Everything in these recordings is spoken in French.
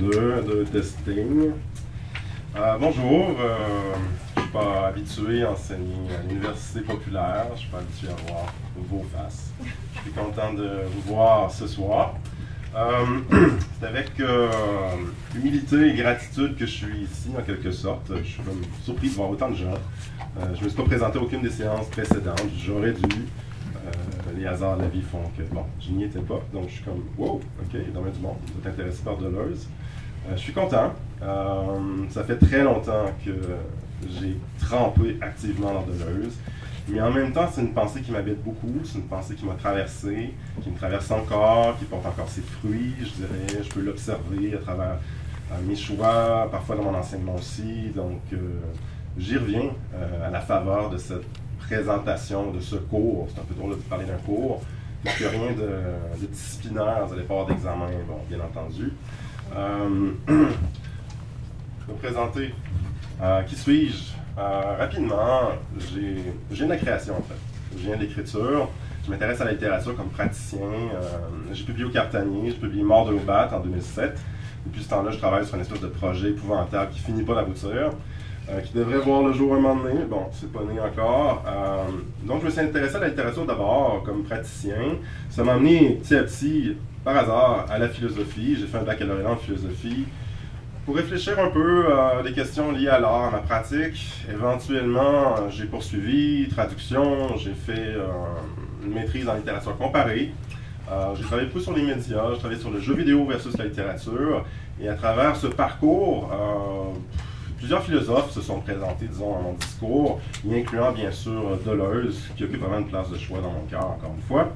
Bonjour, ok, oui, un, deux, un, deux, testing. Euh, bonjour, euh, je ne suis pas habitué à enseigner à l'université populaire, je ne suis pas habitué à voir vos faces. Je suis content de vous voir ce soir. Euh, c'est avec humilité et gratitude que je suis ici, en quelque sorte. Je suis comme surpris de voir autant de gens. je ne me suis pas présenté à aucune des séances précédentes, j'aurais dû les hasards de la vie font que, bon, je n'y étais pas. Donc, je suis comme, wow, OK, a du monde. Vous êtes intéressé par Deleuze. Euh, je suis content. Euh, ça fait très longtemps que j'ai trempé activement dans Deleuze. Mais en même temps, c'est une pensée qui m'habite beaucoup, c'est une pensée qui m'a traversé, qui me traverse encore, qui porte encore ses fruits, je dirais. Je peux l'observer à travers euh, mes choix, parfois dans mon enseignement aussi. Donc, j'y reviens à la faveur de cette présentation de ce cours. C'est un peu drôle de parler d'un cours. A rien de, disciplinaire, vous allez pas avoir d'examen, bon, bien entendu. Euh, je vais vous présenter. Euh, qui suis-je? Euh, rapidement, j'ai une création en fait. Je viens d'écriture. Je m'intéresse à la littérature comme praticien. j'ai publié au Cartanier, j'ai publié Mort de l'Aubat en 2007. Depuis ce temps-là, je travaille sur une espèce de projet épouvantable qui finit pas d'aboutir. Euh, qui devrait voir le jour un moment donné. Bon, c'est pas né encore. Donc, je me suis intéressé à la littérature d'abord comme praticien. Ça m'a amené petit à petit, par hasard, à la philosophie. J'ai fait un baccalauréat en philosophie pour réfléchir un peu à des questions liées à l'art, à ma pratique. Éventuellement, j'ai poursuivi traduction, j'ai fait euh, une maîtrise en littérature comparée. j'ai travaillé beaucoup sur les médias, j'ai travaillé sur le jeu vidéo versus la littérature. Et à travers ce parcours, Plusieurs philosophes se sont présentés, disons, dans mon discours, y incluant bien sûr Deleuze, qui occupe vraiment une place de choix dans mon cœur, encore une fois.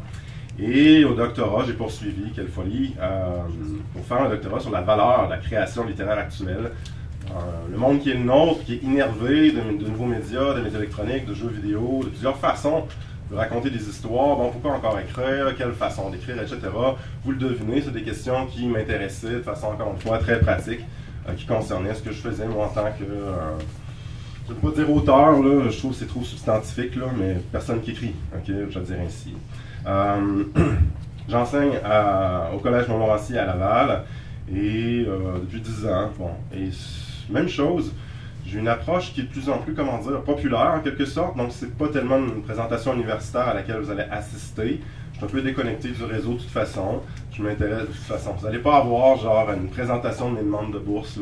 Et au doctorat, j'ai poursuivi, quelle folie, euh, pour faire un doctorat sur la valeur de la création littéraire actuelle. Euh, le monde qui est le nôtre, qui est innervé de, nouveaux médias, de médias électroniques, de jeux vidéo, de plusieurs façons de raconter des histoires. Bon, pourquoi encore écrire, quelle façon d'écrire, etc. Vous le devinez, c'est des questions qui m'intéressaient de façon, encore une fois, très pratique. Euh, qui concernait ce que je faisais moi en tant que. Je ne veux pas dire auteur, je trouve que c'est trop substantifique, mais personne qui écrit, ok, je vais dire ainsi. Euh, j'enseigne au Collège Montmorency à Laval et depuis 10 ans. Bon, même chose, j'ai une approche qui est de plus en plus, comment dire, populaire en quelque sorte. Donc, c'est pas tellement une présentation universitaire à laquelle vous allez assister, je suis un peu déconnecté du réseau de toute façon. Je m'intéresse de toute façon. Vous n'allez pas avoir genre une présentation de mes demandes de bourse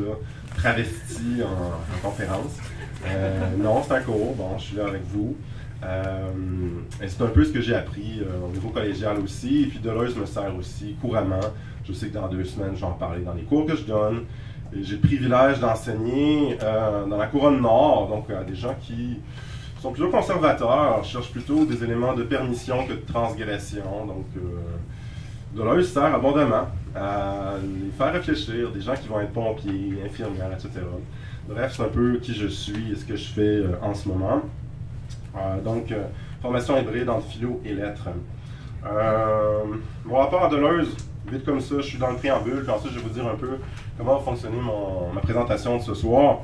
travestie en, conférence. Euh, non, c'est un cours. Bon, je suis là avec vous. Euh, c'est un peu ce que j'ai appris euh, au niveau collégial aussi. Et puis Deleuze me sert aussi couramment. Je sais que dans deux semaines, j'en parler dans les cours que je donne. J'ai le privilège d'enseigner dans la couronne nord, donc à des gens qui sont plutôt conservateurs, cherchent plutôt des éléments de permission que de transgression. Donc, euh, Deleuze sert abondamment à les faire réfléchir, des gens qui vont être pompiers, infirmières, etc. Bref, c'est un peu qui je suis et ce que je fais euh, en ce moment. Euh, donc, euh, formation hybride entre philo et lettres. mon rapport à Deleuze, vite comme ça, je suis dans le préambule, puis ensuite je vais vous dire un peu comment va fonctionner ma présentation de ce soir.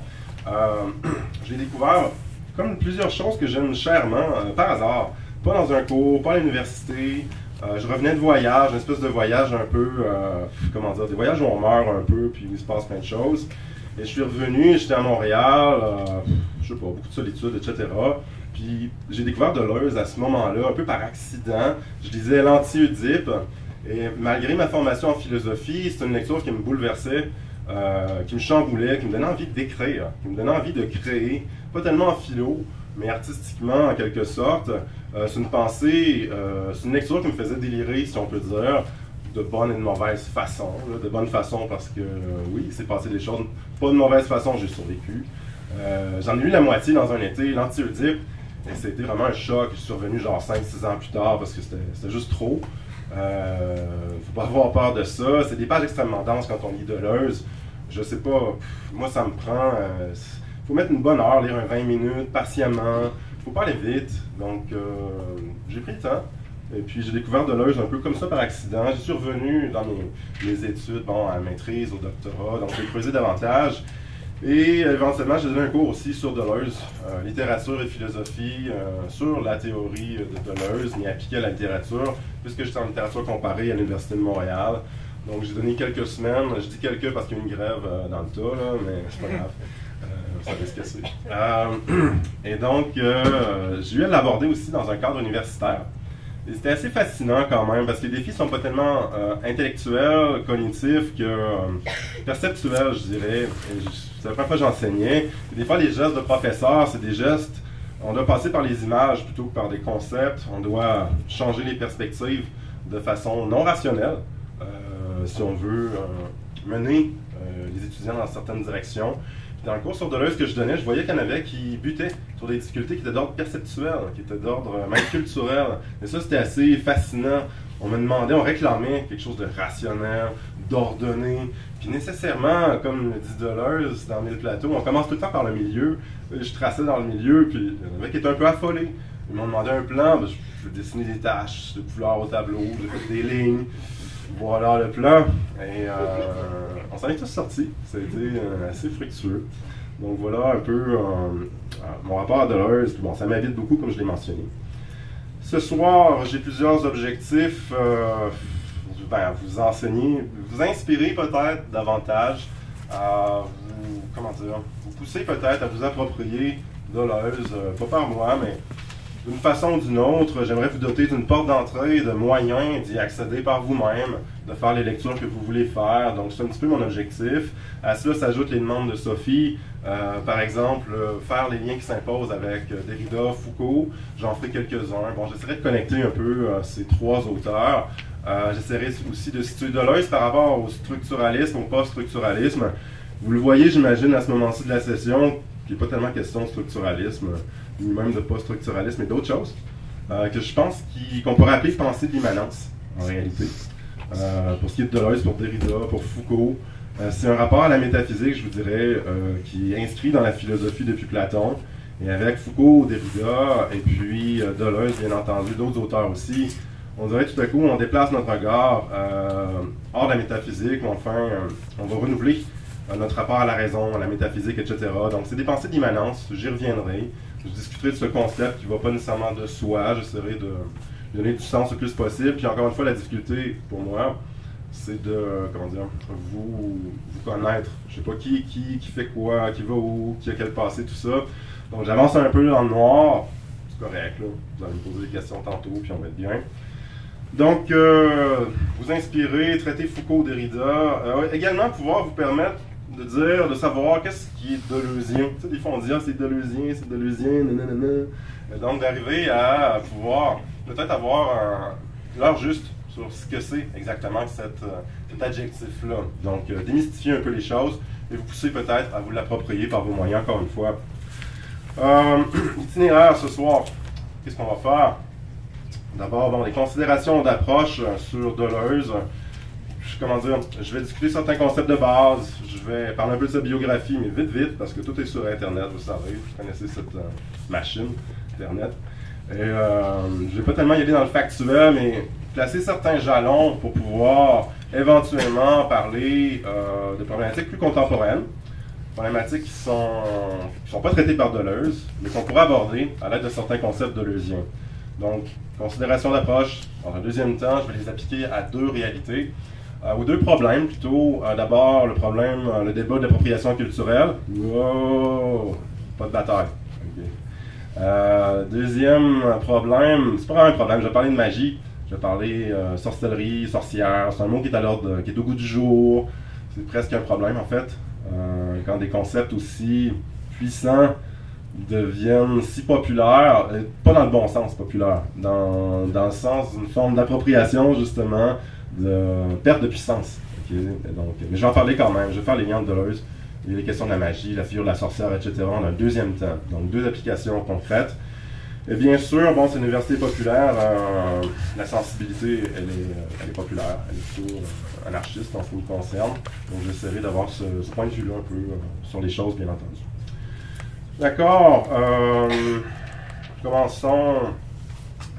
J'ai découvert comme plusieurs choses que j'aime chèrement, euh, par hasard. Pas dans un cours, pas à l'université. Euh, je revenais de voyage, une espèce de voyage un peu, euh, comment dire, des voyages où on meurt un peu, puis il se passe plein de choses. Et je suis revenu, j'étais à Montréal, je sais pas, beaucoup de solitude, etc. J'ai découvert Deleuze à ce moment-là, un peu par accident. Je lisais l'anti-Oedipe, et malgré ma formation en philosophie, c'est une lecture qui me bouleversait. Euh, qui me chamboulait, qui me donnait envie d'écrire, qui me donnait envie de créer, pas tellement en philo, mais artistiquement en quelque sorte. Euh, c'est une pensée, euh, c'est une lecture qui me faisait délirer, si on peut dire, de bonne et de mauvaise façon. de bonne façon parce que, oui, il s'est passé des choses, pas de mauvaise façon, j'ai survécu. J'en ai lu la moitié dans un été, l'anti-Oedipe, c'était vraiment un choc. Je suis revenu genre 5-6 ans plus tard parce que c'était juste trop. Euh, faut pas avoir peur de ça. C'est des pages extrêmement denses quand on lit Deleuze je sais pas, moi ça me prend. Euh, faut mettre une bonne heure, lire un 20 minutes, patiemment. faut pas aller vite. Donc euh, j'ai pris le temps. Et puis j'ai découvert Deleuze un peu comme ça par accident. J'y suis revenu dans mes, études, bon, à la maîtrise, au doctorat, donc j'ai creusé davantage. Et éventuellement, j'ai donné un cours aussi sur Deleuze, euh, littérature et philosophie, sur la théorie de Deleuze, mais appliquée à la littérature, puisque j'étais en littérature comparée à l'Université de Montréal. Donc j'ai donné quelques semaines. Je dis quelques parce qu'il y a une grève dans le tas, là, mais c'est pas grave. ça va se casser. et donc, j'ai eu à l'aborder aussi dans un cadre universitaire. C'était assez fascinant quand même, parce que les défis sont pas tellement euh, intellectuels, cognitifs que euh, perceptuels, je dirais. C'est la première fois que j'enseignais. Des fois, les gestes de professeur, c'est des gestes, on doit passer par les images plutôt que par des concepts. On doit changer les perspectives de façon non rationnelle, euh, si on veut mener les étudiants dans certaines directions dans le cours sur Deleuze que je donnais, je voyais qu'il y en avait qui butaient sur des difficultés qui étaient d'ordre perceptuel, qui étaient d'ordre euh, même culturel. Et ça, c'était assez fascinant. On me demandait, on réclamait quelque chose de rationnel, d'ordonné. Puis nécessairement, comme le dit Deleuze dans Mille Plateaux, on commence tout le temps par le milieu. Je traçais dans le milieu, puis avait qui étaient un peu affolés. Ils m'ont demandé un plan, ben, je, je dessinais des taches de couleurs au tableau, des lignes. Voilà le plan. Et euh, on s'en est tous sortis. Ça a été euh, assez fructueux. Donc voilà un peu euh, mon rapport à Deleuze. Bon, ça m'invite beaucoup, comme je l'ai mentionné. Ce soir, j'ai plusieurs objectifs. Ben, vous enseigner, vous inspirer peut-être davantage à vous, comment dire, vous pousser peut-être à vous approprier Deleuze, pas par moi, mais d'une façon ou d'une autre, j'aimerais vous doter d'une porte d'entrée, de moyens d'y accéder par vous-même, de faire les lectures que vous voulez faire. Donc, c'est un petit peu mon objectif. À cela s'ajoutent les demandes de Sophie. Euh, par exemple, faire les liens qui s'imposent avec euh, Derrida, Foucault. J'en ferai quelques-uns. Bon, j'essaierai de connecter un peu euh, ces trois auteurs. J'essaierai aussi de situer Deleuze par rapport au structuralisme, au post-structuralisme. Vous le voyez, j'imagine, à ce moment-ci de la session, qu'il n'est pas tellement question de structuralisme ni même de post-structuralisme et d'autres choses, euh, que je pense qu'on pourrait appeler pensée d'immanence, en réalité. Euh, pour ce qui est de Deleuze, pour Derrida, pour Foucault, euh, c'est un rapport à la métaphysique, je vous dirais, qui est inscrit dans la philosophie depuis Platon, et avec Foucault, Derrida, et puis Deleuze, bien entendu, d'autres auteurs aussi, on dirait tout à coup, on déplace notre regard hors de la métaphysique, ou enfin, on va renouveler notre rapport à la raison, à la métaphysique, etc. Donc, c'est des pensées d'immanence, j'y reviendrai. Je discuterai de ce concept qui ne va pas nécessairement de soi. J'essaierai de donner du sens le plus possible. Puis encore une fois, la difficulté pour moi, c'est de comment dire, vous, vous connaître. Je sais pas qui, qui, qui fait quoi, qui va où, qui a quel passé, tout ça. Donc j'avance un peu dans le noir. C'est correct, là. Vous allez me poser des questions tantôt, puis on va être bien. Donc, euh, vous inspirer, traiter Foucault, Derrida, euh, également pouvoir vous permettre de dire, de savoir qu'est-ce qui est deleuzien. Tu sais, des fois on dit, ah, c'est deleuzien, c'est deleuzien, nanana. Donc d'arriver à pouvoir peut-être avoir l'heure juste sur ce que c'est exactement euh, cet adjectif-là. Donc euh, démystifier un peu les choses et vous pousser peut-être à vous l'approprier par vos moyens, encore une fois. Euh, itinéraire ce soir, qu'est-ce qu'on va faire? D'abord, bon, des considérations d'approche sur Deleuze comment dire, je vais discuter certains concepts de base, je vais parler un peu de sa biographie, mais vite, vite, parce que tout est sur Internet, vous savez, vous connaissez cette euh, machine, Internet. Et euh, je vais pas tellement y aller dans le factuel, mais placer certains jalons pour pouvoir éventuellement parler euh, de problématiques plus contemporaines, problématiques qui sont, qui sont pas traitées par Deleuze, mais qu'on pourrait aborder à l'aide de certains concepts deleuziens. Donc, considération d'approche, dans un deuxième temps, je vais les appliquer à deux réalités. Euh, ou deux problèmes plutôt. Euh, d'abord, le problème, euh, le débat d'appropriation culturelle. Wow! Pas de bataille. deuxième problème, c'est pas un problème, je vais parler de magie. Je vais parler sorcellerie, sorcière. C'est un mot qui est à l'ordre, qui est au goût du jour. C'est presque un problème en fait. quand des concepts aussi puissants deviennent si populaires, pas dans le bon sens populaire, dans, dans le sens d'une forme d'appropriation justement, de perte de puissance. Donc, mais je vais en parler quand même. Je vais faire les liens de Deleuze. A les questions de la magie, la figure de la sorcière, etc. A un deuxième temps. Donc, deux applications concrètes. Et bien sûr, bon, c'est une université populaire. Euh, la sensibilité, elle est, euh, elle est, populaire. Elle est plutôt euh, anarchiste en ce qui me concerne. Donc, j'essaierai d'avoir ce, point de vue-là un peu sur les choses, bien entendu. D'accord. commençons.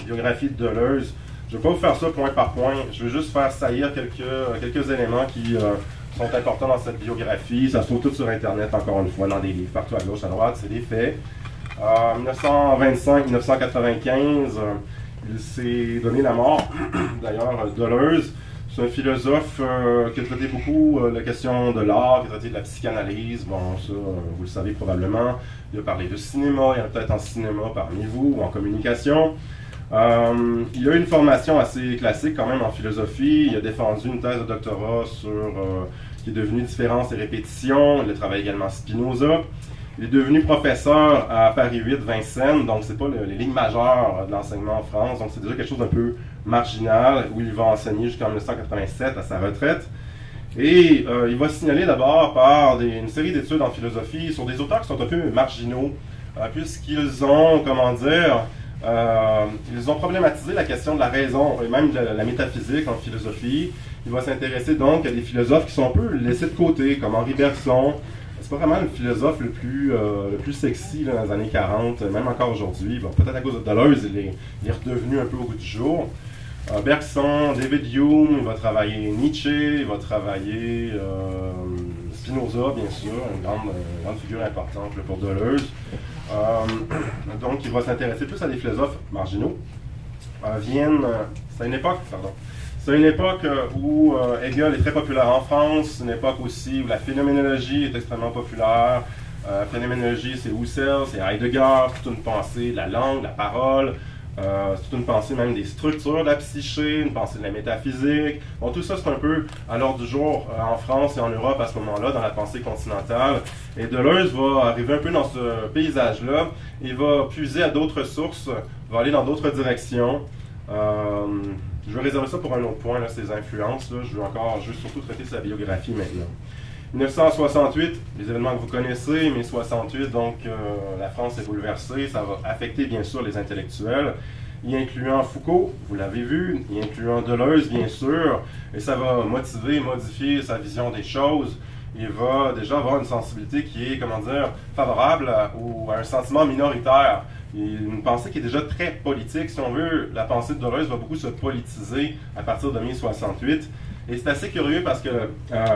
Biographie de Deleuze. Je ne vais pas vous faire ça point par point. Je vais juste faire saillir quelques, éléments qui euh, sont importants dans cette biographie. Ça se trouve tout sur Internet, encore une fois, dans des livres, partout à gauche, à droite, c'est des faits. En 1925-1995, il s'est donné la mort, d'ailleurs, Deleuze. Un philosophe qui a traité beaucoup la question de l'art, qui a traité de la psychanalyse. Bon, ça, vous le savez probablement. Il a parlé de cinéma, il y en a peut-être en cinéma parmi vous ou en communication. Euh, il a eu une formation assez classique quand même en philosophie. Il a défendu une thèse de doctorat sur euh, qui est devenue Différence et répétition. Il a travaillé également Spinoza. Il est devenu professeur à Paris 8 Vincennes, donc c'est pas les lignes majeures de l'enseignement en France, donc c'est déjà quelque chose d'un peu marginal où il va enseigner jusqu'en 1987 à sa retraite. Et euh, il va signaler d'abord par une série d'études en philosophie sur des auteurs qui sont un peu marginaux, puisqu'ils ont, comment dire, euh, ils ont problématisé la question de la raison et même de la, métaphysique en philosophie. Il va s'intéresser donc à des philosophes qui sont un peu laissés de côté, comme Henri Bergson. C'est pas vraiment le philosophe le plus, euh, le plus sexy dans les années 40, même encore aujourd'hui. Peut-être à cause de Deleuze, il est, il est, redevenu un peu au goût du jour. Euh, Bergson, David Hume, il va travailler Nietzsche, il va travailler Spinoza, bien sûr, une grande, figure importante pour Deleuze. Euh, donc, il va s'intéresser plus à des philosophes marginaux. Euh, Vienne, c'est une époque, pardon. C'est une époque où euh, Hegel est très populaire en France, c'est une époque aussi où la phénoménologie est extrêmement populaire. La phénoménologie, c'est Husserl, c'est Heidegger, toute une pensée, la langue, la parole, euh, c'est une pensée même des structures de la psyché, une pensée de la métaphysique. Bon, tout ça, c'est un peu à l'ordre du jour euh, en France et en Europe à ce moment-là, dans la pensée continentale. Et Deleuze va arriver un peu dans ce paysage-là. Il va puiser à d'autres sources, va aller dans d'autres directions. Euh, je vais réserver ça pour un autre point, là, ses influences. Je veux encore juste surtout traiter sa biographie maintenant. 1968, les événements que vous connaissez, mai 68, donc euh, la France est bouleversée, ça va affecter bien sûr les intellectuels, y incluant Foucault, vous l'avez vu, y incluant Deleuze bien sûr, et ça va motiver, modifier sa vision des choses. Il va déjà avoir une sensibilité qui est, comment dire, favorable à, ou un sentiment minoritaire. Une pensée qui est déjà très politique. Si on veut, la pensée de Deleuze va beaucoup se politiser à partir de mai 68. Et c'est assez curieux parce que euh,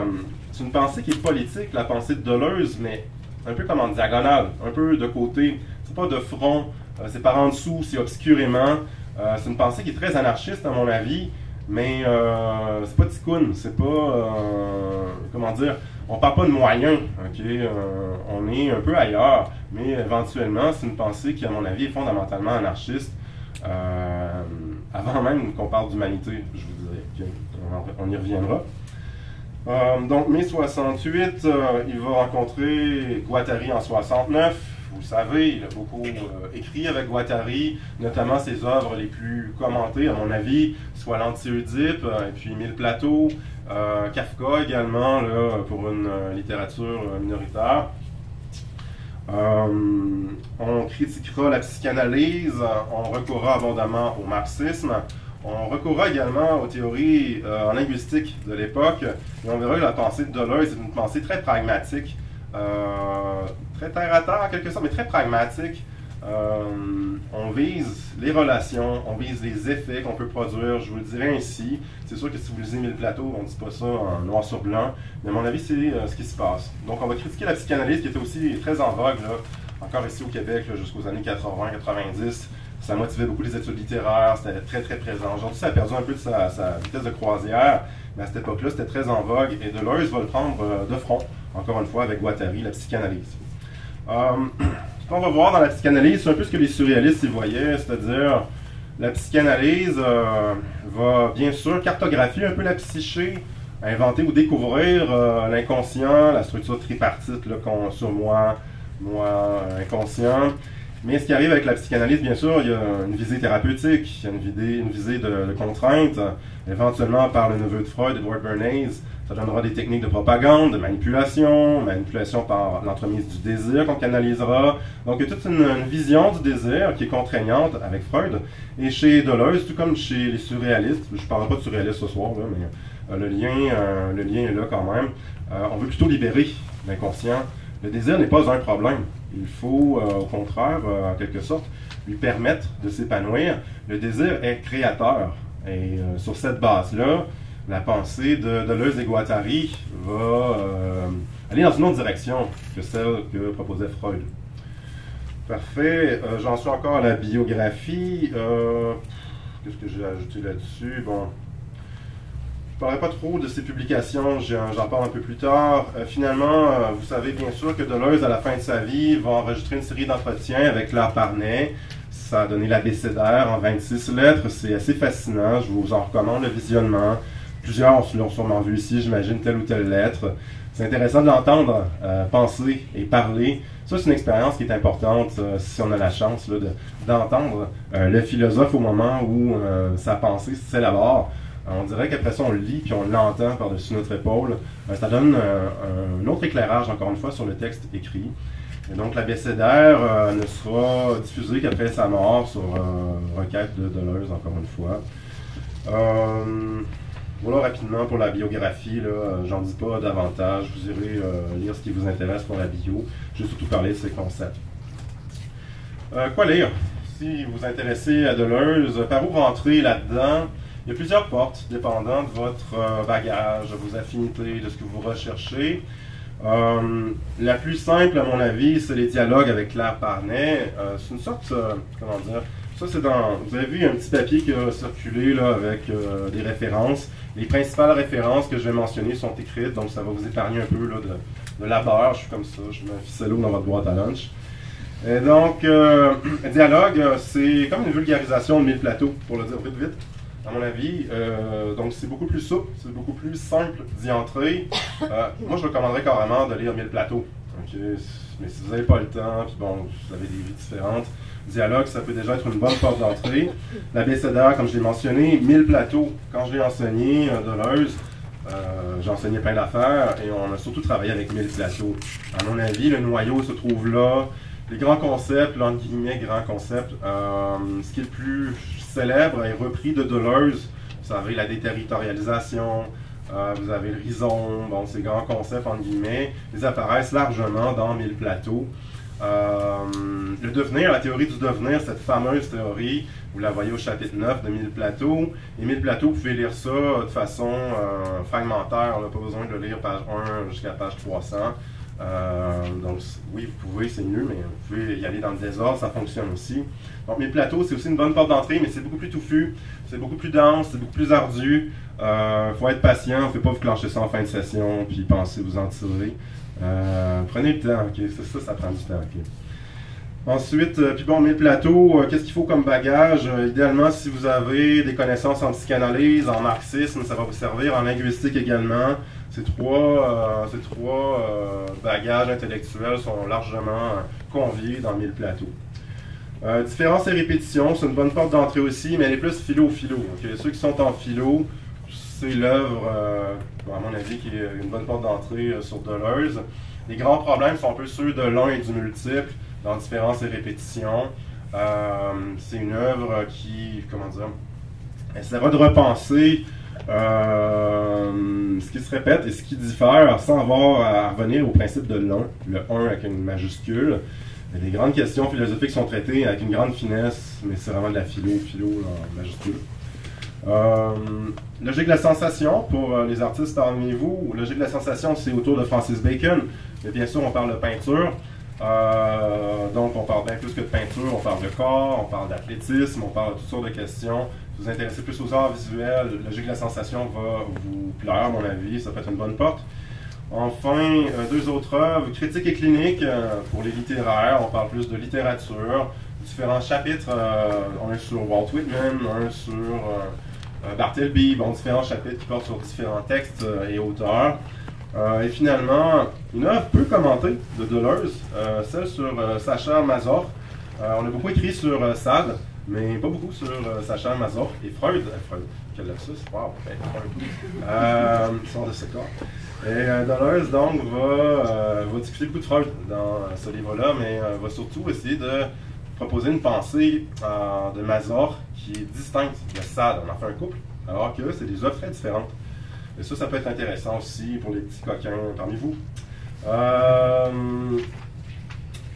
c'est une pensée qui est politique, la pensée de Deleuze, mais un peu comme en diagonale, un peu de côté. C'est pas de front, euh, c'est par en dessous, c'est obscurément. Euh, c'est une pensée qui est très anarchiste, à mon avis, mais c'est pas ticoun, c'est pas. comment dire On parle pas de moyens, ok On est un peu ailleurs, mais éventuellement, c'est une pensée qui, à mon avis, est fondamentalement anarchiste. avant même qu'on parle d'humanité, je vous dirais on y reviendra. Euh, donc, mai 68, euh, il va rencontrer Guattari en 69. Vous le savez, il a beaucoup euh, écrit avec Guattari, notamment ses œuvres les plus commentées, à mon avis, soit l'Anti-Oedipe, et puis Mille Plateaux, Kafka également, pour une littérature minoritaire. on critiquera la psychanalyse, on recourra abondamment au marxisme. On recourra également aux théories euh, en linguistique de l'époque, et on verra que la pensée de Deleuze est une pensée très pragmatique, euh, très terre à terre en quelque sorte, mais très pragmatique. Euh, on vise les relations, on vise les effets qu'on peut produire. Je vous le dirai ainsi. C'est sûr que si vous lisez Mille Plateaux, on ne dit pas ça en noir sur blanc, mais à mon avis, c'est ce qui se passe. Donc, on va critiquer la psychanalyse qui était aussi très en vogue, encore ici au Québec, jusqu'aux années 80-90. Ça motivait beaucoup les études littéraires, c'était très très présent. Aujourd'hui, ça a perdu un peu de sa, vitesse de croisière, mais à cette époque-là, c'était très en vogue et Deleuze va le prendre euh, de front, encore une fois, avec Guattari, la psychanalyse. Euh, ce qu'on va voir dans la psychanalyse, c'est un peu ce que les surréalistes y voyaient, c'est-à-dire la psychanalyse euh, va bien sûr cartographier un peu la psyché, inventer ou découvrir l'inconscient, la structure tripartite sur moi, moi, inconscient. Mais ce qui arrive avec la psychanalyse, bien sûr, il y a une visée thérapeutique, il y a une visée, une visée de, contrainte, éventuellement par le neveu de Freud, Edward Bernays. Ça donnera des techniques de propagande, de manipulation, manipulation par l'entremise du désir qu'on canalisera. Donc il y a toute une, vision du désir qui est contraignante avec Freud. Et chez Deleuze, tout comme chez les surréalistes, je ne parlerai pas de surréalistes ce soir, mais euh, le, lien, euh, le lien est là quand même. Euh, on veut plutôt libérer l'inconscient. Le désir n'est pas un problème. Il faut, euh, au contraire, euh, en quelque sorte, lui permettre de s'épanouir. Le désir est créateur. Et euh, sur cette base-là, la pensée de Deleuze et Guattari va aller dans une autre direction que celle que proposait Freud. Parfait. J'en suis encore à la biographie. Qu'est-ce que j'ai ajouté là-dessus? Bon. Ne parlerai pas trop de ses publications, j'en parle un peu plus tard. Euh, finalement, euh, vous savez bien sûr que Deleuze, à la fin de sa vie, va enregistrer une série d'entretiens avec Claire Parnay. Ça a donné l'abécédaire en 26 lettres. C'est assez fascinant. Je vous en recommande le visionnement. Plusieurs l'ont sûrement vu ici, j'imagine, telle ou telle lettre. C'est intéressant de l'entendre euh, penser et parler. Ça, c'est une expérience qui est importante si on a la chance d'entendre le philosophe au moment où sa pensée s'élabore. On dirait qu'après ça, on le lit puis on l'entend par-dessus notre épaule. Euh, ça donne euh, un autre éclairage, encore une fois, sur le texte écrit. Et donc, l'abécédaire euh, ne sera diffusé qu'après sa mort sur requête de Deleuze, encore une fois. voilà rapidement pour la biographie. J'en dis pas davantage. Vous irez lire ce qui vous intéresse pour la bio. Je vais surtout parler de ces concepts. quoi lire? Si vous vous intéressez à Deleuze, par où rentrer là-dedans? Il y a plusieurs portes, dépendant de votre euh, bagage, de vos affinités, de ce que vous recherchez. Euh, la plus simple, à mon avis, c'est les dialogues avec Claire Parnay. Euh, c'est une sorte, comment dire, ça c'est dans, vous avez vu, un petit papier qui a circulé là, avec des références. Les principales références que je vais mentionner sont écrites, donc ça va vous épargner un peu là, de, de labeur. Je suis comme ça, je mets un ficello dans votre boîte à lunch. Et donc, dialogue, c'est comme une vulgarisation de mille plateaux, pour le dire vite vite à mon avis. Euh, donc, c'est beaucoup plus souple, c'est beaucoup plus simple d'y entrer. Euh, moi, je recommanderais carrément de lire Mille plateaux. Mais si vous n'avez pas le temps, puis bon, vous avez des vies différentes, dialogue, ça peut déjà être une bonne porte d'entrée. La BCDR, comme je l'ai mentionné, 1000 plateaux. Quand je l'ai enseigné, euh, Deleuze, j'ai enseigné plein d'affaires et on a surtout travaillé avec 1000 plateaux. À mon avis, le noyau se trouve là. Les grands concepts, entre guillemets, grands concepts, ce qui est le plus célèbre est repris de Deleuze. Vous savez, la déterritorialisation, euh, vous avez le rhizome, bon, ces grands concepts, en guillemets, ils apparaissent largement dans Mille plateaux. Euh, le devenir, la théorie du devenir, cette fameuse théorie, vous la voyez au chapitre 9 de Mille plateaux. Et Mille plateaux, vous pouvez lire ça de façon euh, fragmentaire, on n'a pas besoin de lire page 1 jusqu'à page 300. Euh, donc, oui, vous pouvez, c'est mieux, mais vous pouvez y aller dans le désordre, ça fonctionne aussi. Donc, mes plateaux, c'est aussi une bonne porte d'entrée, mais c'est beaucoup plus touffu, c'est beaucoup plus dense, c'est beaucoup plus ardu. Il euh, faut être patient, ne faut pas vous clencher ça en fin de session, puis penser vous en tirer. Euh, prenez le temps, ok? Ça, ça, prend du temps, ok? Ensuite, puis bon, mes plateaux, qu'est-ce qu'il faut comme bagage? idéalement, si vous avez des connaissances en psychanalyse, en marxisme, ça va vous servir, en linguistique également. Ces trois, ces trois bagages intellectuels sont largement conviés dans Mille plateaux. Euh, différence et répétition, c'est une bonne porte d'entrée aussi, mais elle est plus philo-philo. Ceux qui sont en philo, c'est l'œuvre, euh, à mon avis, qui est une bonne porte d'entrée euh, sur Deleuze. Les grands problèmes sont un peu ceux de l'un et du multiple dans différence et répétition. c'est une œuvre qui, comment dire, essaiera de repenser ce qui se répète et ce qui diffère sans avoir à revenir au principe de l'un, le 1 avec une majuscule. Les grandes questions philosophiques sont traitées avec une grande finesse, mais c'est vraiment de la philo, philo en majuscule. Euh, logique de la sensation, pour euh, les artistes parmi vous, logique de la sensation, c'est autour de Francis Bacon, mais bien sûr, on parle de peinture. Euh, donc, on parle bien plus que de peinture, on parle de corps, on parle d'athlétisme, on parle de toutes sortes de questions. Vous intéressez plus aux arts visuels, logique de la sensation va vous plaire, à mon avis, ça peut être une bonne porte. Enfin, euh, deux autres œuvres, critique et clinique euh, pour les littéraires. On parle plus de littérature. Différents chapitres, euh, un sur Walt Whitman, un sur Bartleby, bon, différents chapitres qui portent sur différents textes et auteurs. et finalement, une œuvre peu commentée de Deleuze, celle sur Sacha Mazor. on a beaucoup écrit sur Sade, mais pas beaucoup sur Sacha Mazor et Freud. Freud, quel lapsus, wow, ben, euh, de ce corps. Et euh, Deleuze, donc, va, euh, va, discuter beaucoup de Freud dans ce livre-là, mais euh, va surtout essayer de proposer une pensée de Mazor qui est distincte de Sade. On en fait un couple, alors que c'est des œuvres très différentes. Et ça, ça peut être intéressant aussi pour les petits coquins parmi vous.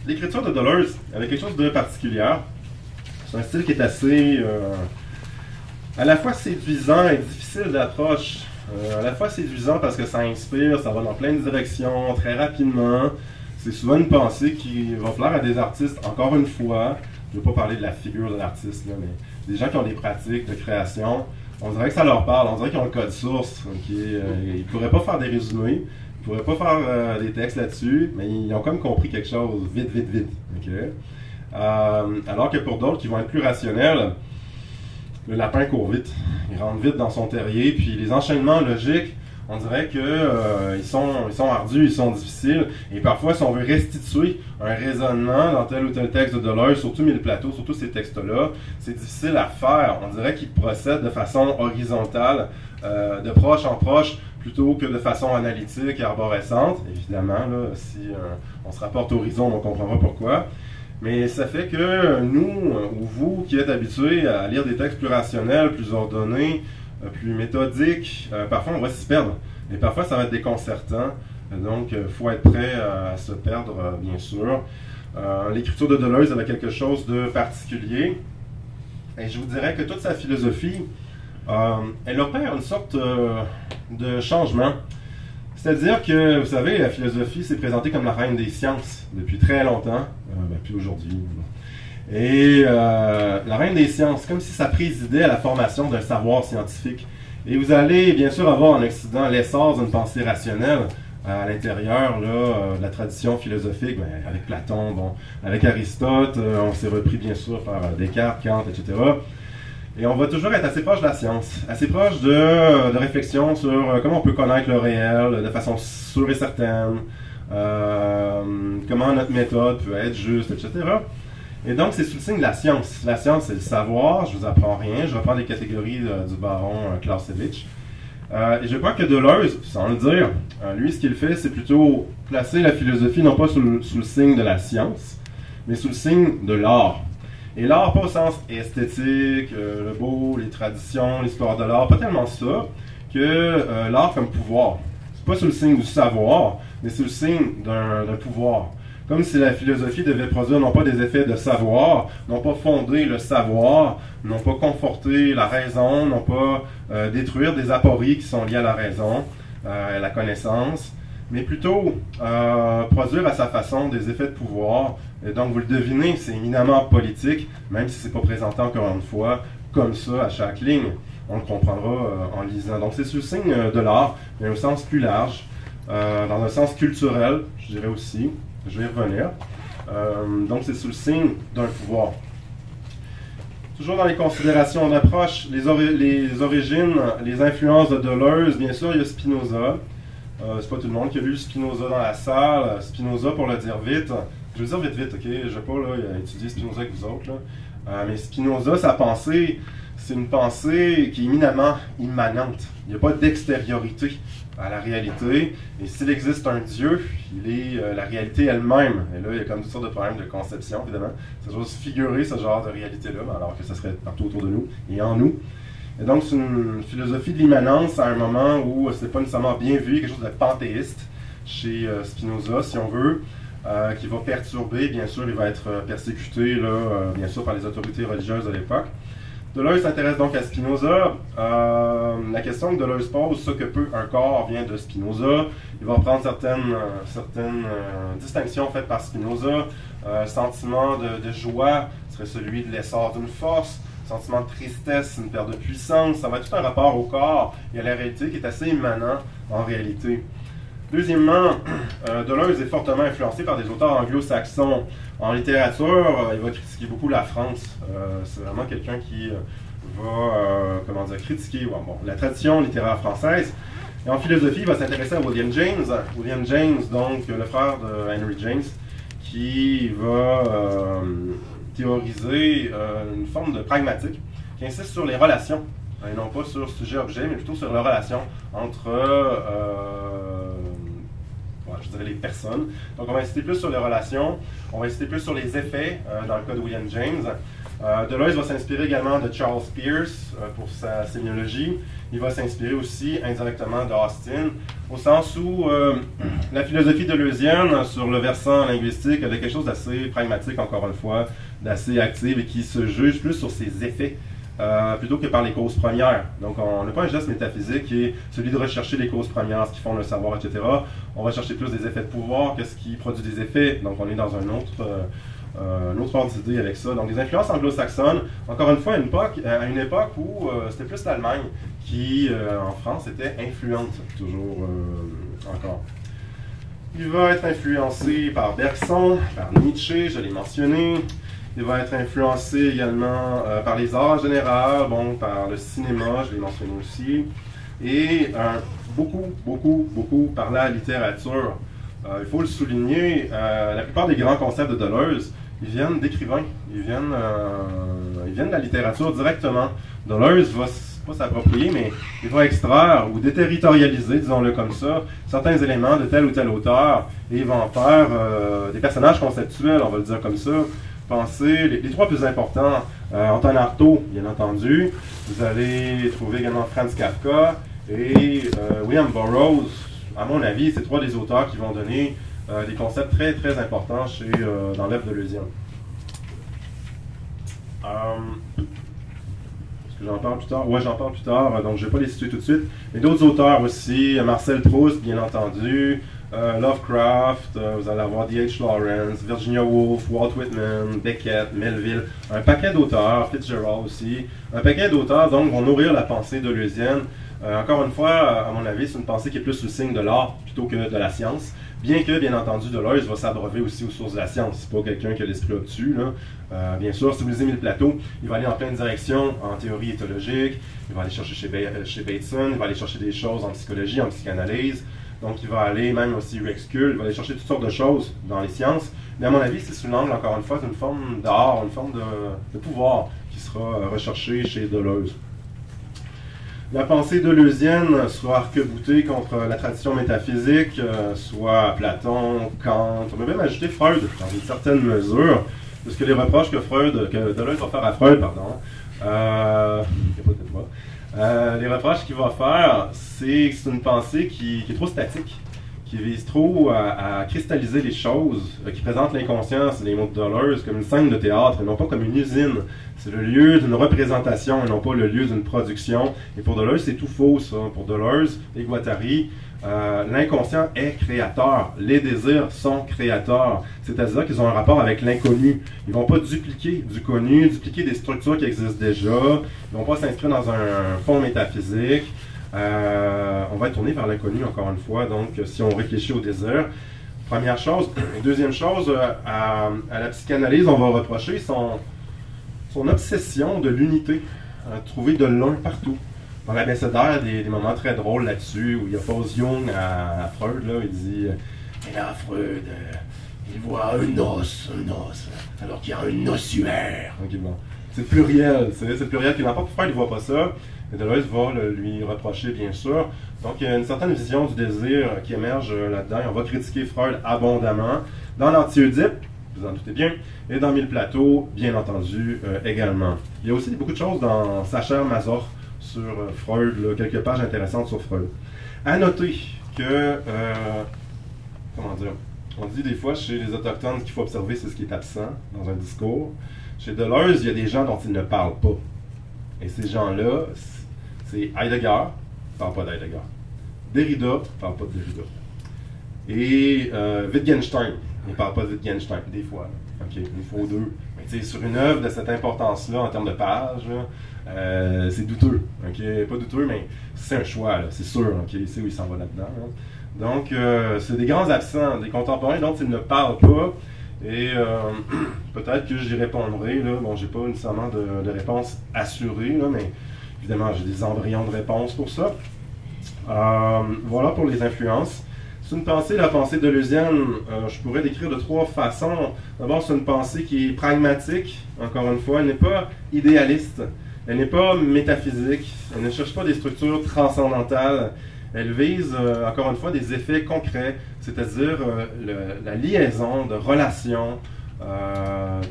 L'écriture de Deleuze, elle a quelque chose de particulier. C'est un style qui est assez à la fois séduisant et difficile d'approche. Euh, à la fois séduisant parce que ça inspire, ça va dans plein de directions très rapidement. C'est souvent une pensée qui va plaire à des artistes, encore une fois. Je ne veux pas parler de la figure de l'artiste, mais des gens qui ont des pratiques de création. on dirait que ça leur parle, on dirait qu'ils ont le code source. Euh, ils ne pourraient pas faire des résumés, ils ne pourraient pas faire euh, des textes là-dessus, mais ils ont comme compris quelque chose vite, vite, vite. Euh, alors que pour d'autres qui vont être plus rationnels, le lapin court vite. Il rentre vite dans son terrier, puis les enchaînements logiques, on dirait que euh, ils, sont, ils sont ardus, ils sont difficiles. Et parfois, si on veut restituer un raisonnement dans tel ou tel texte de Deleuze, surtout Mille Plateaux, surtout ces textes-là, c'est difficile à faire. On dirait qu'ils procèdent de façon horizontale, euh, de proche en proche, plutôt que de façon analytique et arborescente. Évidemment, là, si on se rapporte horizon, on comprendra pourquoi. Mais ça fait que nous, ou vous qui êtes habitués à lire des textes plus rationnels, plus ordonnés, euh, plus méthodiques, euh, parfois on va s'y perdre. Et parfois ça va être déconcertant. Donc, il faut être prêt à se perdre, bien sûr. L'écriture de Deleuze avait quelque chose de particulier. Et je vous dirais que toute sa philosophie, elle opère une sorte de changement. C'est-à-dire que, vous savez, la philosophie s'est présentée comme la reine des sciences depuis très longtemps, euh, ben, puis aujourd'hui. Et euh, la reine des sciences, comme si ça présidait à la formation d'un savoir scientifique. Et vous allez bien sûr avoir en Occident l'essor d'une pensée rationnelle à l'intérieur euh, de la tradition philosophique, ben, avec Platon, bon, avec Aristote, on s'est repris bien sûr par Descartes, Kant, etc. Et on va toujours être assez proche de la science, assez proche de, de réflexion sur euh, comment on peut connaître le réel de façon sûre et certaine, euh, comment notre méthode peut être juste, etc. Et donc, c'est sous le signe de la science. La science, c'est le savoir, je vous apprends rien, je reprends les catégories euh, du baron Clausewitz. et je crois que Deleuze, sans le dire, lui, ce qu'il fait, c'est plutôt placer la philosophie non pas sous le signe de la science, mais sous le signe de l'art. Et l'art, pas au sens esthétique, euh, le beau, les traditions, l'histoire de l'art, pas tellement ça, que euh, l'art comme pouvoir. C'est pas sous le signe du savoir, mais sous le signe d'un pouvoir. Comme si la philosophie devait produire non pas des effets de savoir, non pas fonder le savoir, non pas conforter la raison, non pas euh, détruire des apories qui sont liées à la raison, à la connaissance, mais plutôt produire à sa façon des effets de pouvoir et donc, vous le devinez, c'est éminemment politique, même si ce n'est pas présenté encore une fois comme ça à chaque ligne. On le comprendra euh, en lisant. Donc, c'est le signe euh, de l'art, mais au sens plus large, euh, dans un sens culturel, je dirais aussi. Je vais y revenir. donc, c'est sous le signe d'un pouvoir. Toujours dans les considérations d'approche, les, les, origines, les influences de Deleuze, bien sûr, il y a Spinoza. c'est pas tout le monde qui a lu Spinoza dans la salle. Spinoza, pour le dire vite, je vais dire vite, vite, ok? Je vais pas là, étudier Spinoza avec vous autres. Là. Euh, mais Spinoza, sa pensée, c'est une pensée qui est éminemment immanente. Il n'y a pas d'extériorité à la réalité. Et s'il existe un Dieu, il est euh, la réalité elle-même. Et là, il y a comme toutes sortes de problèmes de conception, évidemment. Ça doit se figurer ce genre de réalité-là, alors que ça serait partout autour de nous et en nous. Et donc, c'est une philosophie de l'immanence à un moment où ce n'est pas nécessairement bien vu, quelque chose de panthéiste chez euh, Spinoza, si on veut. Euh, qui va perturber, bien sûr, il va être euh, persécuté, là, euh, bien sûr, par les autorités religieuses de l'époque. Deleuze s'intéresse donc à Spinoza. la question que Deleuze pose, ce que peut un corps, vient de Spinoza. Il va prendre certaines, certaines distinctions faites par Spinoza. sentiment de, de, joie serait celui de l'essor d'une force. Sentiment de tristesse, une perte de puissance. Ça va être tout un rapport au corps et à la réalité qui est assez immanent en réalité. Deuxièmement, euh, Deleuze est fortement influencé par des auteurs anglo-saxons. En littérature, euh, il va critiquer beaucoup la France. Euh, c'est vraiment quelqu'un qui va comment dire, critiquer la tradition littéraire française. Et en philosophie, il va s'intéresser à William James. William James, donc le frère de Henry James, qui va théoriser une forme de pragmatique qui insiste sur les relations, et non pas sur sujet-objet, mais plutôt sur les relations entre je dirais les personnes. Donc, on va insister plus sur les relations, on va insister plus sur les effets, euh, dans le cas de William James. Euh, Deleuze va s'inspirer également de Charles Peirce euh, pour sa sémiologie. Il va s'inspirer aussi indirectement d'Austin, au sens où la philosophie deleuzienne, sur le versant linguistique, avait quelque chose d'assez pragmatique, encore une fois, d'assez actif et qui se juge plus sur ses effets euh, plutôt que par les causes premières. Donc, on n'a pas un geste métaphysique qui est celui de rechercher les causes premières, ce qui font le savoir, etc. On va chercher plus des effets de pouvoir, qu'est-ce qui produit des effets. Donc, on est dans un autre, euh, euh, une autre ordre d'idée avec ça. Donc, les influences anglo-saxonnes, encore une fois, à une époque, époque où c'était plus l'Allemagne qui, en France, était influente, toujours encore. Il va être influencé par Bergson, par Nietzsche, je l'ai mentionné. Il va être influencé également par les arts en général, bon, par le cinéma, je l'ai mentionné aussi. Et beaucoup, beaucoup, beaucoup par la littérature. Euh, il faut le souligner, euh, la plupart des grands concepts de Deleuze, ils viennent d'écrivains, ils viennent, euh, ils viennent de la littérature directement. Deleuze va pas s'approprier, mais il va extraire ou déterritorialiser, disons-le comme ça, certains éléments de tel ou tel auteur, et il va en faire des personnages conceptuels, on va le dire comme ça. Les, trois plus importants, Anton Artaud, bien entendu, vous allez trouver également Franz Kafka, et William Burroughs, à mon avis, c'est trois des auteurs qui vont donner euh, des concepts très, très importants chez, euh, dans l'œuvre de Leusienne. Euh, est-ce que j'en parle plus tard? Ouais, j'en parle plus tard, donc je ne vais pas les citer tout de suite. Mais d'autres auteurs aussi, Marcel Proust, bien entendu, Lovecraft, vous allez avoir D.H. Lawrence, Virginia Woolf, Walt Whitman, Beckett, Melville, un paquet d'auteurs, Fitzgerald aussi, un paquet d'auteurs donc vont nourrir la pensée de Leusienne euh, encore une fois, euh, à mon avis, c'est une pensée qui est plus le signe de l'art plutôt que de la science. Bien que, bien entendu, Deleuze va s'abreuver aussi aux sources de la science. C'est pas quelqu'un qui a l'esprit obtus. Là. Euh, bien sûr, si vous lisez Mille Plateau, il va aller en pleine direction en théorie éthologique, il va aller chercher chez, chez Bateson, il va aller chercher des choses en psychologie, en psychanalyse. Donc, il va aller même aussi Rex il va aller chercher toutes sortes de choses dans les sciences. Mais à mon avis, c'est sous l'angle, encore une fois, d'une forme d'art, une forme de, pouvoir qui sera recherché chez Deleuze. La pensée deleuzienne soit arc-boutée contre la tradition métaphysique, euh, soit Platon, Kant, on peut même ajouter Freud dans une certaine mesure, parce que les reproches que Freud, que Deleuze va faire à Freud, pardon, euh, euh, les reproches qu'il va faire, c'est que c'est une pensée qui, est trop statique, qui vise trop à, cristalliser les choses, qui présente l'inconscience, les mots de Deleuze, comme une scène de théâtre, et non pas comme une usine c'est le lieu d'une représentation et non pas le lieu d'une production. Et pour Deleuze, c'est tout faux, ça. Pour Deleuze et Guattari, euh, l'inconscient est créateur. Les désirs sont créateurs. C'est-à-dire qu'ils ont un rapport avec l'inconnu. Ils vont pas dupliquer du connu, dupliquer des structures qui existent déjà. Ils vont pas s'inscrire dans un fond métaphysique. Euh, on va être tourné vers l'inconnu, encore une fois. Donc, si on réfléchit au désir, première chose. Deuxième chose, euh, à, à la psychanalyse, on va reprocher son son obsession de l'unité, trouver de l'un partout. Dans l'abécédaire, des, des moments très drôles là-dessus, où il y a pose Jung à, Freud, là, il dit Et là, Freud, euh, il voit un os, un os, alors qu'il y a un ossuaire. C'est pluriel, c'est pluriel qui n'importe. Freud ne voit pas ça. Et Deleuze va lui reprocher, bien sûr. Donc, il y a une certaine vision du désir qui émerge là-dedans. On va critiquer Freud abondamment. Dans l'anti-Oedipe, vous en doutez bien, et dans Mille Plateaux, bien entendu, euh, également. Il y a aussi beaucoup de choses dans Sacher Mazor sur euh, Freud, quelques pages intéressantes sur Freud. À noter que, euh, comment dire, on dit des fois chez les Autochtones qu'il faut observer, ce qui est absent dans un discours. Chez Deleuze, il y a des gens dont il ne parle pas. Et ces gens-là, c'est Heidegger, parle pas d'Heidegger. Derrida, parle pas de Derrida. Et Wittgenstein, il ne parle pas de Wittgenstein, des fois. OK, il faut deux. Mais sur une œuvre de cette importance-là, en termes de page, euh, c'est douteux. OK? Pas douteux, mais c'est un choix, c'est sûr. OK? Il sait où il s'en va là-dedans. Donc, euh, c'est des grands absents, des contemporains dont il ne parle pas. Et euh, peut-être que j'y répondrai. Là. Bon, j'ai pas nécessairement de, réponse assurée, là, mais évidemment, j'ai des embryons de réponse pour ça. voilà pour les influences. C'est une pensée, la pensée de euh, je pourrais décrire de trois façons. D'abord, c'est une pensée qui est pragmatique, encore une fois, elle n'est pas idéaliste, elle n'est pas métaphysique, elle ne cherche pas des structures transcendantales, elle vise, euh, encore une fois, des effets concrets, c'est-à-dire euh, la liaison de relations,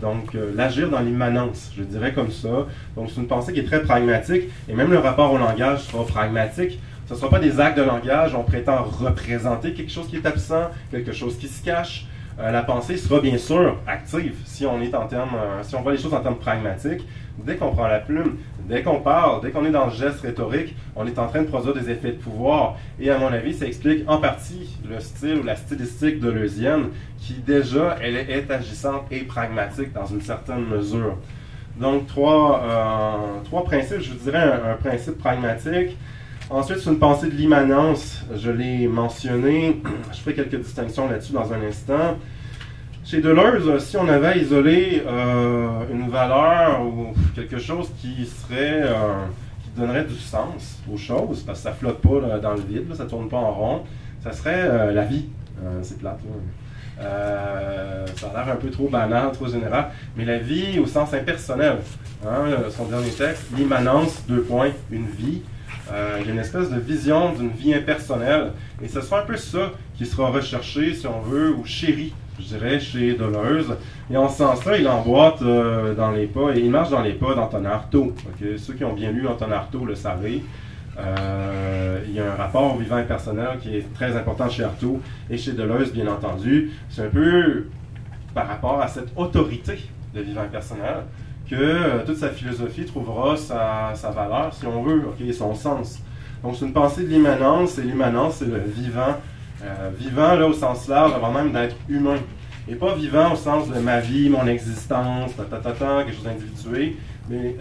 donc l'agir dans l'immanence, je dirais comme ça. Donc c'est une pensée qui est très pragmatique, et même le rapport au langage sera pragmatique. Ce ne sera pas des actes de langage, on prétend représenter quelque chose qui est absent, quelque chose qui se cache. Euh, la pensée sera bien sûr active si on est en termes, euh, si on voit les choses en termes pragmatiques. Dès qu'on prend la plume, dès qu'on parle, dès qu'on est dans le geste rhétorique, on est en train de produire des effets de pouvoir. Et à mon avis, ça explique en partie le style ou la stylistique de Leusienne, qui déjà, elle est agissante et pragmatique dans une certaine mesure. Donc, trois, euh, trois principes, je dirais un, principe pragmatique. Ensuite, c'est une pensée de l'immanence. Je l'ai mentionné. Je ferai quelques distinctions là-dessus dans un instant. Chez Deleuze, si on avait isolé euh, une valeur ou quelque chose qui serait euh, qui donnerait du sens aux choses, parce que ça flotte pas dans le vide, ça ça tourne pas en rond, ça serait la vie. c'est plate. Euh, ça a l'air un peu trop banal, trop général, mais la vie au sens impersonnel. Hein, son dernier texte, l'immanence, deux points, une vie. Euh, il y a une espèce de vision d'une vie impersonnelle. Et ce sera un peu ça qui sera recherché, si on veut, ou chéri, je dirais, chez Deleuze. Et en ce sens-là, il emboîte euh, dans les pas, et il marche dans les pas d'Antonin Artaud. Ceux qui ont bien lu Antonin Artaud le savent. Euh, il y a un rapport vivant impersonnel qui est très important chez Artaud et chez Deleuze, bien entendu. C'est un peu par rapport à cette autorité de vivant impersonnel que euh, toute sa philosophie trouvera sa, valeur, si on veut, okay, son sens. Donc c'est une pensée de l'immanence, et l'immanence, c'est le vivant. Euh, vivant, là, au sens large, avant même d'être humain. Et pas vivant au sens de ma vie, mon existence, ta, ta, ta, quelque chose d'individué, mais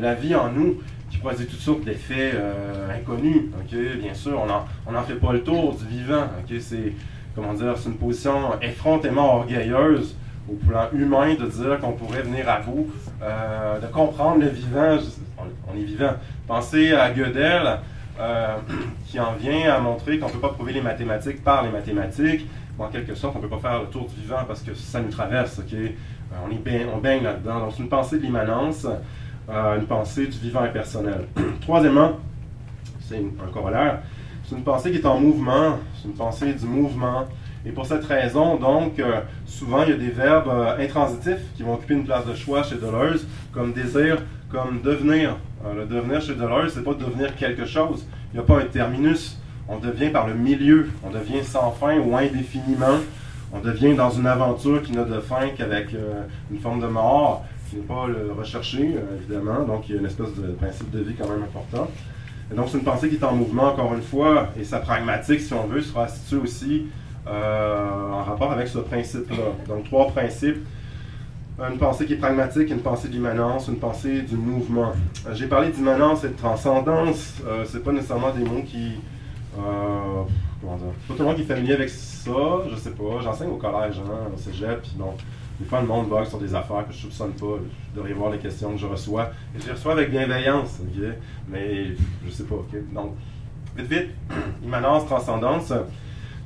la vie en nous, qui produit toutes sortes d'effets euh, inconnus. Bien sûr, on n'en fait pas le tour du vivant. C'est comment dire, c'est une position effrontément orgueilleuse au plan humain de dire qu'on pourrait venir à bout, euh, de comprendre le vivant. On, est vivant. Pensez à Gödel, euh, qui en vient à montrer qu'on ne peut pas prouver les mathématiques par les mathématiques. en quelque sorte, on ne peut pas faire le tour du vivant parce que ça nous traverse. on, est on baigne là-dedans. Donc, c'est une pensée de l'immanence une pensée du vivant impersonnel. Troisièmement, c'est un corollaire, c'est une pensée qui est en mouvement, c'est une pensée du mouvement. Et pour cette raison, donc, euh, souvent, il y a des verbes euh, intransitifs qui vont occuper une place de choix chez Deleuze, comme désir, comme devenir. Euh, le devenir chez Deleuze, c'est pas devenir quelque chose. Il n'y a pas un terminus. On devient par le milieu. On devient sans fin ou indéfiniment. On devient dans une aventure qui n'a de fin qu'avec une forme de mort qui n'est pas le recherché, euh, évidemment. Donc, il y a une espèce de principe de vie quand même important. Et donc, c'est une pensée qui est en mouvement, encore une fois, et sa pragmatique, si on veut, sera située aussi euh, en rapport avec ce principe-là. Donc, trois principes. Une pensée qui est pragmatique, une pensée d'immanence, une pensée du mouvement. Euh, j'ai parlé d'immanence et de transcendance. Euh, c'est pas nécessairement des mots qui. comment dire Pas tout le monde qui est familier avec ça, je sais pas. J'enseigne au collège, hein, au cégep, puis bon des fois, le monde bug sur des affaires que je ne soupçonne pas. Je devrais voir les questions que je reçois. Et je les reçois avec bienveillance, Mais je sais pas, Donc, vite, vite, immanence, transcendance.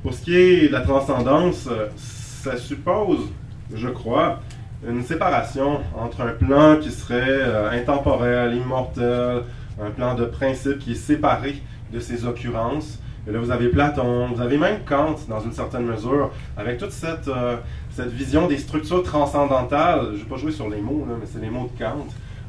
Pour ce qui est de la transcendance, ça suppose, je crois, une séparation entre un plan qui serait euh, intemporel, immortel, un plan de principe qui est séparé de ses occurrences, et là, vous avez Platon, vous avez même Kant, dans une certaine mesure, avec toute cette, euh, cette vision des structures transcendantales. Je ne vais pas jouer sur les mots, mais c'est les mots de Kant.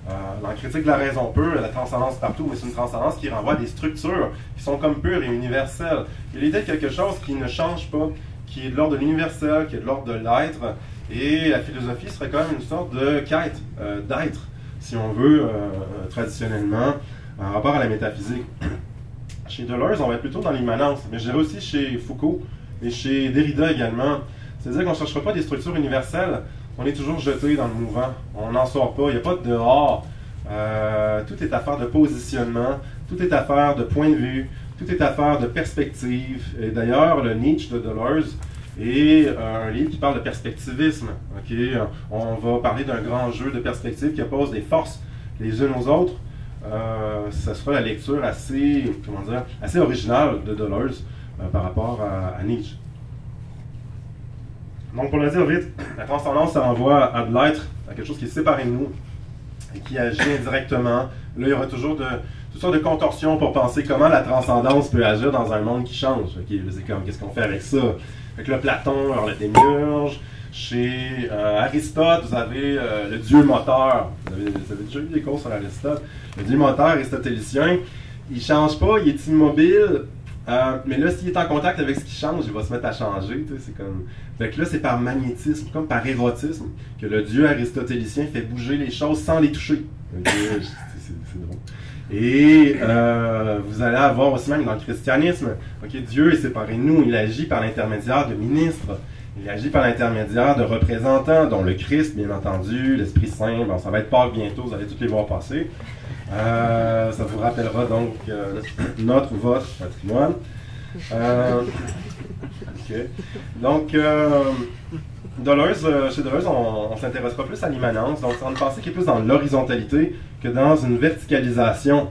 Euh, dans critique de la raison pure, la transcendance partout, mais c'est une transcendance qui renvoie à des structures qui sont comme pures et universelles. A l'idée de quelque chose qui ne change pas, qui est de l'ordre de l'universel, qui est de l'ordre de l'être. Et la philosophie serait quand même une sorte de quête euh, d'être, si on veut, traditionnellement, en rapport à la métaphysique. Chez Deleuze, on va être plutôt dans l'immanence, mais je dirais aussi chez Foucault et chez Derrida également. C'est-à-dire qu'on ne cherchera pas des structures universelles, on est toujours jeté dans le mouvement, on n'en sort pas, il n'y a pas de dehors. Euh, tout est affaire de positionnement, tout est affaire de point de vue, tout est affaire de perspective. Et d'ailleurs, le Nietzsche de Deleuze est euh, un livre qui parle de perspectivisme. On va parler d'un grand jeu de perspective qui oppose des forces les unes aux autres euh, ça sera la lecture assez, comment dire, assez originale de Deleuze euh, par rapport à, Nietzsche. Donc, pour le dire vite, la transcendance, ça renvoie à de l'être, à quelque chose qui est séparé de nous et qui agit indirectement. Là, il y aura toujours de, toutes sortes de contorsions pour penser comment la transcendance peut agir dans un monde qui change. c'est comme, qu'est-ce qu'on fait avec ça? Fait que là, Platon, alors le démiurge, chez euh, Aristote, vous avez euh, le dieu moteur. Vous avez, déjà eu des cours sur Aristote. Le dieu moteur aristotélicien, il change pas, il est immobile. Euh, mais là, s'il est en contact avec ce qui change, il va se mettre à changer. C'est comme... Fait que là, c'est par magnétisme, comme par érotisme, que le dieu aristotélicien fait bouger les choses sans les toucher. c'est drôle. Et euh, vous allez avoir aussi même dans le christianisme, Dieu est séparé de nous, il agit par l'intermédiaire de ministres, il agit par l'intermédiaire de représentants, dont le Christ, bien entendu, l'Esprit Saint, bon, ça va être Pâques bientôt, vous allez tous les voir passer. Euh, ça vous rappellera donc euh, notre ou votre patrimoine. Donc, Deleuze, chez Deleuze, on, s'intéressera plus à l'immanence, donc c'est une pensée qui est plus dans l'horizontalité que dans une verticalisation.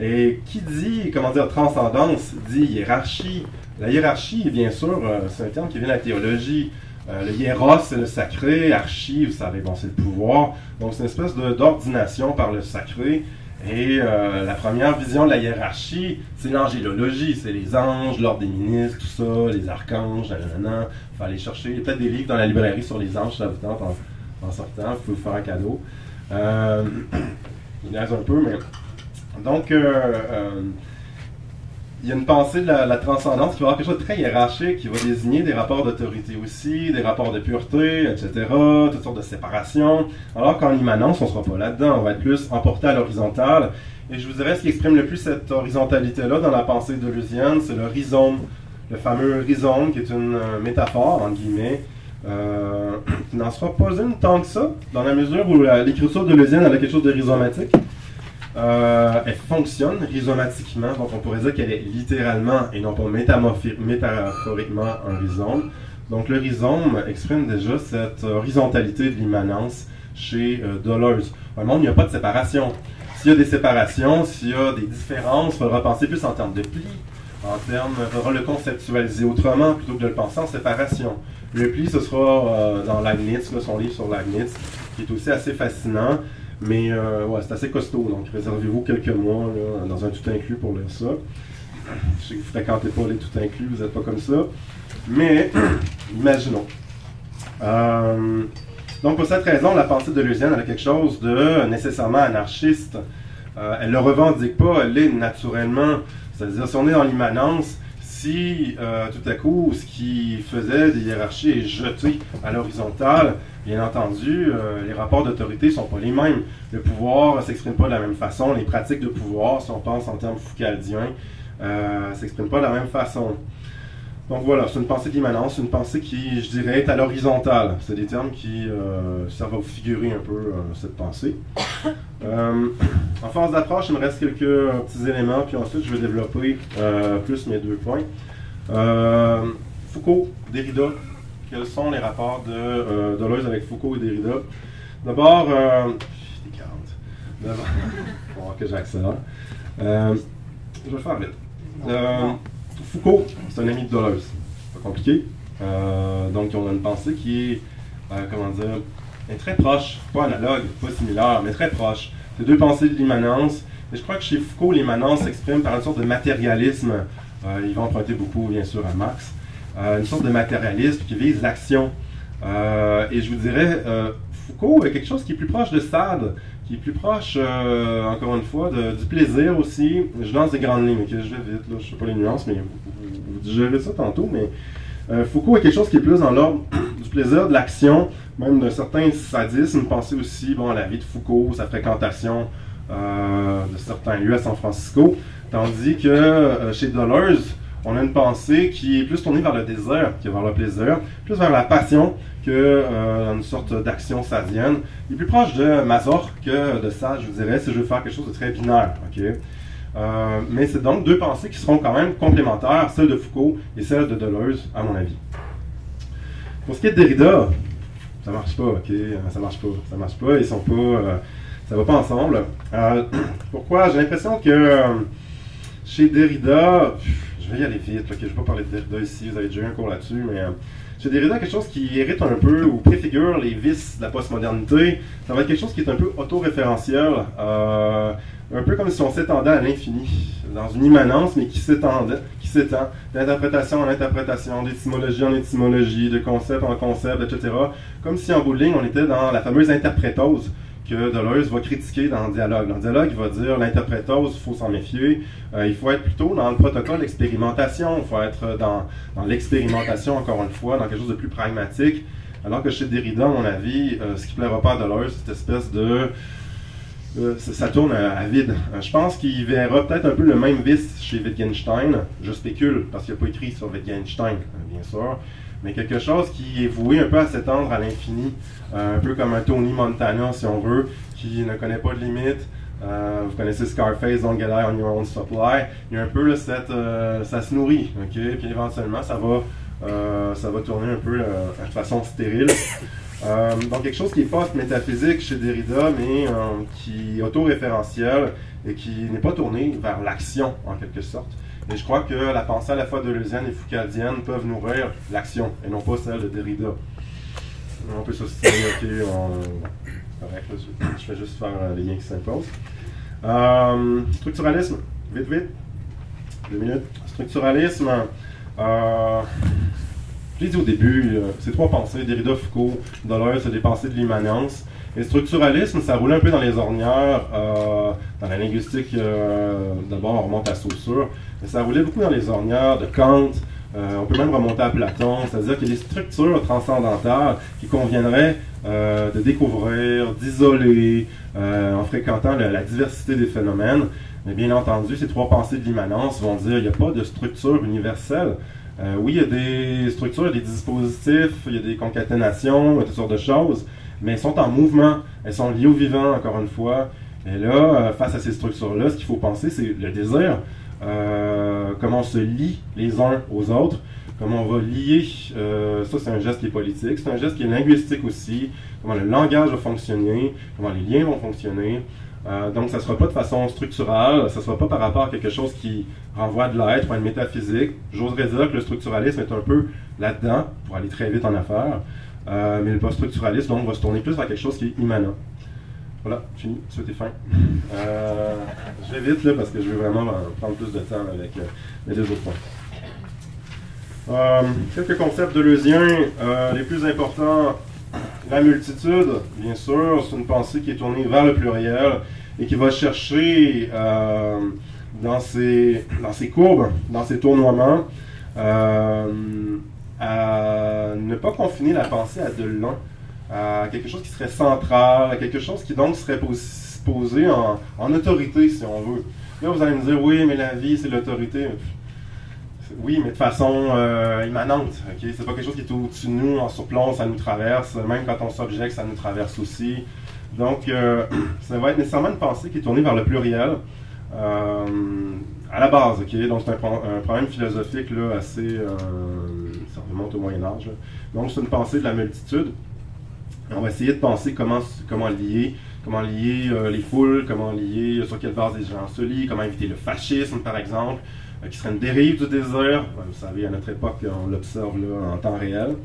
Et qui dit, comment dire, transcendance, dit hiérarchie. La hiérarchie, bien sûr, c'est un terme qui vient de la théologie. le hiéros, c'est le sacré, archi, vous savez, bon, c'est le pouvoir. Donc, c'est une espèce d'ordination par le sacré. Et euh, la première vision de la hiérarchie, c'est l'angélologie, c'est les anges, l'ordre des ministres, tout ça, les archanges, nanana. Aller chercher. Il y a peut-être des livres dans la librairie sur les anges, ça vous en, sortant, il faut vous faire un cadeau. Euh, il un peu, mais. Donc, euh, euh il y a une pensée de la, transcendance qui va avoir quelque chose de très hiérarchique, qui va désigner des rapports d'autorité aussi, des rapports de pureté, etc., toutes sortes de séparations. Alors qu'en immanence, on ne sera pas là-dedans, on va être plus emporté à l'horizontale. Et je vous dirais, ce qui exprime le plus cette horizontalité-là dans la pensée de Lusienne, c'est le rhizome, le fameux rhizome, qui est une euh, métaphore, en guillemets, euh, qui n'en sera pas une tant que ça, dans la mesure où l'écriture de Lusienne avait quelque chose de rhizomatique. Euh, elle fonctionne rhizomatiquement, donc on pourrait dire qu'elle est littéralement et non pas métaphoriquement un rhizome. Donc le rhizome exprime déjà cette horizontalité de l'immanence chez euh, Deleuze. Le monde, il n'y a pas de séparation. S'il y a des séparations, s'il y a des différences, il faudra penser plus en termes de pli, en termes, il faudra le conceptualiser autrement plutôt que de le penser en séparation. Le pli, ce sera euh, dans Leibniz, son livre sur Leibniz, qui est aussi assez fascinant. Mais euh, c'est assez costaud, donc réservez-vous quelques mois dans un tout inclus pour lire ça. Je sais que vous ne fréquentez pas les tout inclus, vous n'êtes pas comme ça. Mais, imaginons. Euh, donc, pour cette raison, la pensée de Lusienne avait quelque chose de nécessairement anarchiste. Elle ne le revendique pas, elle l'est naturellement. C'est-à-dire, si on est dans l'immanence, si tout à coup, ce qui faisait des hiérarchies est jeté à l'horizontale, Bien entendu, euh, les rapports d'autorité ne sont pas les mêmes. Le pouvoir ne s'exprime pas de la même façon. Les pratiques de pouvoir, si on pense en termes foucaldiens, euh, ne s'expriment pas de la même façon. Donc voilà, c'est une pensée d'immanence, une pensée qui, je dirais, est à l'horizontale. C'est des termes qui euh, servent à vous figurer un peu euh, cette pensée. en phase d'approche, il me reste quelques petits éléments, puis ensuite je vais développer plus mes deux points. Foucault, Derrida, quels sont les rapports de euh, Deleuze avec Foucault et Derrida? D'abord, euh, des 40. D'abord, voir que j'accélère. Euh, je vais le faire vite. Euh, Foucault, c'est un ami de Deleuze. Pas compliqué. donc, on a une pensée qui est, comment dire, très proche, pas analogue, pas similaire, mais très proche. C'est deux pensées de l'immanence. Et je crois que chez Foucault, l'immanence s'exprime par une sorte de matérialisme. il va emprunter beaucoup, bien sûr, à Marx. Euh, une sorte de matérialisme qui vise l'action. Euh, et je vous dirais, euh, Foucault est quelque chose qui est plus proche de Sade, qui est plus proche, encore une fois, du plaisir aussi. Je lance des grandes lignes, je vais vite, là, je ne sais pas les nuances, mais vous, digérez ça tantôt. Mais Foucault est quelque chose qui est plus dans l'ordre du plaisir, de l'action, même d'un certain sadisme. Pensez aussi bon, à la vie de Foucault, sa fréquentation de certains lieux à San Francisco. Tandis que chez Deleuze, on a une pensée qui est plus tournée vers le désir que vers le plaisir, plus vers la passion que euh, une sorte d'action sadienne. Il est plus proche de Mazor que de ça, je vous dirais, si je veux faire quelque chose de très binaire. Euh, mais c'est donc deux pensées qui seront quand même complémentaires, celle de Foucault et celle de Deleuze, à mon avis. Pour ce qui est de Derrida, ça marche pas, ok? Ça marche pas, ça marche pas, ils sont pas... Euh, ça va pas ensemble. pourquoi? J'ai l'impression que chez Derrida je vais y aller vite, je ne vais pas parler de Derrida ici, vous avez déjà eu un cours là-dessus, mais chez Derrida, quelque chose qui hérite un peu ou préfigure les vices de la postmodernité. Ça va être quelque chose qui est un peu autoréférentiel, euh, un peu comme si on s'étendait à l'infini, dans une immanence, mais qui s'étend, d'interprétation en interprétation, d'étymologie en étymologie, de concept en concept, etc. Comme si en bout on était dans la fameuse interprétose que Deleuze va critiquer dans le dialogue. Dans le dialogue, il va dire l'interprétose, il faut s'en méfier. Euh, il faut être plutôt dans le protocole d'expérimentation. Il faut être dans, l'expérimentation, encore une fois, dans quelque chose de plus pragmatique. Alors que chez Derrida, à mon avis, euh, ce qui ne plaira pas à Deleuze, c'est cette espèce de euh, ça, tourne à, vide. Je pense qu'il verra peut-être un peu le même vice chez Wittgenstein. Je spécule, parce qu'il n'a pas écrit sur Wittgenstein, bien sûr. Mais quelque chose qui est voué un peu à s'étendre à l'infini. Un peu comme un Tony Montana, si on veut, qui ne connaît pas de limite. vous connaissez Scarface, Don't Get on Your Own Supply. Il y a un peu cette, ça se nourrit, ok? Puis éventuellement, ça va euh, ça va tourner un peu euh, de façon stérile. Euh, donc quelque chose qui est pas métaphysique chez Derrida, mais qui est autoréférentiel et qui n'est pas tourné vers l'action en quelque sorte. Et je crois que la pensée à la fois deleuzienne et foucaldienne peuvent nourrir l'action et non pas celle de Derrida. On peut s'ostiner, ok, on... correct, je vais juste faire les liens qui s'imposent. structuralisme, vite, vite, deux minutes. Structuralisme, euh, je l'ai dit au début, euh, c'est trois pensées, Derrida, Foucault, Deleuze, c'est des pensées de l'immanence. Et structuralisme, ça roule un peu dans les ornières, euh, dans la linguistique, d'abord on remonte à Saussure, mais ça roulait beaucoup dans les ornières de Kant, on peut même remonter à Platon, c'est-à-dire qu'il y a des structures transcendantales qui conviendraient de découvrir, d'isoler, en fréquentant la, diversité des phénomènes. Mais bien entendu, ces trois pensées de l'immanence vont dire qu'il n'y a pas de structure universelle. Euh, oui, il y a des structures, il y a des dispositifs, il y a des concaténations, toutes sortes de choses, mais elles sont en mouvement, elles sont liées au vivant, encore une fois. Et là, euh, face à ces structures-là, ce qu'il faut penser, c'est le désir. Euh, comment on se lie les uns aux autres, comment on va lier, ça c'est un geste qui est politique, c'est un geste qui est linguistique aussi, comment le langage va fonctionner, comment les liens vont fonctionner. Euh, donc, ça ne sera pas de façon structurale, ça ne sera pas par rapport à quelque chose qui renvoie de l'être ou à une métaphysique. J'oserais dire que le structuralisme est un peu là-dedans, pour aller très vite en affaires. Euh, mais le post-structuralisme, donc, va se tourner plus vers quelque chose qui est immanent. Voilà, fini, c'était fin. Euh, je vais vite là parce que je veux vraiment prendre plus de temps avec les deux autres points. quelques concepts de deleuziens. les plus importants la multitude, bien sûr, c'est une pensée qui est tournée vers le pluriel et qui va chercher euh, dans, ses, dans courbes, dans ses tournoiements, euh, à ne pas confiner la pensée à de l'un, à quelque chose qui serait central, à quelque chose qui donc serait posé en, autorité, si on veut. Là, vous allez me dire, oui, mais la vie, c'est l'autorité. Oui, mais de façon euh, immanente. Ce C'est pas quelque chose qui est au-dessus de nous, en surplomb, ça nous traverse. Même quand on s'objecte, ça nous traverse aussi. Donc, euh, ça va être nécessairement une pensée qui est tournée vers le pluriel. Euh, à la base? Donc, c'est un, problème philosophique là, assez. ça remonte au Moyen-Âge. Donc, c'est une pensée de la multitude. On va essayer de penser comment, comment lier comment lier les foules, comment lier sur quelle base les gens se lient, comment éviter le fascisme, par exemple. Euh, qui serait une dérive du désir. Vous savez, à notre époque, on l'observe en temps réel.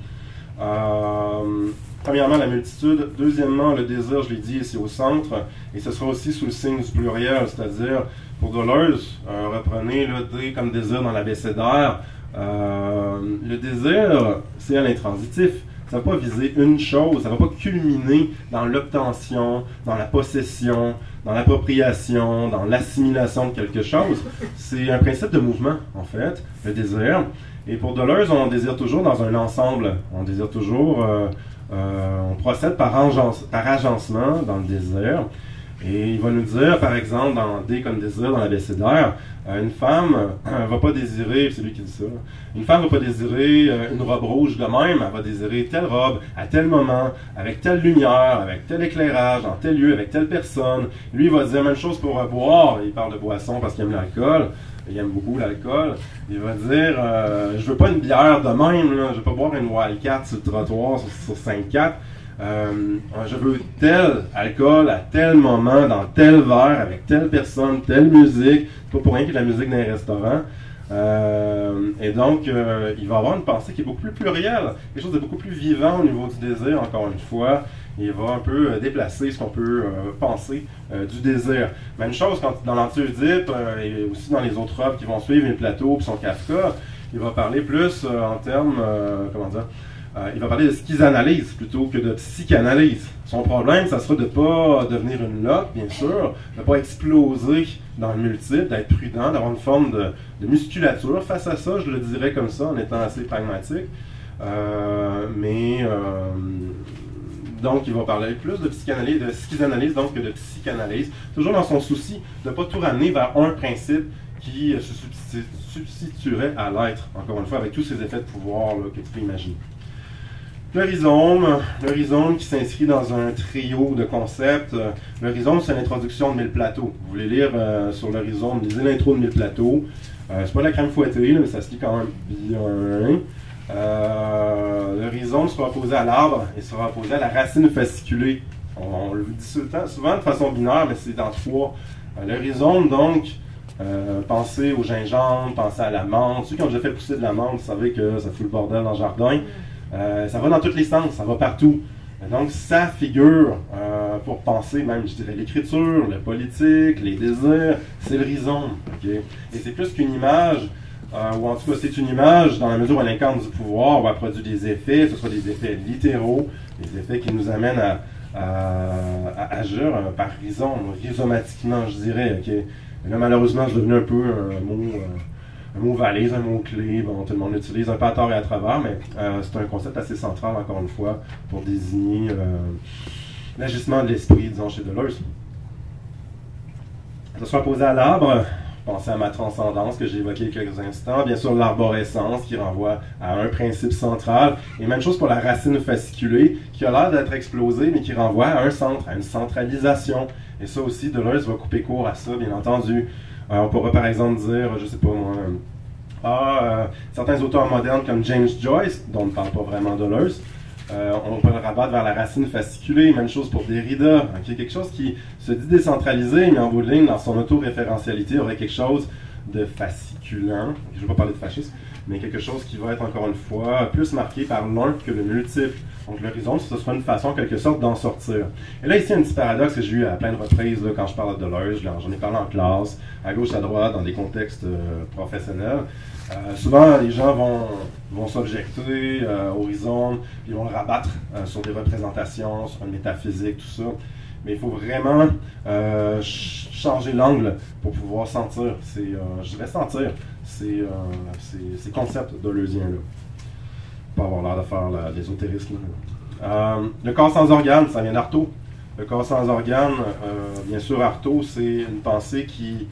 Euh, premièrement, la multitude. Deuxièmement, le désir, je l'ai dit, c'est au centre. Et ce sera aussi sous le signe du pluriel, c'est-à-dire, pour Deleuze, euh, reprenez le D comme désir dans l'abécédaire. Euh, le désir, c'est à l'intransitif ça ne va pas viser une chose, ça ne va pas culminer dans l'obtention, dans la possession, dans l'appropriation, dans l'assimilation de quelque chose. C'est un principe de mouvement, en fait, le désir. Et pour Deleuze, on désire toujours dans un ensemble. On désire toujours, euh, euh, on procède par, par agencement dans le désir. Et il va nous dire, par exemple, dans D comme désir, dans l'abécédaire, euh, une femme ne euh, va pas désirer, c'est lui qui dit ça, une femme va pas désirer euh, une robe rouge de même, elle va désirer telle robe, à tel moment, avec telle lumière, avec tel éclairage, dans tel lieu, avec telle personne. Lui, il va dire la même chose pour boire, il parle de boisson parce qu'il aime l'alcool, il aime beaucoup l'alcool. Il va dire, je veux pas une bière de même, là, je veux pas boire une Wildcat sur le trottoir sur, sur 5-4. Euh, je veux tel alcool à tel moment, dans tel verre, avec telle personne, telle musique. C'est pas pour rien qu'il la musique dans les restaurants. Euh, et donc, euh, il va avoir une pensée qui est beaucoup plus plurielle, quelque chose de beaucoup plus vivant au niveau du désir, encore une fois. Il va un peu déplacer ce qu'on peut penser du désir. Même chose quand, dans l'anti-Oedipe et aussi dans les autres œuvres qui vont suivre, les plateaux puis son Kafka, il va parler plus en termes, comment dire, euh, il va parler de schizanalyse plutôt que de psychanalyse. Son problème, ça sera de ne pas devenir une loque, bien sûr, de ne pas exploser dans le multiple, d'être prudent, d'avoir une forme de, musculature. Face à ça, je le dirais comme ça, en étant assez pragmatique. Euh, mais euh, donc il va parler plus de psychanalyse, de schizoanalyse donc que de psychanalyse, toujours dans son souci de ne pas tout ramener vers un principe qui se substituerait à l'être, encore une fois, avec tous ces effets de pouvoir que tu peux imaginer. Le rhizome, le rhizome qui s'inscrit dans un trio de concepts. Le rhizome, c'est l'introduction de Mille Plateaux. Vous voulez lire euh, sur le rhizome, lisez l'intro de Mille Plateaux. Euh, c'est pas la crème fouettée, mais ça se lit quand même bien. Euh, le rhizome sera opposé à l'arbre et sera opposé à la racine fasciculée. On, le dit souvent, de façon binaire, mais c'est dans trois. le rhizome, donc, pensez au gingembre, pensez à la menthe. Ceux qui ont déjà fait pousser de la menthe, vous savez que ça fout le bordel dans le jardin. Euh, ça va dans tous les sens, ça va partout. Donc, ça figure euh, pour penser, même, je dirais, l'écriture, le politique, les désirs, c'est le rhizome. Et c'est plus qu'une image, euh, ou en tout cas, c'est une image dans la mesure où elle incarne du pouvoir, où elle produit des effets, que ce soit des effets littéraux, des effets qui nous amènent à, agir par rhizome, rhizomatiquement, je dirais. Là, malheureusement, c'est devenu un peu un mot un mot valise, un mot clé, bon, tout le monde l'utilise un peu à tort et à travers, mais euh, c'est un concept assez central, encore une fois, pour désigner euh, l'agissement de l'esprit, disons, chez Deleuze. Ça sera posé à l'arbre. Pensez à ma transcendance que j'ai évoqué il y a quelques instants. Bien sûr, l'arborescence qui renvoie à un principe central. Et même chose pour la racine fasciculée qui a l'air d'être explosée, mais qui renvoie à un centre, à une centralisation. Et ça aussi, Deleuze va couper court à ça, bien entendu. Euh, on pourrait par exemple dire, je sais pas moi, ah, euh, certains auteurs modernes comme James Joyce, dont on ne parle pas vraiment Deleuze, euh, on peut le rabattre vers la racine fasciculée, même chose pour Derrida, hein, qui est quelque chose qui se dit décentralisé, mais en bout de ligne, dans son autoréférentialité, aurait quelque chose de fasciculant. Je ne vais pas parler de fascisme, mais quelque chose qui va être encore une fois plus marqué par l'un que le multiple. Donc l'horizon, ce sera une façon, en quelque sorte, d'en sortir. Et là, ici, un petit paradoxe que j'ai eu à plein de reprises quand je parle de Deleuze. J'en ai parlé en classe, à gauche, à droite, dans des contextes euh, professionnels. Euh, souvent, les gens vont, vont s'objecter euh, horizon, puis ils vont le rabattre sur des représentations, sur une métaphysique, tout ça. Mais il faut vraiment changer l'angle pour pouvoir sentir. C'est, je dirais sentir ces, ces concepts deleuziens-là pas avoir l'air de faire l'ésotérisme. Euh, le corps sans organes, ça vient d'Artaud. Le corps sans organes, euh, bien sûr, Artaud, c'est une pensée qui,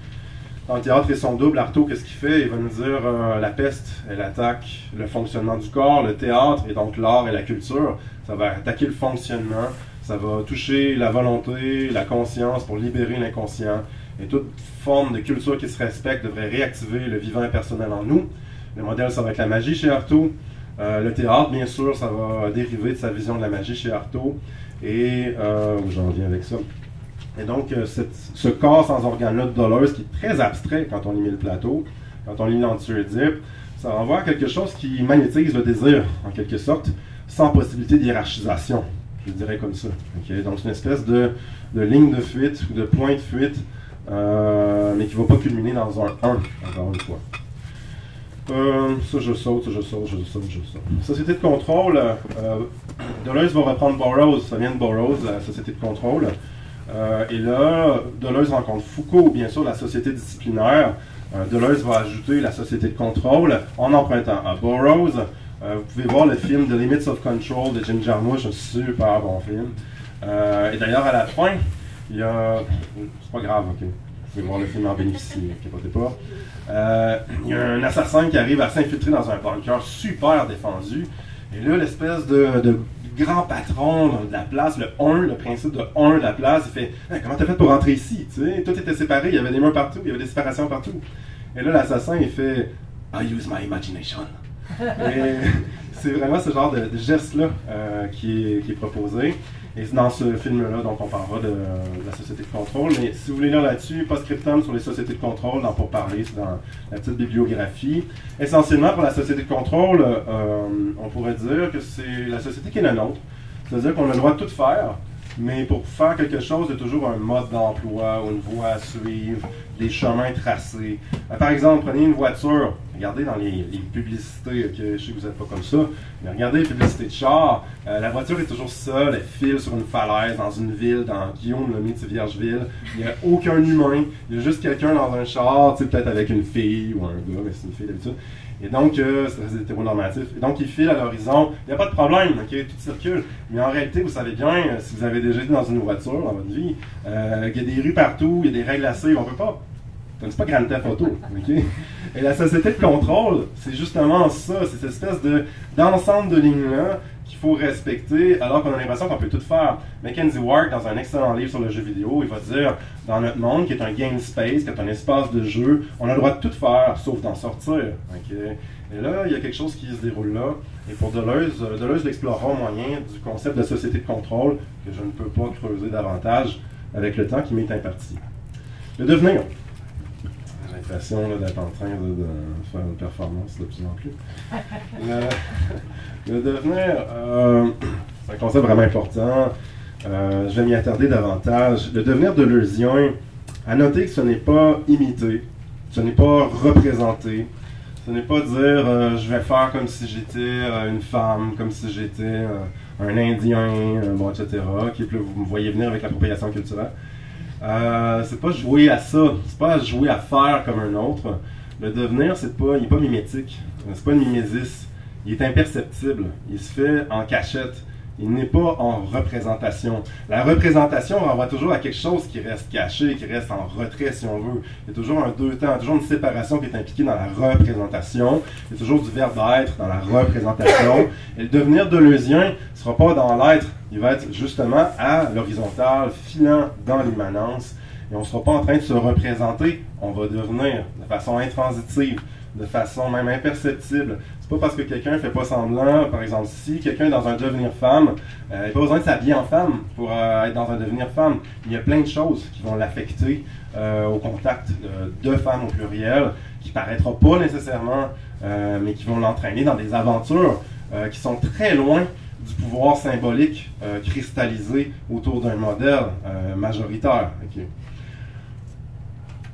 dans le théâtre et son double, Artaud, qu'est-ce qu'il fait? Il va nous dire euh, la peste, elle attaque le fonctionnement du corps, le théâtre et donc l'art et la culture. Ça va attaquer le fonctionnement, ça va toucher la volonté, la conscience pour libérer l'inconscient. Et toute forme de culture qui se respecte devrait réactiver le vivant impersonnel en nous. Le modèle, ça va être la magie chez Artaud. Euh, le théâtre, bien sûr, ça va dériver de sa vision de la magie chez Artaud. Et euh, j'en viens avec ça. Et donc, euh, ce corps sans organe-là de Dolores, qui est très abstrait quand on lit le plateau, quand on lit l'anti-Oedipe, ça renvoie à quelque chose qui magnétise le désir, en quelque sorte, sans possibilité d'hierarchisation. Je dirais comme ça. Donc, c'est une espèce de, ligne de fuite ou de point de fuite, mais qui ne va pas culminer dans un 1, encore une fois. Euh, ça, je saute, ça, je saute, je saute, je saute. Société de contrôle, euh, Deleuze va reprendre Burroughs, ça vient de Burroughs, la société de contrôle. Euh, et là, Deleuze rencontre Foucault, bien sûr, la société disciplinaire. Euh, Deleuze va ajouter la société de contrôle en empruntant à Burroughs. vous pouvez voir le film The Limits of Control de Jim Jarmusch, un super bon film. et d'ailleurs, à la fin, il y a. C'est pas grave, ok pouvez voir le film en bénéficier, ne pas. Euh, il y a un assassin qui arrive à s'infiltrer dans un bunker super défendu. Et là, l'espèce de, grand patron de la place, le 1, le principe de 1 de la place, il fait Comment t'as fait pour rentrer ici Tout était séparé, il y avait des murs partout, il y avait des séparations partout. Et là, l'assassin, il fait I use my imagination. c'est vraiment ce genre de, geste-là euh, qui, est, qui, est, proposé. Et c'est dans ce film-là, donc on parlera de, la société de contrôle. Mais si vous voulez lire là-dessus, pas scriptum sur les sociétés de contrôle, dans Pour parler, c'est dans la petite bibliographie. Essentiellement, pour la société de contrôle, euh, on pourrait dire que c'est la société qui est la nôtre. C'est-à-dire qu'on a le droit de tout faire, mais pour faire quelque chose, il y a toujours un mode d'emploi une voie à suivre. des chemins tracés. Euh, par exemple, prenez une voiture, regardez dans les, publicités, je sais que vous n'êtes pas comme ça, mais regardez les publicités de char, euh, la voiture est toujours seule, elle file sur une falaise dans une ville, dans Guillaume le de Viergeville, il n'y a aucun humain, il y a juste quelqu'un dans un char, peut-être avec une fille ou un gars, mais c'est une fille d'habitude. Et donc, euh, c'est hétéronormatif. Et donc, il file à l'horizon. Il n'y a pas de problème, ok, tout circule. Mais en réalité, vous savez bien, euh, si vous avez déjà été dans une voiture dans votre vie, euh, il y a des rues partout, il y a des règles assez, on ne peut pas. Pas Grand Theft Auto, ok? Et la société de contrôle, c'est justement ça, c'est cette espèce de, d'ensemble de lignes-là qu'il faut respecter alors qu'on a l'impression qu'on peut tout faire. Mackenzie Ward, dans un excellent livre sur le jeu vidéo, il va dire dans notre monde, qui est un game space, qui est un espace de jeu, on a le droit de tout faire sauf d'en sortir. Et là, il y a quelque chose qui se déroule là. Et pour Deleuze, euh, Deleuze l'explorera au moyen du concept de société de contrôle que je ne peux pas creuser davantage avec le temps qui m'est imparti. Le devenir. L'impression d'être en train de, faire une performance de plus en plus. Le, devenir, euh, c'est un concept vraiment important. Euh, je vais m'y attarder davantage. Le devenir de Leusien, à noter que ce n'est pas imité, ce n'est pas représenté, ce n'est pas dire euh, je vais faire comme si j'étais euh, une femme, comme si j'étais un Indien, bon, etc. Qui, vous me voyez venir avec l'appropriation culturelle. C'est pas jouer à ça, c'est pas jouer à faire comme un autre. Le devenir, c'est pas, il n'est pas mimétique, c'est pas une mimésis. Il est imperceptible, il se fait en cachette il n'est pas en représentation. La représentation renvoie toujours à quelque chose qui reste caché, qui reste en retrait, si on veut. Il y a toujours un deux temps, toujours une séparation qui est impliquée dans la représentation. Il y a toujours du verbe être dans la représentation. Et le devenir de ne sera pas dans l'être, il va être justement à l'horizontale, filant dans l'immanence. Et on ne sera pas en train de se représenter, on va devenir de façon intransitive, de façon même imperceptible, c'est pas parce que quelqu'un ne fait pas semblant, par exemple, si quelqu'un est dans un devenir femme, euh, il n'a pas besoin de s'habiller en femme pour euh, être dans un devenir femme. Il y a plein de choses qui vont l'affecter euh, au contact de femmes au pluriel, qui paraîtra pas nécessairement, mais qui vont l'entraîner dans des aventures qui sont très loin du pouvoir symbolique cristallisé autour d'un modèle majoritaire.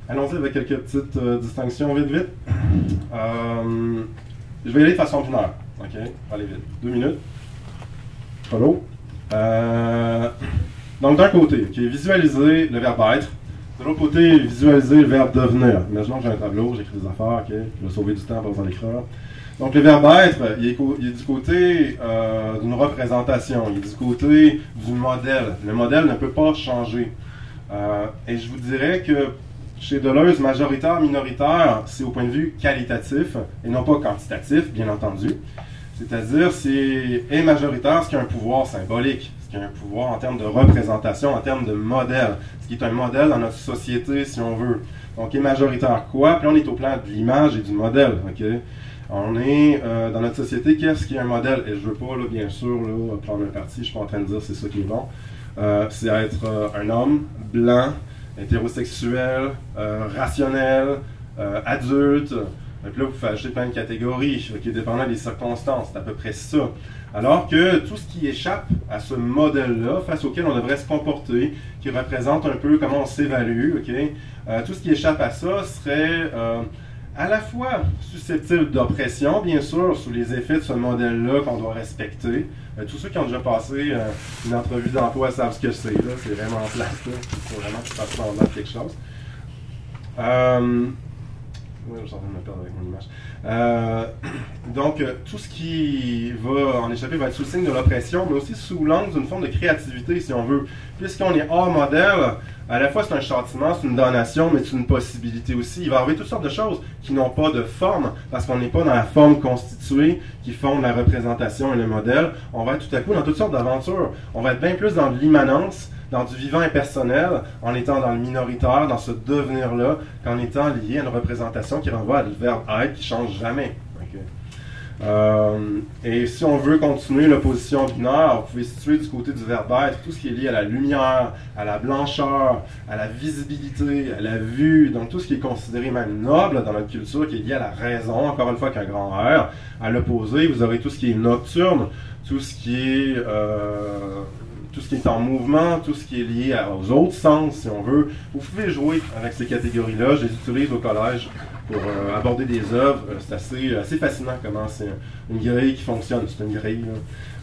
Allons-y avec quelques petites distinctions vite vite. Je vais y aller de façon binaire. OK? Allez vite. Deux minutes. Follow. Euh, donc, d'un côté, OK, visualiser le verbe être. De l'autre côté, visualiser le verbe devenir. Imaginons que j'ai un tableau, j'écris des affaires, OK? Je vais sauver du temps, pas besoin. Donc, le verbe être, il est, du côté euh, d'une représentation, il est du côté du modèle. Le modèle ne peut pas changer. Euh, et je vous dirais que chez Deleuze, majoritaire, minoritaire, c'est au point de vue qualitatif et non pas quantitatif, bien entendu. C'est-à-dire, c'est est majoritaire, ce qui a un pouvoir symbolique, ce qui a un pouvoir en termes de représentation, en termes de modèle, ce qui est un modèle dans notre société, si on veut. Donc, est majoritaire quoi? Puis on est au plan de l'image et du modèle, OK? On est euh, dans notre société, qu'est-ce qui est un modèle? Et je veux pas, là, bien sûr, là, prendre un parti, je suis pas en train de dire c'est ça qui est bon. Euh, c'est être euh, un homme blanc, hétérosexuel, euh, rationnel, euh, adulte. Donc là, vous pouvez ajouter plein de catégories, qui dépendant des circonstances. C'est à peu près ça. Alors que tout ce qui échappe à ce modèle-là, face auquel on devrait se comporter, qui représente un peu comment on s'évalue, ok, euh, tout ce qui échappe à ça serait à la fois susceptible d'oppression, bien sûr, sous les effets de ce modèle-là qu'on doit respecter. Euh, tous ceux qui ont déjà passé euh, une entrevue d'emploi savent ce que c'est. C'est vraiment en place. Il faut vraiment que tu fasses semblant quelque chose. Euh, oui, je suis en train de me perdre avec mon image. Euh, donc, euh, tout ce qui va en échapper va être sous le signe de l'oppression, mais aussi sous l'angle d'une forme de créativité, si on veut. Puisqu'on est hors modèle, à la fois c'est un châtiment, c'est une donation, mais c'est une possibilité aussi. Il va avoir toutes sortes de choses qui n'ont pas de forme, parce qu'on n'est pas dans la forme constituée qui font la représentation et le modèle. On va être tout à coup dans toutes sortes d'aventures. On va être bien plus dans l'immanence, dans du vivant impersonnel, en étant dans le minoritaire, dans ce devenir-là, qu'en étant lié à une représentation qui renvoie à le verbe être qui change jamais. Euh, et si on veut continuer l'opposition binaire, vous pouvez situer du côté du verbe être tout ce qui est lié à la lumière, à la blancheur, à la visibilité, à la vue, donc tout ce qui est considéré même noble dans notre culture, qui est lié à la raison, encore une fois qu'un grand R. À l'opposé, vous aurez tout ce qui est nocturne, tout ce qui est euh, tout ce qui est en mouvement, tout ce qui est lié aux autres sens, si on veut. Vous pouvez jouer avec ces catégories-là. Je les utilise au collège pour euh, aborder des œuvres. Euh, c'est assez, assez fascinant comment c'est une grille qui fonctionne. C'est une grille.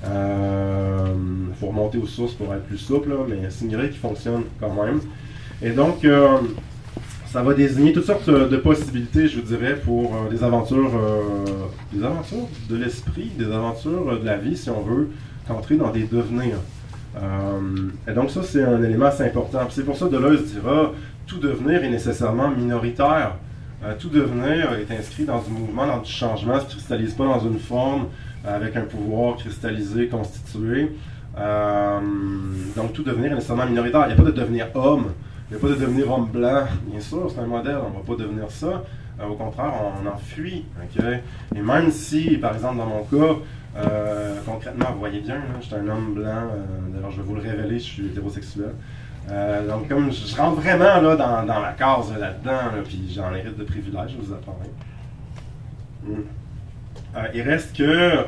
Il faut remonter aux sources pour être plus souple, mais c'est une grille qui fonctionne quand même. Et donc, ça va désigner toutes sortes de possibilités, je vous dirais, pour des aventures, des aventures de l'esprit, des aventures de la vie, si on veut, entrer dans des devenirs. Euh, et donc ça, c'est un élément assez important. C'est pour ça que Deleuze dira, tout devenir est nécessairement minoritaire. Euh, tout devenir est inscrit dans un mouvement, dans du changement, ne se cristallise pas dans une forme avec un pouvoir cristallisé, constitué. Euh, donc tout devenir est nécessairement minoritaire. Il n'y a pas de devenir homme, il n'y a pas de devenir homme blanc. Bien sûr, c'est un modèle, on ne va pas devenir ça. au contraire, on en fuit. Et même si, par exemple, dans mon cas, euh, concrètement, vous voyez bien, je suis un homme blanc. Euh, d'ailleurs, je vais vous le révéler, je suis hétérosexuel. Euh, donc, comme je, rentre vraiment là, dans, dans la case là-dedans, puis j'en hérite de privilèges, je vous apprendrai. Hmm. il reste que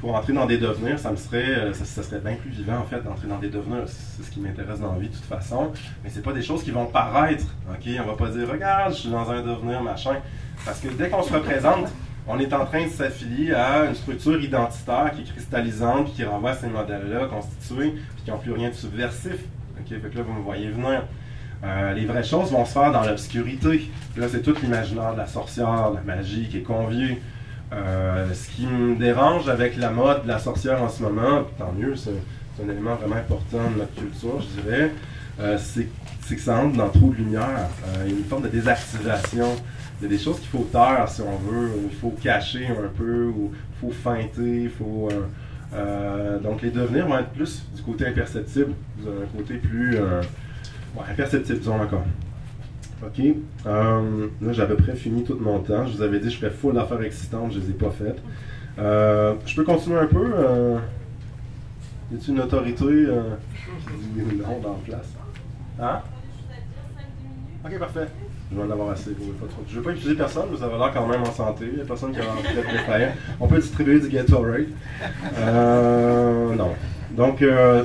pour entrer dans des devenirs, ça me serait, ça, serait bien plus vivant en fait d'entrer dans des devenirs. C'est ce qui m'intéresse dans la vie de toute façon. Mais c'est pas des choses qui vont paraître. Ok, on va pas dire regarde, je suis dans un devenir machin. Parce que dès qu'on se représente, on est en train de s'affilier à une structure identitaire qui est cristallisante, qui renvoie à ces modèles-là constitués, puis qui n'ont plus rien de subversif. OK, fait que là, vous me voyez venir. Euh, les vraies choses vont se faire dans l'obscurité. Là, c'est tout l'imaginaire de la sorcière, de la magie qui est convié. Euh, ce qui me dérange avec la mode de la sorcière en ce moment, tant mieux, c'est un élément vraiment important de notre culture, je dirais, euh, c'est que ça entre dans trop de lumière. il y a une forme de désactivation y a des choses qu'il faut taire si on veut, il faut cacher un peu, ou il faut feinter, il faut. Euh, euh, donc les devenirs vont être plus du côté imperceptible. Vous avez un côté plus euh, imperceptible, disons encore. OK? là, j'ai à peu près fini tout mon temps. Je vous avais dit que je ferais full d'affaires excitantes, je ne les ai pas faites. je peux continuer un peu? y a-t-il une autorité non dans la place? Hein? Ok, parfait. Je vais avoir assez. Je veux pas utiliser personne, vous avez l'air quand même en santé. Il n'y a personne qui a envie de préférer. On peut distribuer du Gatorade. Euh, non. Donc, euh,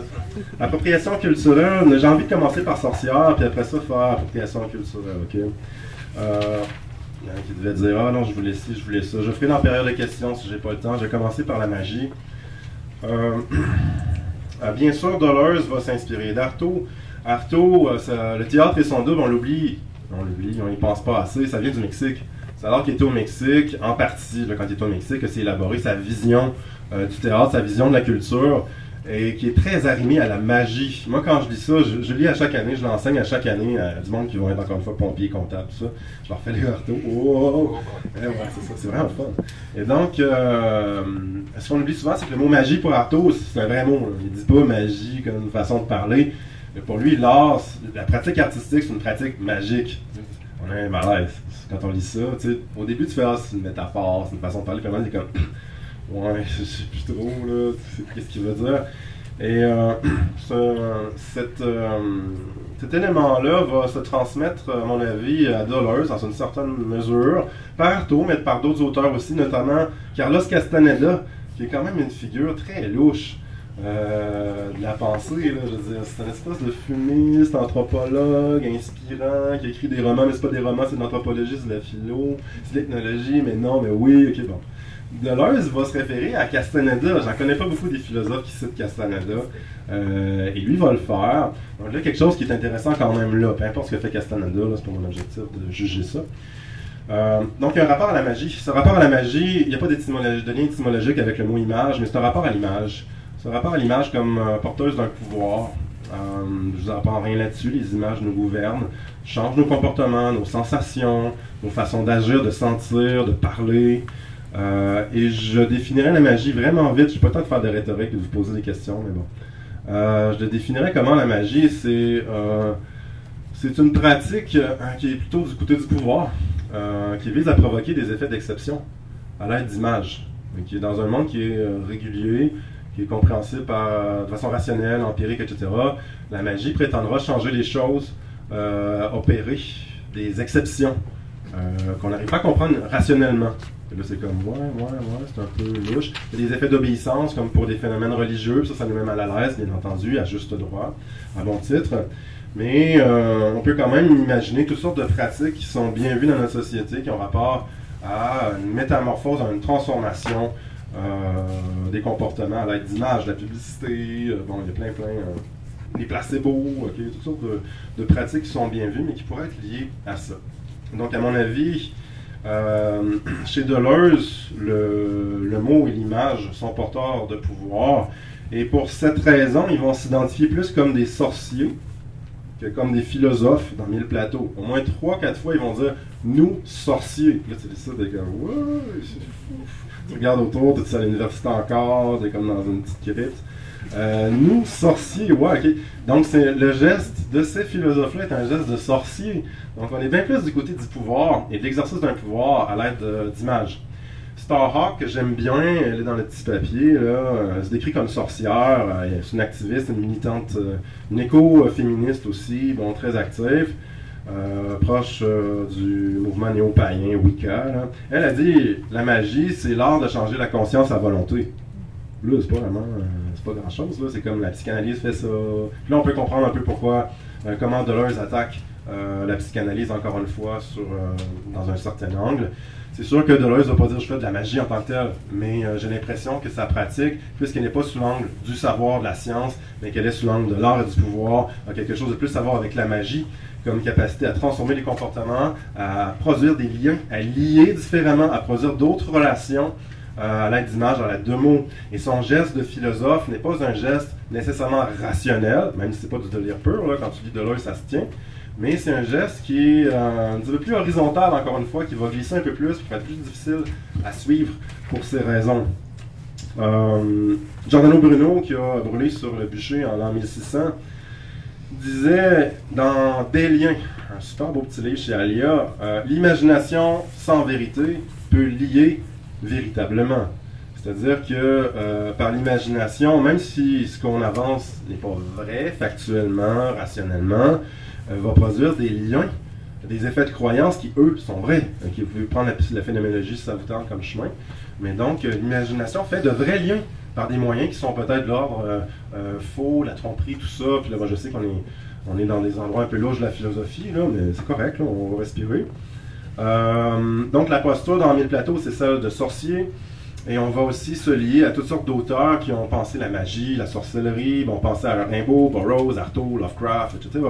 appropriation culturelle, j'ai envie de commencer par sorcière, puis après ça, faire appropriation culturelle, OK? Euh, il y en a qui devait dire Ah non, je voulais ci, je voulais ça. Je ferai dans la période de questions si j'ai pas le temps. Je vais commencer par la magie. Euh, bien sûr, Dolores va s'inspirer d'Artaud. Artaud, le théâtre et son double, on l'oublie on l'oublie, on n'y pense pas assez. Ça vient du Mexique. C'est alors qu'il était au Mexique, en partie, quand il était au Mexique, que c'est élaboré sa vision euh, du théâtre, sa vision de la culture, et qui est très arrimé à la magie. Moi, quand je lis ça, je, lis à chaque année, je l'enseigne à chaque année à du monde qui vont être encore une fois pompiers, comptables, tout ça. Je leur fais les retours. Oh, c'est ça, c'est vraiment fun. Et donc, euh, ce qu'on oublie souvent, c'est que le mot magie pour Arthur, c'est un vrai mot. Il dit pas magie comme une façon de parler pour lui, l'art, la pratique artistique, c'est une pratique magique. On a un malaise quand on lit ça. au début, tu fais ah, c'est une métaphore, c'est une façon de parler. Puis c'est comme Ouais, je sais plus trop, là, qu'est-ce qu'il veut dire. Et euh, cet, euh, cet élément-là va se transmettre, à mon avis, à Dolores, dans une certaine mesure, par mais par d'autres auteurs aussi, notamment Carlos Castaneda, qui est quand même une figure très louche. Euh, de la pensée, je veux dire, c'est un espèce de fumiste, anthropologue, inspirant, qui écrit des romans, mais c'est pas des romans, c'est de l'anthropologie, c'est de la philo, c'est de l'ethnologie, mais non, mais oui, ok, bon. Deleuze va se référer à Castaneda. J'en connais pas beaucoup des philosophes qui citent Castaneda. Euh, et lui va le faire. Donc là, quelque chose qui est intéressant quand même là. Peu importe ce que fait Castaneda, c'est pas mon objectif de juger ça. Euh, donc, il y a un rapport à la magie. Ce rapport à la magie, il n'y a pas de lien étymologique avec le mot image, mais c'est un rapport à l'image. Ce rapport à l'image comme euh, porteuse d'un pouvoir. Euh, je vous apprends rien là-dessus. Les images nous gouvernent, changent nos comportements, nos sensations, nos façons d'agir, de sentir, de parler. Euh, et je définirais la magie vraiment vite. Je n'ai pas le temps de faire de rhétorique et de vous poser des questions, mais bon. je définirais comment la magie, c'est une pratique qui est plutôt du côté du pouvoir, qui vise à provoquer des effets d'exception à l'aide d'images, dans un monde qui est régulier, compréhensible par, de façon rationnelle, empirique, etc. La magie prétendra changer les choses, euh, opérer des exceptions euh, qu'on n'arrive pas à comprendre rationnellement. Et là, c'est comme, ouais, ouais, ouais, c'est un peu louche. Il y a des effets d'obéissance, comme pour des phénomènes religieux, ça, ça nous met mal à l'aise, bien entendu, à juste droit, à bon titre. Mais euh, on peut quand même imaginer toutes sortes de pratiques qui sont bien vues dans notre société, qui ont rapport à une métamorphose, à une transformation des comportements à l'aide d'images, de la publicité, euh, bon, il y a plein, plein, des placebos, toutes sortes de, pratiques qui sont bien vues, mais qui pourraient être liées à ça. Donc, à mon avis, euh, chez Deleuze, le, mot et l'image sont porteurs de pouvoir. Et pour cette raison, ils vont s'identifier plus comme des sorciers que comme des philosophes dans Mille Plateaux. Au moins trois, quatre fois, ils vont dire nous, sorciers. Là, tu comme ouais, c'est fou. Tu regardes autour, tu es à l'université encore, t'es comme dans une petite crypte. Euh, nous, sorciers, ouais, ok. Donc, c'est le geste de ces philosophes-là est un geste de sorcier. Donc, on est bien plus du côté du pouvoir et de l'exercice d'un pouvoir à l'aide d'images. Starhawk, que j'aime bien, elle est dans le petit papier, là, elle se décrit comme sorcière, c'est une activiste, une militante, euh, une éco-féministe aussi, bon, très active, euh, proche du mouvement néo-païen Wicca. Elle a dit la magie, c'est l'art de changer la conscience à volonté. Là, c'est pas vraiment c'est pas grand chose. C'est comme la psychanalyse fait ça. Là, on peut comprendre un peu pourquoi, euh, comment Deleuze attaque euh, la psychanalyse, encore une fois, euh, dans un certain angle. C'est sûr que Deleuze ne va pas dire je fais de la magie en tant que tel, mais j'ai l'impression que sa pratique, puisqu'elle n'est pas sous l'angle du savoir, de la science, mais qu'elle est sous l'angle de l'art et du pouvoir, a quelque chose de plus à voir avec la magie, comme capacité à transformer les comportements, à produire des liens, à lier différemment, à produire d'autres relations euh, à l'aide d'images, à l'aide de mots. Et son geste de philosophe n'est pas un geste nécessairement rationnel, même si c'est pas du délire pur, quand tu lis Deleuze, ça se tient. Mais c'est un geste qui est euh, un peu plus horizontal, encore une fois, qui va glisser un peu plus, qui va être plus difficile à suivre pour ces raisons. Euh, Giordano Bruno, qui a brûlé sur le bûcher en l'an 1600, disait dans Des liens, un super beau petit livre chez Alia, l'imagination sans vérité peut lier véritablement. C'est-à-dire que euh, par l'imagination, même si ce qu'on avance n'est pas vrai factuellement, rationnellement, euh, va produire des liens, des effets de croyance qui, eux, sont vrais. Donc, vous pouvez prendre la, phénoménologie si ça vous tente comme chemin. Mais donc, euh, l'imagination fait de vrais liens par des moyens qui sont peut-être de l'ordre faux, la tromperie, tout ça. Puis là, moi, je sais qu'on est, on est dans des endroits un peu louches de la philosophie, là, mais c'est correct, on va respirer. Euh, donc la posture dans Mille Plateaux, c'est celle de sorcier. Et on va aussi se lier à toutes sortes d'auteurs qui ont pensé la magie, la sorcellerie, ont pensé à Rimbaud, Burroughs, Artaud, Lovecraft, etc.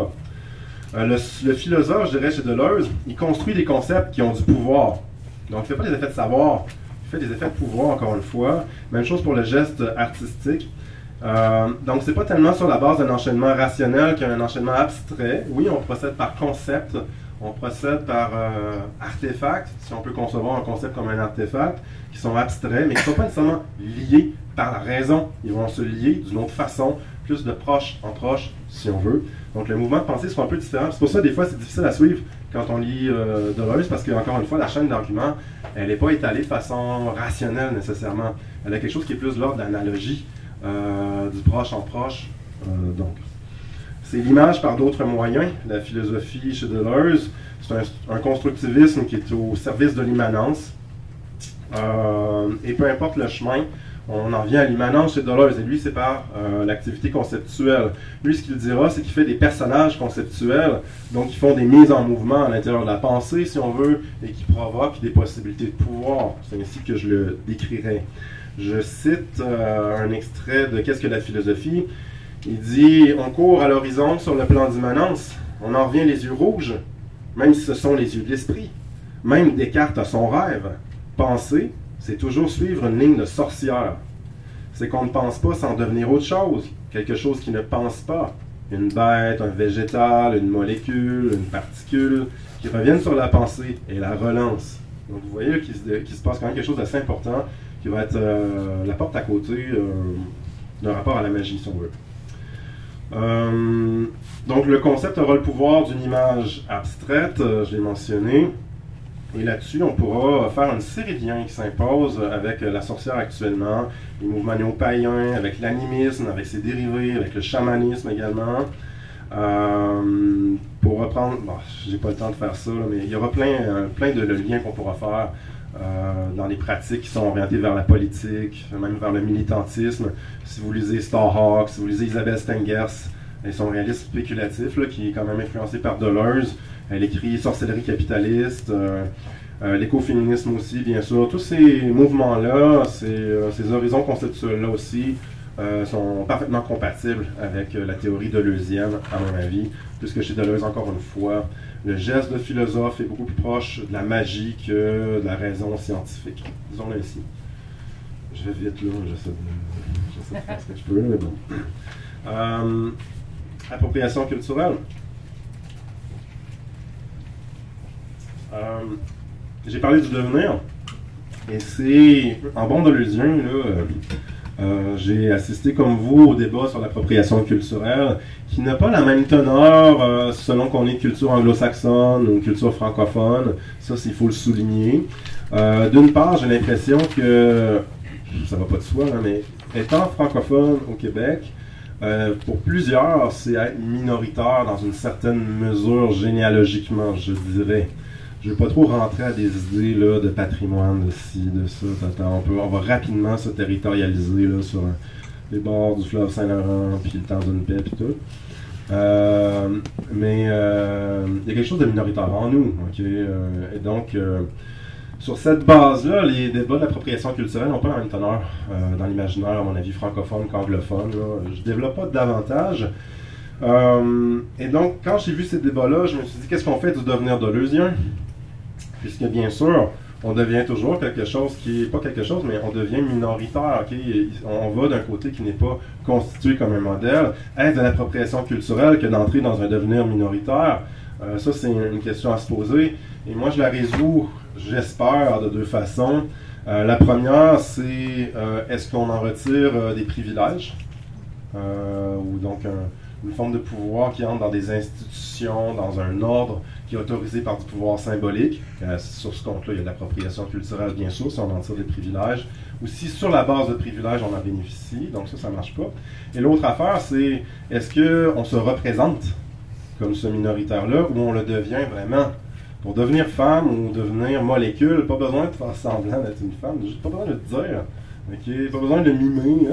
Euh, le, philosophe, je dirais, chez Deleuze, il construit des concepts qui ont du pouvoir. Donc, il ne fait pas des effets de savoir, fait des effets de pouvoir, encore une fois. Même chose pour le geste artistique. Euh, donc, c'est pas tellement sur la base d'un enchaînement rationnel qu'un enchaînement abstrait. Oui, on procède par concept, on procède par euh, artefacts, si on peut concevoir un concept comme un artefact, qui sont abstraits, mais qui ne sont pas nécessairement liés par la raison. Ils vont se lier d'une autre façon, plus de proche en proche, si on veut. Donc le mouvement de pensée sera un peu différent. C'est pour ça des fois c'est difficile à suivre quand on lit euh, Deleuze, parce qu'encore une fois, la chaîne d'arguments, elle n'est pas étalée de façon rationnelle nécessairement. Elle a quelque chose qui est plus l'ordre d'analogie, euh, du proche en proche. Euh, donc. C'est l'image par d'autres moyens. La philosophie chez Deleuze, c'est un, constructivisme qui est au service de l'immanence. Euh, et peu importe le chemin, on en vient à l'immanence chez Deleuze. Et lui, c'est par euh, l'activité conceptuelle. Lui, ce qu'il dira, c'est qu'il fait des personnages conceptuels, donc qui font des mises en mouvement à l'intérieur de la pensée, si on veut, et qui provoquent des possibilités de pouvoir. C'est ainsi que je le décrirai. Je cite euh, un extrait de Qu'est-ce que la philosophie? Il dit On court à l'horizon sur le plan d'immanence. On en revient les yeux rouges, même si ce sont les yeux de l'esprit. Même Descartes a son rêve. Penser, c'est toujours suivre une ligne de sorcière. C'est qu'on ne pense pas sans devenir autre chose, quelque chose qui ne pense pas. Une bête, un végétal, une molécule, une particule, qui reviennent sur la pensée et la relance. Donc vous voyez qu'il se, passe quand même quelque chose d'assez important, qui va être euh, la porte à côté euh, d'un rapport à la magie, si on veut. Euh, donc le concept aura le pouvoir d'une image abstraite, je l'ai mentionné. Et là-dessus, on pourra faire une série de liens qui s'imposent avec la sorcière actuellement, les mouvements néo-païens, avec l'animisme, avec ses dérivés, avec le chamanisme également. Euh, pour reprendre, bon, j'ai pas le temps de faire ça, mais il y aura plein, plein de, liens qu'on pourra faire dans les pratiques qui sont orientées vers la politique, même vers le militantisme. Si vous lisez Starhawk, si vous lisez Isabelle Stengers, elles sont réalistes spéculatifs, là, qui est quand même influencé par Deleuze. Elle écrit Sorcellerie capitaliste, l'écoféminisme aussi, bien sûr. Tous ces mouvements-là, ces, ces horizons conceptuels-là aussi, euh, sont parfaitement compatibles avec euh, la théorie deleuzienne, à mon avis, puisque chez Deleuze, encore une fois, le geste de philosophe est beaucoup plus proche de la magie que de la raison scientifique. Disons-le ainsi. Je vais vite là, j'essaie de, de, faire ce que je peux, mais bon. Euh, appropriation culturelle. J'ai parlé du devenir, et c'est en bon deleuzien, là euh, j'ai assisté comme vous au débat sur l'appropriation culturelle, qui n'a pas la même teneur euh, selon qu'on est culture anglo-saxonne ou culture francophone. Ça, il faut le souligner. Euh, d'une part, j'ai l'impression que, ça va pas de soi, hein, mais étant francophone au Québec, pour plusieurs, c'est être minoritaire dans une certaine mesure généalogiquement, je dirais je ne vais pas trop rentrer à des idées là, de patrimoine, de ci, de ça. On, peut, va rapidement se territorialiser là, sur les bords du fleuve Saint-Laurent, puis le temps d'une paix, puis tout. Euh, mais euh, il y a quelque chose de minoritaire en nous. Euh, et donc, sur cette base-là, les débats d'appropriation culturelle n'ont pas même teneur dans l'imaginaire, à mon avis, francophone qu'anglophone. Je ne développe pas davantage. et donc, quand j'ai vu ces débats-là, je me suis dit, qu'est-ce qu'on fait du devenir de d'Eleusien puisque bien sûr, on devient toujours quelque chose qui est pas quelque chose, mais on devient minoritaire. On va d'un côté qui n'est pas constitué comme un modèle. Est de l'appropriation culturelle que d'entrer dans un devenir minoritaire? Euh, ça, c'est une question à se poser. Et moi, je la résous, j'espère, de deux façons. Euh, la première, c'est euh, est-ce qu'on en retire des privilèges? ou donc une forme de pouvoir qui entre dans des institutions, dans un ordre qui est autorisé par du pouvoir symbolique. Euh, sur ce compte-là, il y a de l'appropriation culturelle, bien sûr, si on en tire des privilèges. Ou si sur la base de privilèges, on en bénéficie. Donc ça, ça ne marche pas. Et l'autre affaire, c'est est-ce qu'on se représente comme ce minoritaire-là ou on le devient vraiment? Pour devenir femme ou devenir molécule, pas besoin de faire semblant d'être une femme, pas besoin de le dire. Pas besoin de mimer.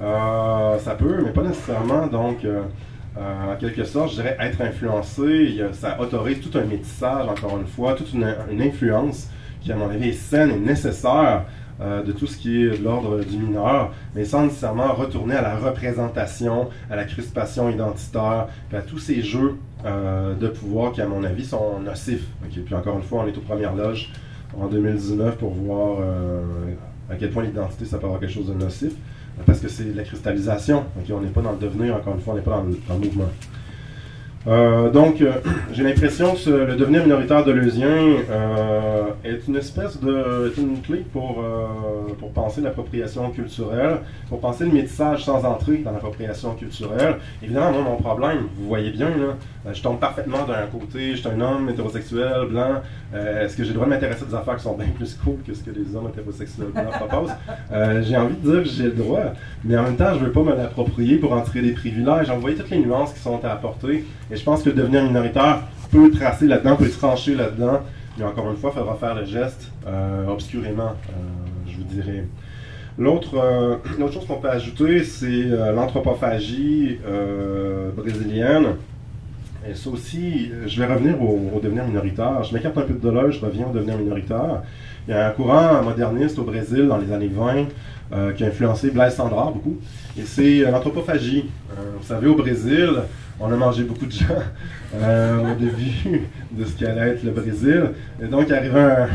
Euh, ça peut, mais pas nécessairement. Donc, euh, euh, en quelque sorte, je dirais être influencé, ça autorise tout un métissage, encore une fois, toute une, influence qui, à mon avis, est saine et nécessaire euh, de tout ce qui est de l'ordre du mineur, mais sans nécessairement retourner à la représentation, à la crispation identitaire, à tous ces jeux euh, de pouvoir qui, à mon avis, sont nocifs. Puis encore une fois, on est aux premières loges en 2019 pour voir à quel point l'identité, ça peut avoir quelque chose de nocif parce que c'est la cristallisation. on n'est pas dans le devenir, encore une fois, on n'est pas dans le mouvement. Euh, donc, euh, j'ai l'impression que le devenir minoritaire de euh, est une espèce de est une clé pour, euh, pour penser l'appropriation culturelle, pour penser le métissage sans entrer dans l'appropriation culturelle. Évidemment, moi, mon problème, vous voyez bien, là, je tombe parfaitement d'un côté, je suis un homme hétérosexuel, blanc. Est-ce que j'ai le droit de m'intéresser à des affaires qui sont bien plus cool que ce que les hommes hétérosexuels blancs proposent? J'ai envie de dire que j'ai le droit, mais en même temps, je ne veux pas me l'approprier pour en tirer des privilèges. Voyez toutes les nuances qui sont à apporter. Et je pense que devenir minoritaire peut tracer là-dedans, peut trancher là-dedans. Mais encore une fois, il faudra faire le geste euh, obscurément, euh, je vous dirais. L'autre euh, chose qu'on peut ajouter, c'est l'anthropophagie brésilienne. Et ça aussi, je vais revenir au, devenir minoritaire. Je m'écarte un peu de là, je reviens au devenir minoritaire. Il y a un courant moderniste au Brésil dans les années 20 qui a influencé Blaise Sandrard beaucoup. Et c'est l'anthropophagie. vous savez, au Brésil, on a mangé beaucoup de gens euh, au début de ce qu'allait être le Brésil. Et donc, il arrivait un,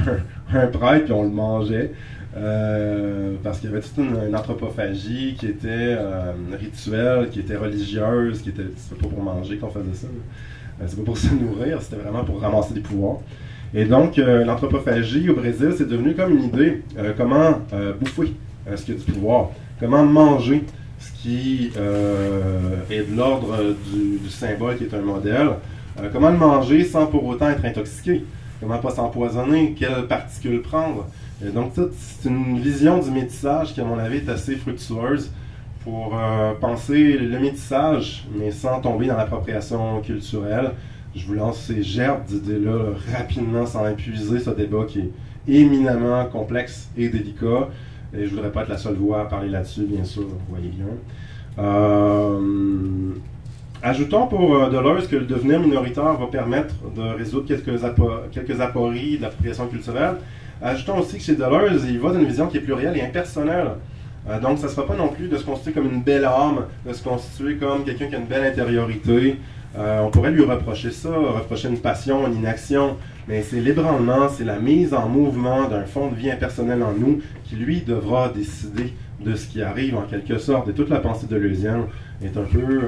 un, prêtre, puis on le mangeait. Euh, parce qu'il y avait toute une, anthropophagie qui était euh, rituelle, qui était religieuse, qui était. C'était pas pour manger qu'on faisait ça. C'est pas pour se nourrir, c'était vraiment pour ramasser des pouvoirs. Et donc, l'anthropophagie au Brésil, c'est devenu comme une idée. comment bouffer ce qui a du pouvoir. Comment manger ce qui euh, est de l'ordre du, symbole qui est un modèle. Euh, comment le manger sans pour autant être intoxiqué? Comment pas s'empoisonner? Quelles particules prendre? Donc, c'est une vision du métissage qui, à mon avis, est assez fructueuse pour euh, penser le métissage, mais sans tomber dans l'appropriation culturelle. je vous lance ces gerbes d'idées-là rapidement sans épuiser ce débat qui est éminemment complexe et délicat. Et je ne voudrais pas être la seule voix à parler là-dessus, bien sûr, vous voyez bien. Euh, ajoutons pour euh, Deleuze que le devenir minoritaire va permettre de résoudre quelques, quelques apories de l'appropriation culturelle. Ajoutons aussi que chez Deleuze, il va d'une vision qui est plurielle et impersonnelle. Euh, donc, ça ne sera pas non plus de se constituer comme une belle âme, de se constituer comme quelqu'un qui a une belle intériorité. Euh, on pourrait lui reprocher ça, reprocher une passion, une inaction, mais c'est l'ébranlement, c'est la mise en mouvement d'un fond de vie impersonnel en nous qui, lui, devra décider de ce qui arrive en quelque sorte. Et toute la pensée de est un peu euh,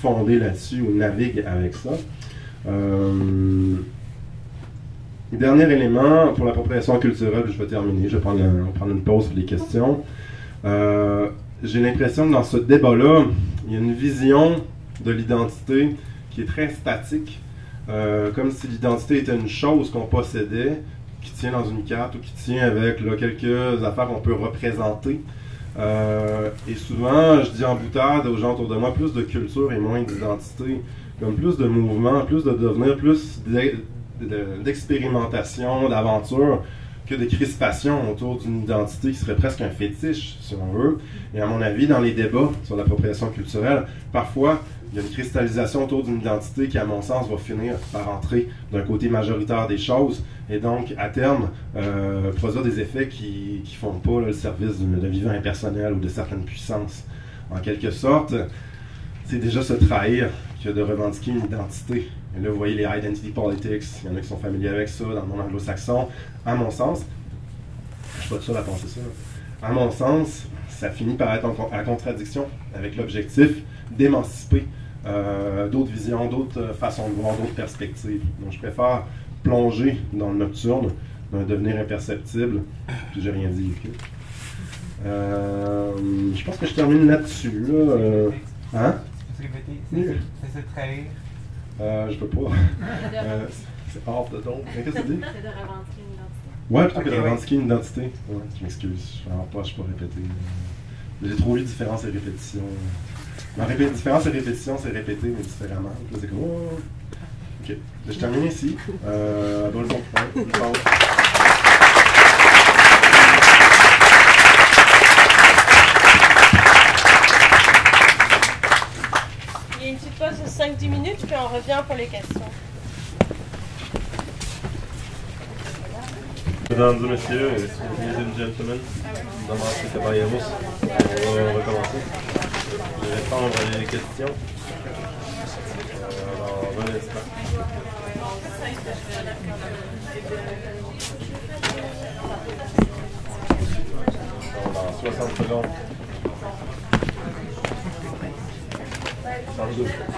fondée là-dessus ou navigue avec ça. Dernier élément pour l'appropriation culturelle, je vais terminer, je vais prendre, prendre une pause pour les questions. Euh, j'ai l'impression que dans ce débat-là, il y a une vision de l'identité qui est très statique, euh, comme si l'identité était une chose qu'on possédait, qui tient dans une carte ou qui tient avec quelques affaires qu'on peut représenter. Euh, et souvent, je dis en boutade aux gens autour de moi, plus de culture et moins d'identité, comme plus de mouvement, plus de devenir, plus d'expérimentation, d'aventure que des crispations autour d'une identité qui serait presque un fétiche, si on veut. Et à mon avis, dans les débats sur l'appropriation culturelle, parfois, il y a une cristallisation autour d'une identité qui, à mon sens, va finir par entrer d'un côté majoritaire des choses et donc, à terme, euh, produire des effets qui ne font pas le service de vivant impersonnel ou de certaines puissances. En quelque sorte, c'est déjà se trahir que de revendiquer une identité. Et là, vous voyez les identity politics, il y en a qui sont familiers avec ça dans le monde anglo-saxon. À mon sens, je suis pas seul à penser ça, à mon sens, ça finit par être en, contradiction avec l'objectif d'émanciper euh, d'autres visions, d'autres euh, façons de voir, d'autres perspectives. Donc, je préfère plonger dans le nocturne, dans un devenir imperceptible, puis j'ai rien dit. Euh, je pense que je termine là-dessus. Là. Hein? C'est se trahir. Euh, je peux pas. euh, c'est hors de don. Qu'est-ce que tu dis? C'est de revendiquer une identité. Ouais, plutôt que de revendiquer une identité. Ouais, je m'excuse. Je ne pas, je peux répéter. J'ai trop eu différence et répétition. Répé différence et répétition, c'est répéter, mais différemment. c'est comme. Oh. Ok. Je termine ici. Euh, bon, bon, bon. pause 5-10 minutes, puis on revient pour les questions. Mesdames et messieurs, ladies and gentlemen, damas et caballeros, on va recommencer. Je vais répondre à les questions. Alors, un instant. Dans 60 secondes. 32.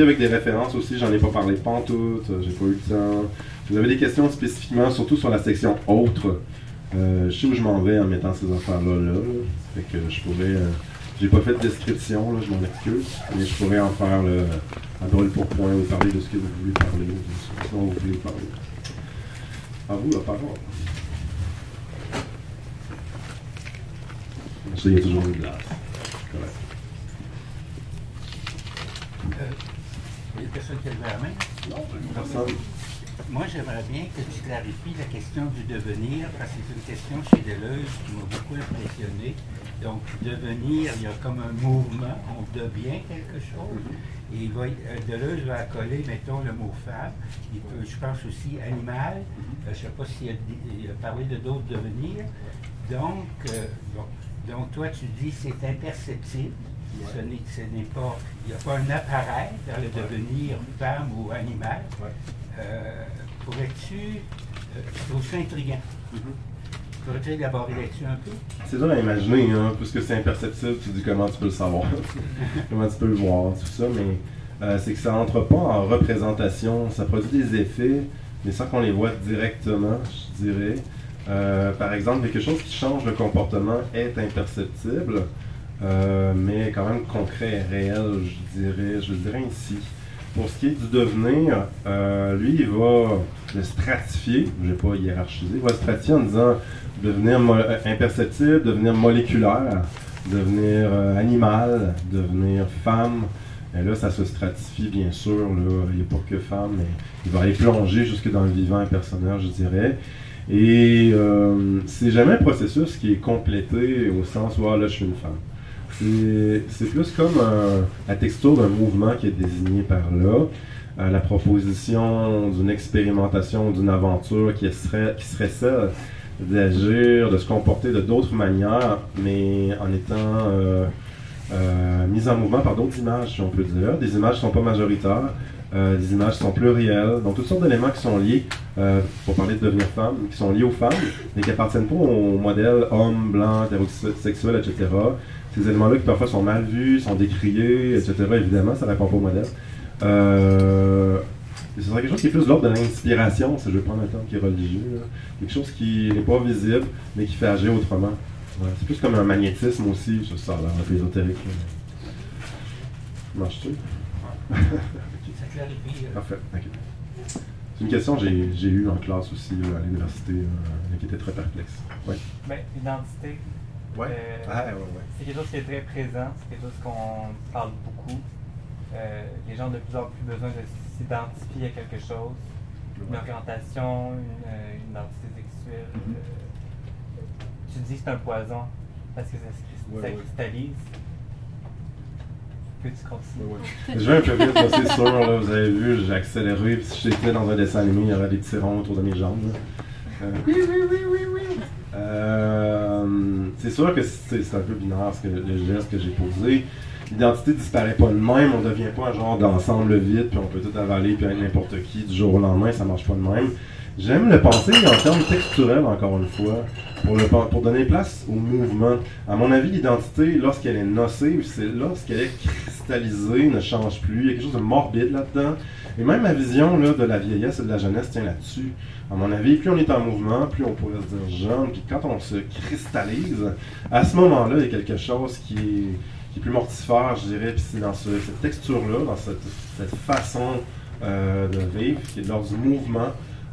Avec des références aussi, j'en ai pas parlé pantoute, euh, j'ai pas eu le temps. vous avez des questions spécifiquement, surtout sur la section autres, euh, je sais où je m'en vais en mettant ces affaires-là. Je pourrais. Euh, j'ai pas fait de description, là, je m'en excuse, mais je pourrais en faire là, à drôle pour point ou parler de ce que vous voulez parler, de ce vous voulez parler. À vous la parole. Il y a toujours une glace. Correct. Personne qui a levé la main? Non, personne. Moi, j'aimerais bien que tu clarifies la question du devenir, parce que c'est une question chez Deleuze qui m'a beaucoup impressionné. Donc, devenir, il y a comme un mouvement, on devient quelque chose. Et il va, euh, Deleuze va accoler, mettons, le mot femme. Il peut, je pense aussi animal. Mm-hmm. Euh, je ne sais pas s'il a, a, parlé de d'autres devenirs. Donc, euh, bon, donc toi, tu dis c'est imperceptible. Ce n'est, ce n'est pas, il n'y a pas un appareil vers le devenir femme ou animal. Ouais. Euh, pourrais-tu, euh, je trouve ça intriguant. Pourrais-tu élaborer là-dessus un peu? C'est dur à imaginer, hein, puisque c'est imperceptible, tu dis comment tu peux le savoir, comment tu peux le voir, tout ça, mais euh, c'est que ça n'entre pas en représentation, ça produit des effets, mais sans qu'on les voit directement, je dirais. Euh, par exemple, quelque chose qui change le comportement est imperceptible, euh, mais quand même concret et réel, je dirais, je dirais ici. Pour ce qui est du devenir, euh, lui, il va le stratifier, je ne vais pas hiérarchiser, il va le stratifier en disant devenir euh, imperceptible, devenir moléculaire, devenir animal, devenir femme. Et là, ça se stratifie, bien sûr. Là. Il n'y a pas que femme, mais il va aller plonger jusque dans le vivant impersonnel, je dirais. Et c'est jamais un processus qui est complété au sens où ah, là, je suis une femme. C'est- plus comme un- la texture d'un mouvement qui est désigné par là. Euh, la proposition d'une expérimentation, d'une aventure qui serait, qui serait celle d'agir, de se comporter de d'autres manières, mais en étant euh, euh, mise en mouvement par d'autres images, si on peut dire. Des images qui ne sont pas majoritaires, euh, des images qui sont plurielles, donc toutes sortes d'éléments qui sont liés, pour parler de devenir femme, qui sont liés aux femmes, mais qui appartiennent pas au modèle homme, blanc, hétérosexuel, etc. Ces éléments-là qui parfois sont mal vus, sont décriés, etc. Évidemment, ça ne répond pas au modèle. Euh, ce serait quelque chose qui est plus de l'ordre de l'inspiration, si je veux prendre un terme qui est religieux. là. Quelque chose qui n'est pas visible, mais qui fait agir autrement. Ouais, c'est plus comme un magnétisme aussi, ça, ça a l'air un peu ésotérique. là. Marche-tu? Ça clarifie. euh, Parfait, ok. C'est une question que j'ai eue en classe aussi là, à l'université, euh, qui était très perplexe. Ouais. Ben, l'identité, Ouais. Euh, Ah, ouais, ouais. c'est quelque chose qui est très présent, c'est quelque chose qu'on parle beaucoup. Euh, les gens ont de plus en plus besoin de s'identifier à quelque chose, une orientation, une, euh, une identité sexuelle. Mhm. euh, tu dis que c'est un poison parce que ça, se cris- Ouais, ça ouais. cristallise. Peux-tu continuer? Je vais un peu vite, c'est sûr, là, vous avez vu, j'ai accéléré, puis si j'étais dans un dessin animé, il y aurait des petits ronds autour de mes jambes. là. Euh, oui, oui, oui, oui, oui. Euh, c'est sûr que c'est un peu binaire ce que, le geste que j'ai posé. L'identité disparaît pas de même, on devient pas un genre d'ensemble vide, puis on peut tout avaler, puis être n'importe qui du jour au lendemain, ça marche pas de même. J'aime le penser en termes texturels, encore une fois, pour, le, pen- pour donner place au mouvement. À mon avis, l'identité, lorsqu'elle est nocive, c'est lorsqu'elle est cristallisée, ne change plus. Il y a quelque chose de morbide là-dedans. Et même ma vision là, de la vieillesse et de la jeunesse tient là-dessus. À mon avis, plus on est en mouvement, plus on pourrait se dire jeune. Puis quand on se cristallise, à ce moment-là, il y a quelque chose qui est, plus mortifère, je dirais. Puis c'est dans ce- cette texture-là, dans cette, façon euh, de vivre, qui est l'ordre du mouvement,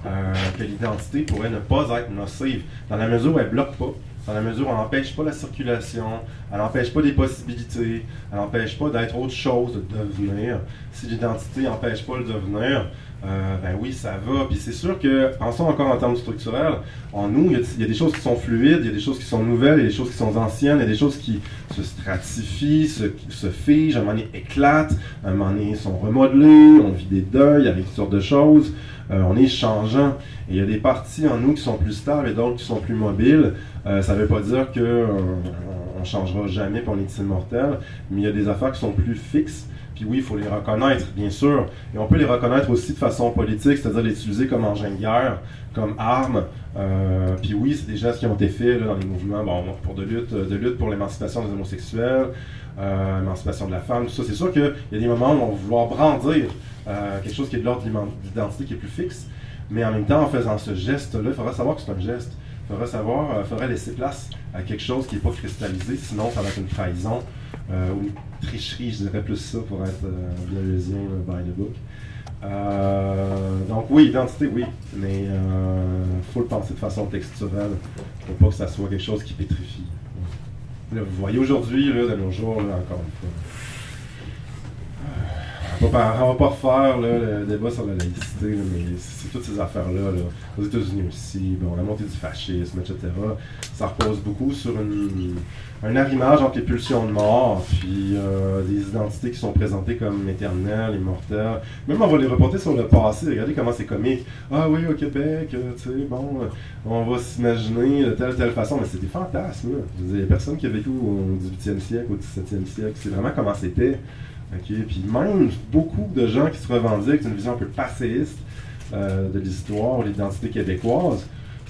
euh, que l'identité pourrait ne pas être nocive, dans la mesure où elle bloque pas, dans la mesure où elle n'empêche pas la circulation, elle n'empêche pas des possibilités, elle n'empêche pas d'être autre chose, de devenir. Si l'identité n'empêche pas le devenir, euh, ben oui, ça va. Puis c'est sûr que, pensons encore en termes structurels, en nous, il y, a, des choses qui sont fluides, il y a des choses qui sont nouvelles, il y a des choses qui sont anciennes, il y a des choses qui se stratifient, se, se figent, à un moment donné éclatent, à un moment donné sont remodelées, on vit des deuils, il y a toutes sortes de choses. Euh, on est changeant. Et il y a des parties en nous qui sont plus stables et d'autres qui sont plus mobiles. Euh, ça ne veut pas dire qu'on on changera jamais et on est immortel, mais il y a des affaires qui sont plus fixes. Puis oui, il faut les reconnaître, bien sûr. Et on peut les reconnaître aussi de façon politique, c'est-à-dire les utiliser comme engin de guerre, comme arme. Euh, puis oui, c'est des gestes qui ont été faits dans les mouvements bon, pour de lutte, de lutte pour l'émancipation des homosexuels, euh, l'émancipation de la femme, tout ça. C'est sûr qu'il y a des moments où on va vouloir brandir euh, quelque chose qui est de l'ordre de l'identité qui est plus fixe. Mais en même temps, en faisant ce geste-là, il faudra savoir que c'est un geste. Il faudra savoir, il faudrait laisser place à quelque chose qui n'est pas cristallisé, sinon ça va être une trahison ou une tricherie, je dirais plus ça pour être euh, biélorusien euh, by the book. Euh, donc oui, identité, oui, mais il faut le penser de façon texturelle pour pas que ça soit quelque chose qui pétrifie. Vous voyez aujourd'hui, de nos jours, là, encore une fois. On va va pas refaire là, le débat sur la laïcité, là, mais c'est toutes ces affaires-là. Là. Aux États-Unis aussi, bon, la montée du fascisme, etc. Ça repose beaucoup sur une, un arrimage entre les pulsions de mort, puis euh, des identités qui sont présentées comme éternelles, immortelles. Même on va les reporter sur le passé. Regardez comment c'est comique. Ah oui, au Québec, euh, tu sais, bon, euh, on va s'imaginer de telle telle façon, mais c'est des fantasmes. Il n'y a personne qui a vécu au 18e siècle, au 17e siècle. C'est vraiment comment c'était. OK? Puis même beaucoup de gens qui se revendiquent d'une vision un peu passéiste de l'histoire, l'identité québécoise,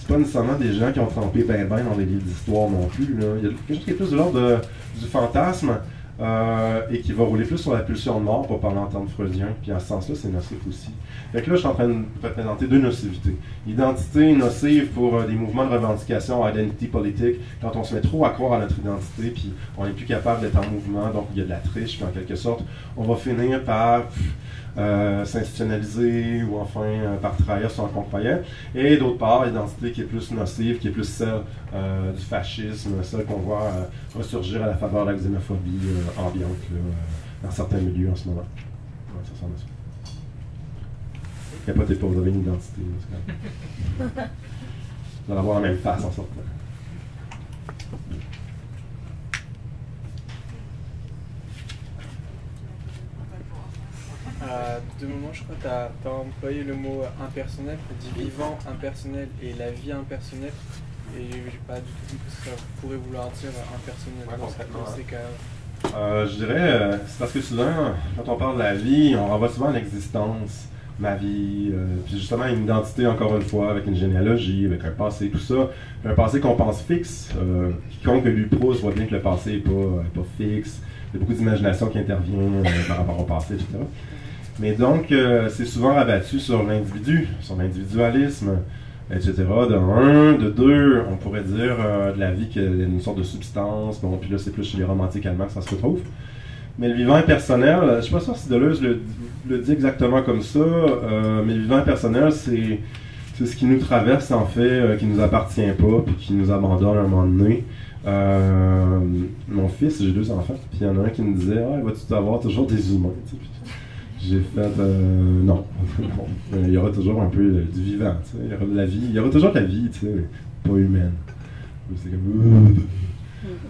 pas nécessairement des gens qui ont trempé ben ben dans les livres d'histoire non plus. Il y a quelque chose qui est plus de l'ordre du fantasme euh, et qui va rouler plus sur la pulsion de mort, pour parler en termes freudiens. Puis en ce sens-là, c'est nocif aussi. Fait que là, je suis en train de présenter deux nocivités. Identité nocive pour euh, des mouvements de revendication, identity politique, quand on se met trop à croire à notre identité, puis on n'est plus capable d'être en mouvement, donc il y a de la triche, puis en quelque sorte, on va finir par euh, s'institutionnaliser ou enfin euh, par travailler sur un compagnon. Et d'autre part, l'identité qui est plus nocive, qui est plus celle euh, du fascisme, celle qu'on voit ressurgir à la faveur de la xénophobie ambiante dans certains milieux en ce moment. Ouais, ça ressemble à ça. Capotez pas, vous avez une identité. vous allez avoir la même face en sortant. À deux moments, je crois, tu as, employé le mot impersonnel, tu as dit vivant impersonnel et la vie impersonnelle. Et j'ai pas du tout ce que ça pourrait vouloir dire impersonnel dans, ces cas. Euh, je dirais, euh, c'est parce que souvent, quand on parle de la vie, on renvoie souvent à l'existence, ma vie, euh, puis justement une identité, encore une fois, avec une généalogie, avec un passé, tout ça. un passé qu'on pense fixe. quiconque a lu Proust voit bien que le passé n'est pas, pas fixe. Il y a beaucoup d'imagination qui intervient par rapport au passé, etc. Mais donc, euh, c'est souvent rabattu sur l'individu, sur l'individualisme, etc. De un, de deux, on pourrait dire euh, de la vie qu'il y a une sorte de substance. Bon, puis là, c'est plus chez les romantiques allemands que ça se retrouve. Mais le vivant impersonnel, je ne sais pas si Deleuze le, dit exactement comme ça, euh, mais le vivant impersonnel, c'est, c'est ce qui nous traverse, en fait, qui nous appartient pas, puis qui nous abandonne à un moment donné. mon fils, j'ai deux enfants, puis il y en a un qui me disait Ah, vas-tu avoir toujours des humains j'ai fait euh, non. Il y aura toujours un peu du vivant, tu sais. Il y aura de la vie. Il y aura toujours de la vie, tu sais, pas humaine. C'est comme.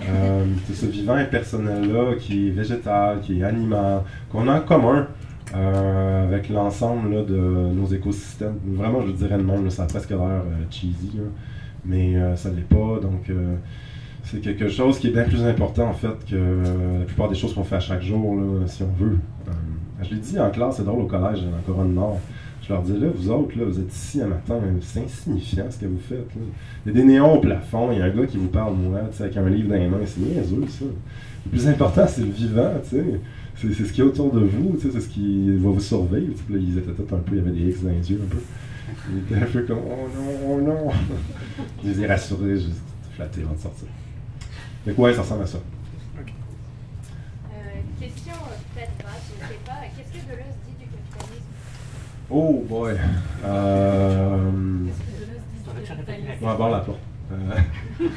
Euh, c'est ce vivant impersonnel-là qui est végétal, qui est animal, qu'on a en commun euh, avec l'ensemble de nos écosystèmes. Vraiment, je dirais de même, ça a presque l'air euh, cheesy, mais ça ne l'est pas. Donc, c'est quelque chose qui est bien plus important en fait que la plupart des choses qu'on fait à chaque jour, si on veut. Je l'ai dit en classe, c'est drôle au collège, en Couronne Nord. Je leur dis, là, vous autres, là, vous êtes ici un matin, c'est insignifiant ce que vous faites. Il y a des néons au plafond, il y a un gars qui vous parle, moi, avec un livre dans les mains, c'est niaiseux, ça. Le plus important, c'est le vivant. C'est, ce qui est autour de vous, c'est ce qui va vous survivre. Là, ils étaient tous un peu, il y avait des X dans les yeux un peu. Ils étaient un peu comme, oh non, oh non. je les ai rassurés, je les ai flattés avant de sortir. Mais ouais, ça ressemble à ça. Oh boy. Euh... On va voir la porte. Euh,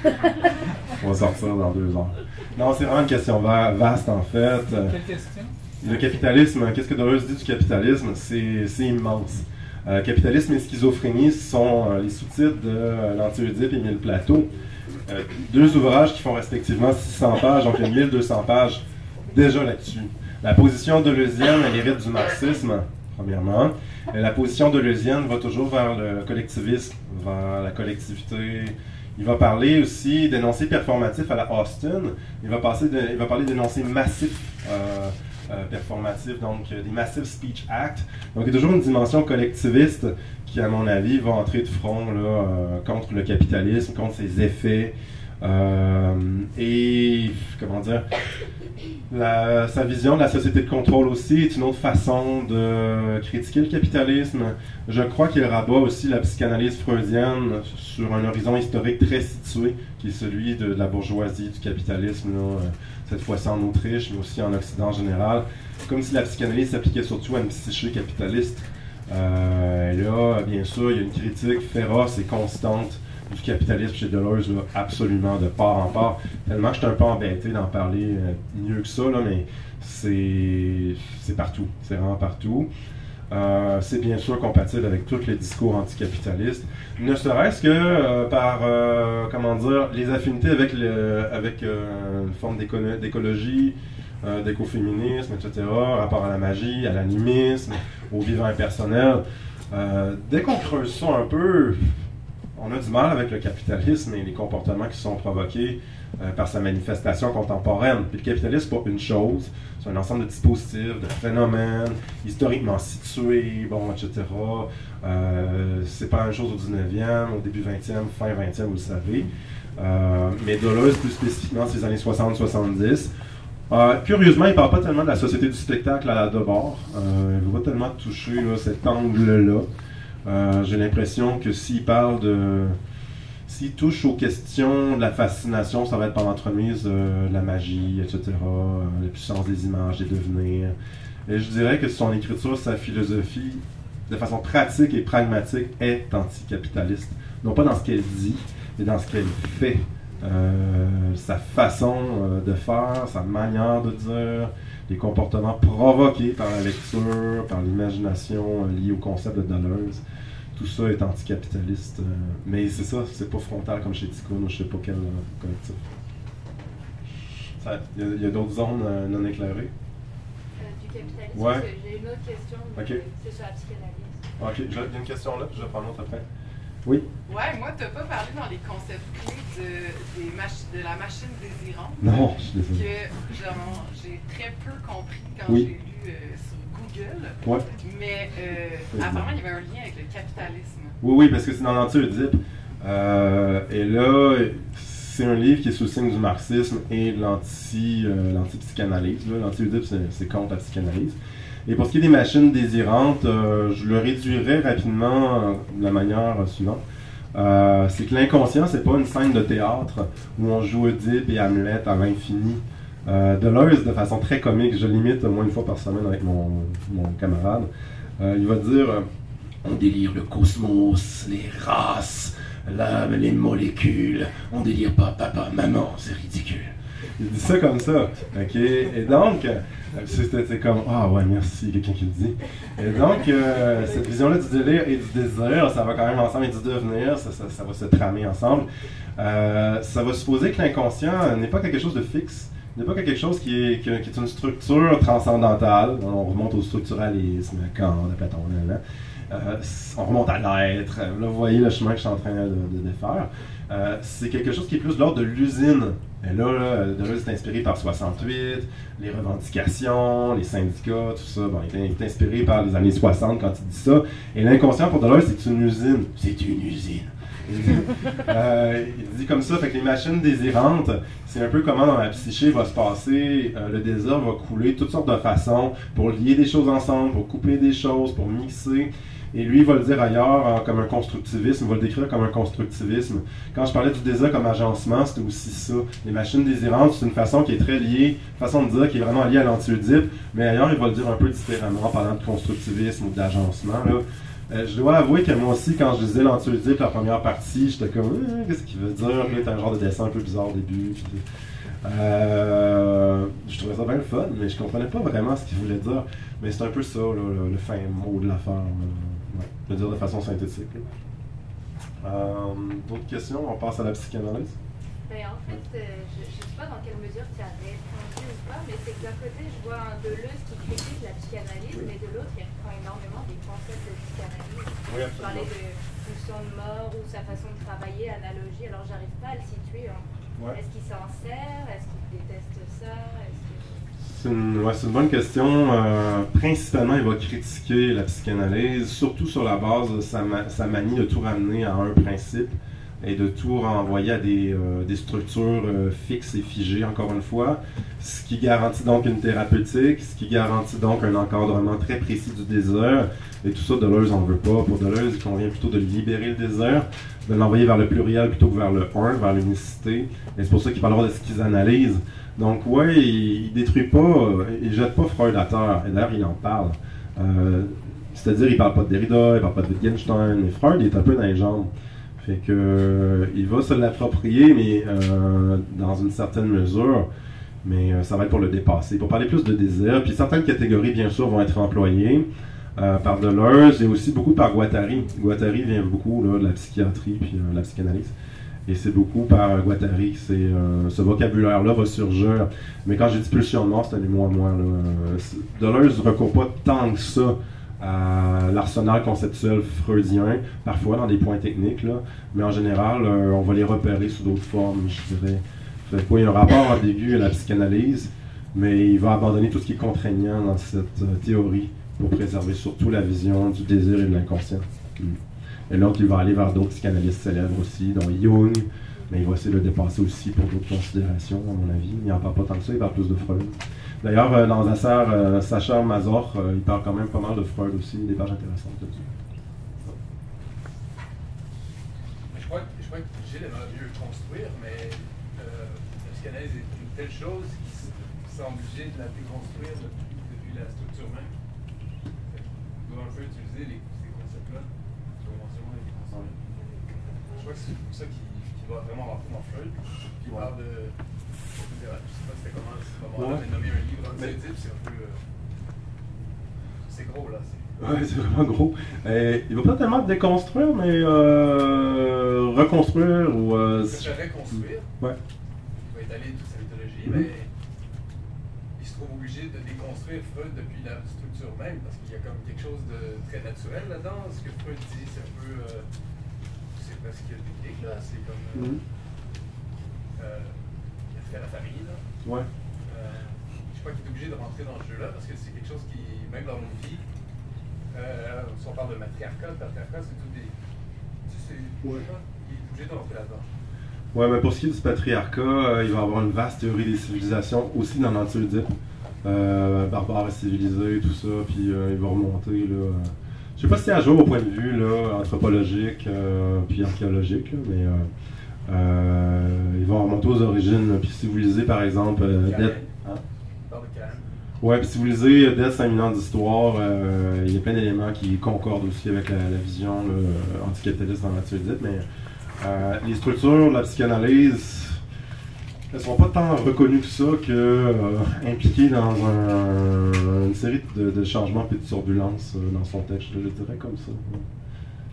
on va sortir dans deux ans. Non, c'est vraiment une question vaste en fait. Quelle question? Le capitalisme, qu'est-ce que Deleuze dit du capitalisme? C'est immense. Euh, capitalisme et schizophrénie sont euh, les sous-titres de l'anti-Oedipe et Mille Plateau. deux ouvrages qui font respectivement 600 pages, donc il y a 1200 pages déjà là-dessus. La position deleuzienne, elle hérite du marxisme, premièrement. La position deleuzienne va toujours vers le collectivisme, vers la collectivité. Il va parler aussi d'énoncés performatifs à la Austin. Il va, parler d'énoncés massifs euh, euh, performatifs, donc euh, des Massive Speech Act. Donc il y a toujours une dimension collectiviste qui, à mon avis, va entrer de front là, contre le capitalisme, contre ses effets. et, comment dire, sa vision de la société de contrôle aussi est une autre façon de critiquer le capitalisme. Je crois qu'il rabat aussi la psychanalyse freudienne sur un horizon historique très situé, qui est celui de, la bourgeoisie, du capitalisme, cette fois-ci en Autriche, mais aussi en Occident en général, comme si la psychanalyse s'appliquait surtout à une psyché capitaliste. Euh, et là, bien sûr, il y a une critique féroce et constante du capitalisme chez Deleuze, absolument de part en part. Tellement que je suis un peu embêté d'en parler euh, mieux que ça, là, mais c'est partout. C'est vraiment partout. Euh, c'est bien sûr compatible avec tous les discours anticapitalistes, ne serait-ce que par, comment dire, les affinités avec, avec une forme d'écologie, euh, d'écoféminisme, etc., rapport à la magie, à l'animisme, au vivant impersonnel. Euh, dès qu'on creuse ça un peu, on a du mal avec le capitalisme et les comportements qui sont provoqués euh, par sa manifestation contemporaine. Le capitalisme, c'est pas une chose, c'est un ensemble de dispositifs, de phénomènes, historiquement situés, bon, etc. Euh, c'est pas même chose au 19e, au début 20e, fin 20e, vous le savez. Euh, mais Deleuze, plus spécifiquement, ces années 60-70. Euh, curieusement, il ne parle pas tellement de la société du spectacle à la Debord. Euh, il ne va pas tellement toucher cet angle-là. Euh, J'ai l'impression que s'il parle de. S'il touche aux questions de la fascination, ça va être par l'entremise euh, de la magie, etc., la puissance des images, des devenirs. Et je dirais que son écriture, sa philosophie, de façon pratique et pragmatique, est anticapitaliste. Non pas dans ce qu'elle dit, mais dans ce qu'elle fait. Euh, sa façon euh, de faire, sa manière de dire, les comportements provoqués par la lecture, par l'imagination euh, liée au concept de Deleuze. Tout ça est anticapitaliste. euh, mais c'est ça, c'est pas frontal comme chez Tikkun ou je sais pas quel euh, collectif. Il y a- d'autres zones euh, non éclairées? Du capitalisme. Ouais. J'ai une autre question, c'est sur la psychanalyse. Ok, il y a une question là, je vais prendre l'autre après. Oui? Ouais, moi, t'as pas parlé dans les concepts clés de, des mach- de la machine désirante? Non, je suis désolé. Que j'ai très peu compris quand Oui. j'ai lu euh, sur Google. Ouais. Mais euh, apparemment, il y avait un lien avec le capitalisme. Oui, oui, parce que c'est dans l'anti-Oedipe. Euh, et là, c'est un livre qui est sous le signe du marxisme et de l'anti, l'anti-psychanalyse. L'anti-Oedipe, c'est, c'est contre la psychanalyse. Et pour ce qui est des machines désirantes, euh, je le réduirais rapidement de la manière suivante. Euh, c'est que l'inconscient, c'est pas une scène de théâtre où on joue Oedipe et Hamlet à l'infini. Euh, Deleuze, de façon très comique, je l'imite au moins une fois par semaine avec mon, mon camarade, euh, il va dire On délire le cosmos, les races, l'âme, les molécules. On délire pas papa, maman, c'est ridicule. Il dit ça comme ça. OK? Et donc, c'était comme Ah ouais, merci, quelqu'un qui le dit. Et donc, euh, cette vision-là du délire et du désir, ça va quand même ensemble et du devenir, ça, ça- va se tramer ensemble. Euh, ça va supposer que l'inconscient n'est pas quelque chose de fixe, n'est pas quelque chose qui est, qui, est une structure transcendantale. On remonte au structuralisme, Kant, Platon, là, là. Euh, on remonte à l'être. Là, vous voyez le chemin que je suis en train de faire. Euh, c'est quelque chose qui est plus de l'ordre de l'usine. Et là, là Deleuze est inspiré par 68, les revendications, les syndicats, tout ça. Bon, il est, inspiré par les années 60 quand il dit ça. Et l'inconscient pour Deleuze, c'est une usine. C'est une usine. Euh, il dit comme ça, fait que les machines désirantes, c'est un peu comment dans la psyché va se passer, euh, le désir va couler toutes sortes de façons pour lier des choses ensemble, pour couper des choses, pour mixer. Et lui, il va le dire ailleurs euh, comme un constructivisme, il va le décrire comme un constructivisme. Quand je parlais du désir comme agencement, c'était aussi ça. Les machines désirantes, c'est une façon qui est très liée, façon de dire qui est vraiment liée à l'anti-Oedipe, mais ailleurs, il va le dire un peu différemment en parlant de constructivisme ou d'agencement. Euh, je dois avouer que moi aussi, quand je lisais l'anti-Oedipe, la première partie, j'étais comme, Euh, qu'est-ce qu'il veut dire? T'as un genre de dessin un peu bizarre au début. je trouvais ça bien le fun, mais je comprenais pas vraiment ce qu'il voulait dire. Mais c'est un peu ça, le, le fin mot de l'affaire. Veux dire de façon synthétique. Euh, D'autres questions? On passe à la psychanalyse. Ben, en fait, euh, je ne sais pas dans quelle mesure tu as répondu ou pas, mais c'est que d'un côté, je vois un Deleuze qui critique la psychanalyse, Oui. mais de l'autre, il reprend énormément des concepts de psychanalyse. Oui, Tu parlais de pulsion de mort ou sa façon de travailler, analogie, alors j'arrive pas à le situer. hein. Ouais. Est-ce qu'il s'en sert? Est-ce qu'il déteste ça? C'est une, bonne question. Euh, principalement, il va critiquer la psychanalyse, surtout sur la base de sa, ma- sa manie de tout ramener à un principe et de tout renvoyer à des, euh, structures euh, fixes et figées, encore une fois, ce qui garantit donc une thérapeutique, ce qui garantit donc un encadrement très précis du désir. Et tout ça, Deleuze n'en veut pas. Pour Deleuze, il convient plutôt de libérer le désir, de l'envoyer vers le pluriel plutôt que vers le un, vers l'unicité. Et c'est pour ça qu'il parlera de schizanalyse. Donc, ouais, il, détruit pas, euh, il jette pas Freud à terre. Et d'ailleurs, il en parle. Euh, C'est-à-dire, il parle pas de Derrida, il parle pas de Wittgenstein, mais Freud est un peu dans les jambes. Fait que, euh, il va se l'approprier, mais dans une certaine mesure. Mais ça va être pour le dépasser. Pour parler plus de désir, puis certaines catégories, bien sûr, vont être employées. par Deleuze et aussi beaucoup par Guattari. Guattari vient beaucoup de la psychiatrie puis de la psychanalyse. Et c'est beaucoup par Guattari que euh, ce vocabulaire-là va surgir. Mais quand j'ai dit pulsion mort, c'est un émoi à moi. Là. Euh, Deleuze ne recourt pas tant que ça à l'arsenal conceptuel freudien, parfois dans des points techniques, là. mais en général, euh, on va les repérer sous d'autres formes, je dirais. Il y a un rapport ambigu à la psychanalyse, mais il va abandonner tout ce qui est contraignant dans cette théorie pour préserver surtout la vision du désir et de l'inconscient. Mm. Et donc, il va aller vers d'autres psychanalystes célèbres aussi, dont Jung, mais il va essayer de le dépasser aussi pour d'autres considérations, à mon avis. Il n'en parle pas tant que ça, il parle plus de Freud. D'ailleurs, euh, dans Sacha, euh, Sacha Mazor, euh, il parle quand même pas mal de Freud aussi, des pages intéressantes là-dessus. Je crois, que- je crois que Gilles aimerait mieux construire, mais euh, la psychanalyse est une telle chose qu'il semble obligé de la déconstruire depuis, depuis la structure même. Fait qu'il doit un peu utiliser les, ces concepts-là pour éventuellement les déconstruire. Je crois que c'est pour ça qu'il qu'il doit vraiment rentrer dans Freud. Il parle de. Je sais pas c'était comment à ce moment-là, Ouais. mais nommer un livre c'est un peu. euh, c'est gros là. c'est- Ouais, c'est vraiment gros. Euh, il va pas tellement déconstruire, mais euh, reconstruire ou. euh, Il préférerait construire. Ouais. Il va étaler toute sa mythologie, Mhm. mais il se trouve obligé de déconstruire Freud depuis la structure même, parce qu'il y a comme quelque chose de très naturel là-dedans. Ce que Freud dit, c'est un peu. euh, c'est presque biblique, là. C'est comme. euh, Mhm. euh, il a fait la famille, là. Ouais. Euh, je crois qu'il est obligé de rentrer dans ce jeu-là, parce que c'est quelque chose qui, même dans nos vies, euh, si on parle de matriarcat, patriarcat, c'est tout des. Tu sais, c'est- Ouais. sais pas, il est obligé de rentrer là-dedans. Ouais, mais pour ce qui est du patriarcat, euh, il va y avoir une vaste théorie des civilisations aussi dans l'anti-Oedipe. Euh, barbare et civilisé, tout ça, puis euh, il va remonter. Là, je sais pas si c'est à jour au point de vue là, anthropologique euh, puis archéologique, là, mais euh, euh, il va remonter aux origines. Puis si vous lisez par exemple. Death- hein? Ouais, puis si vous lisez euh, Death 5000 ans d'histoire, il y a plein d'éléments qui concordent aussi avec la, la vision là, anticapitaliste dans l'anti-Oedipe, mais euh, les structures de la psychanalyse ne sont pas tant reconnues que ça que euh, impliquées dans un- une série de, de changements et de turbulences euh, dans son texte, je dirais comme ça.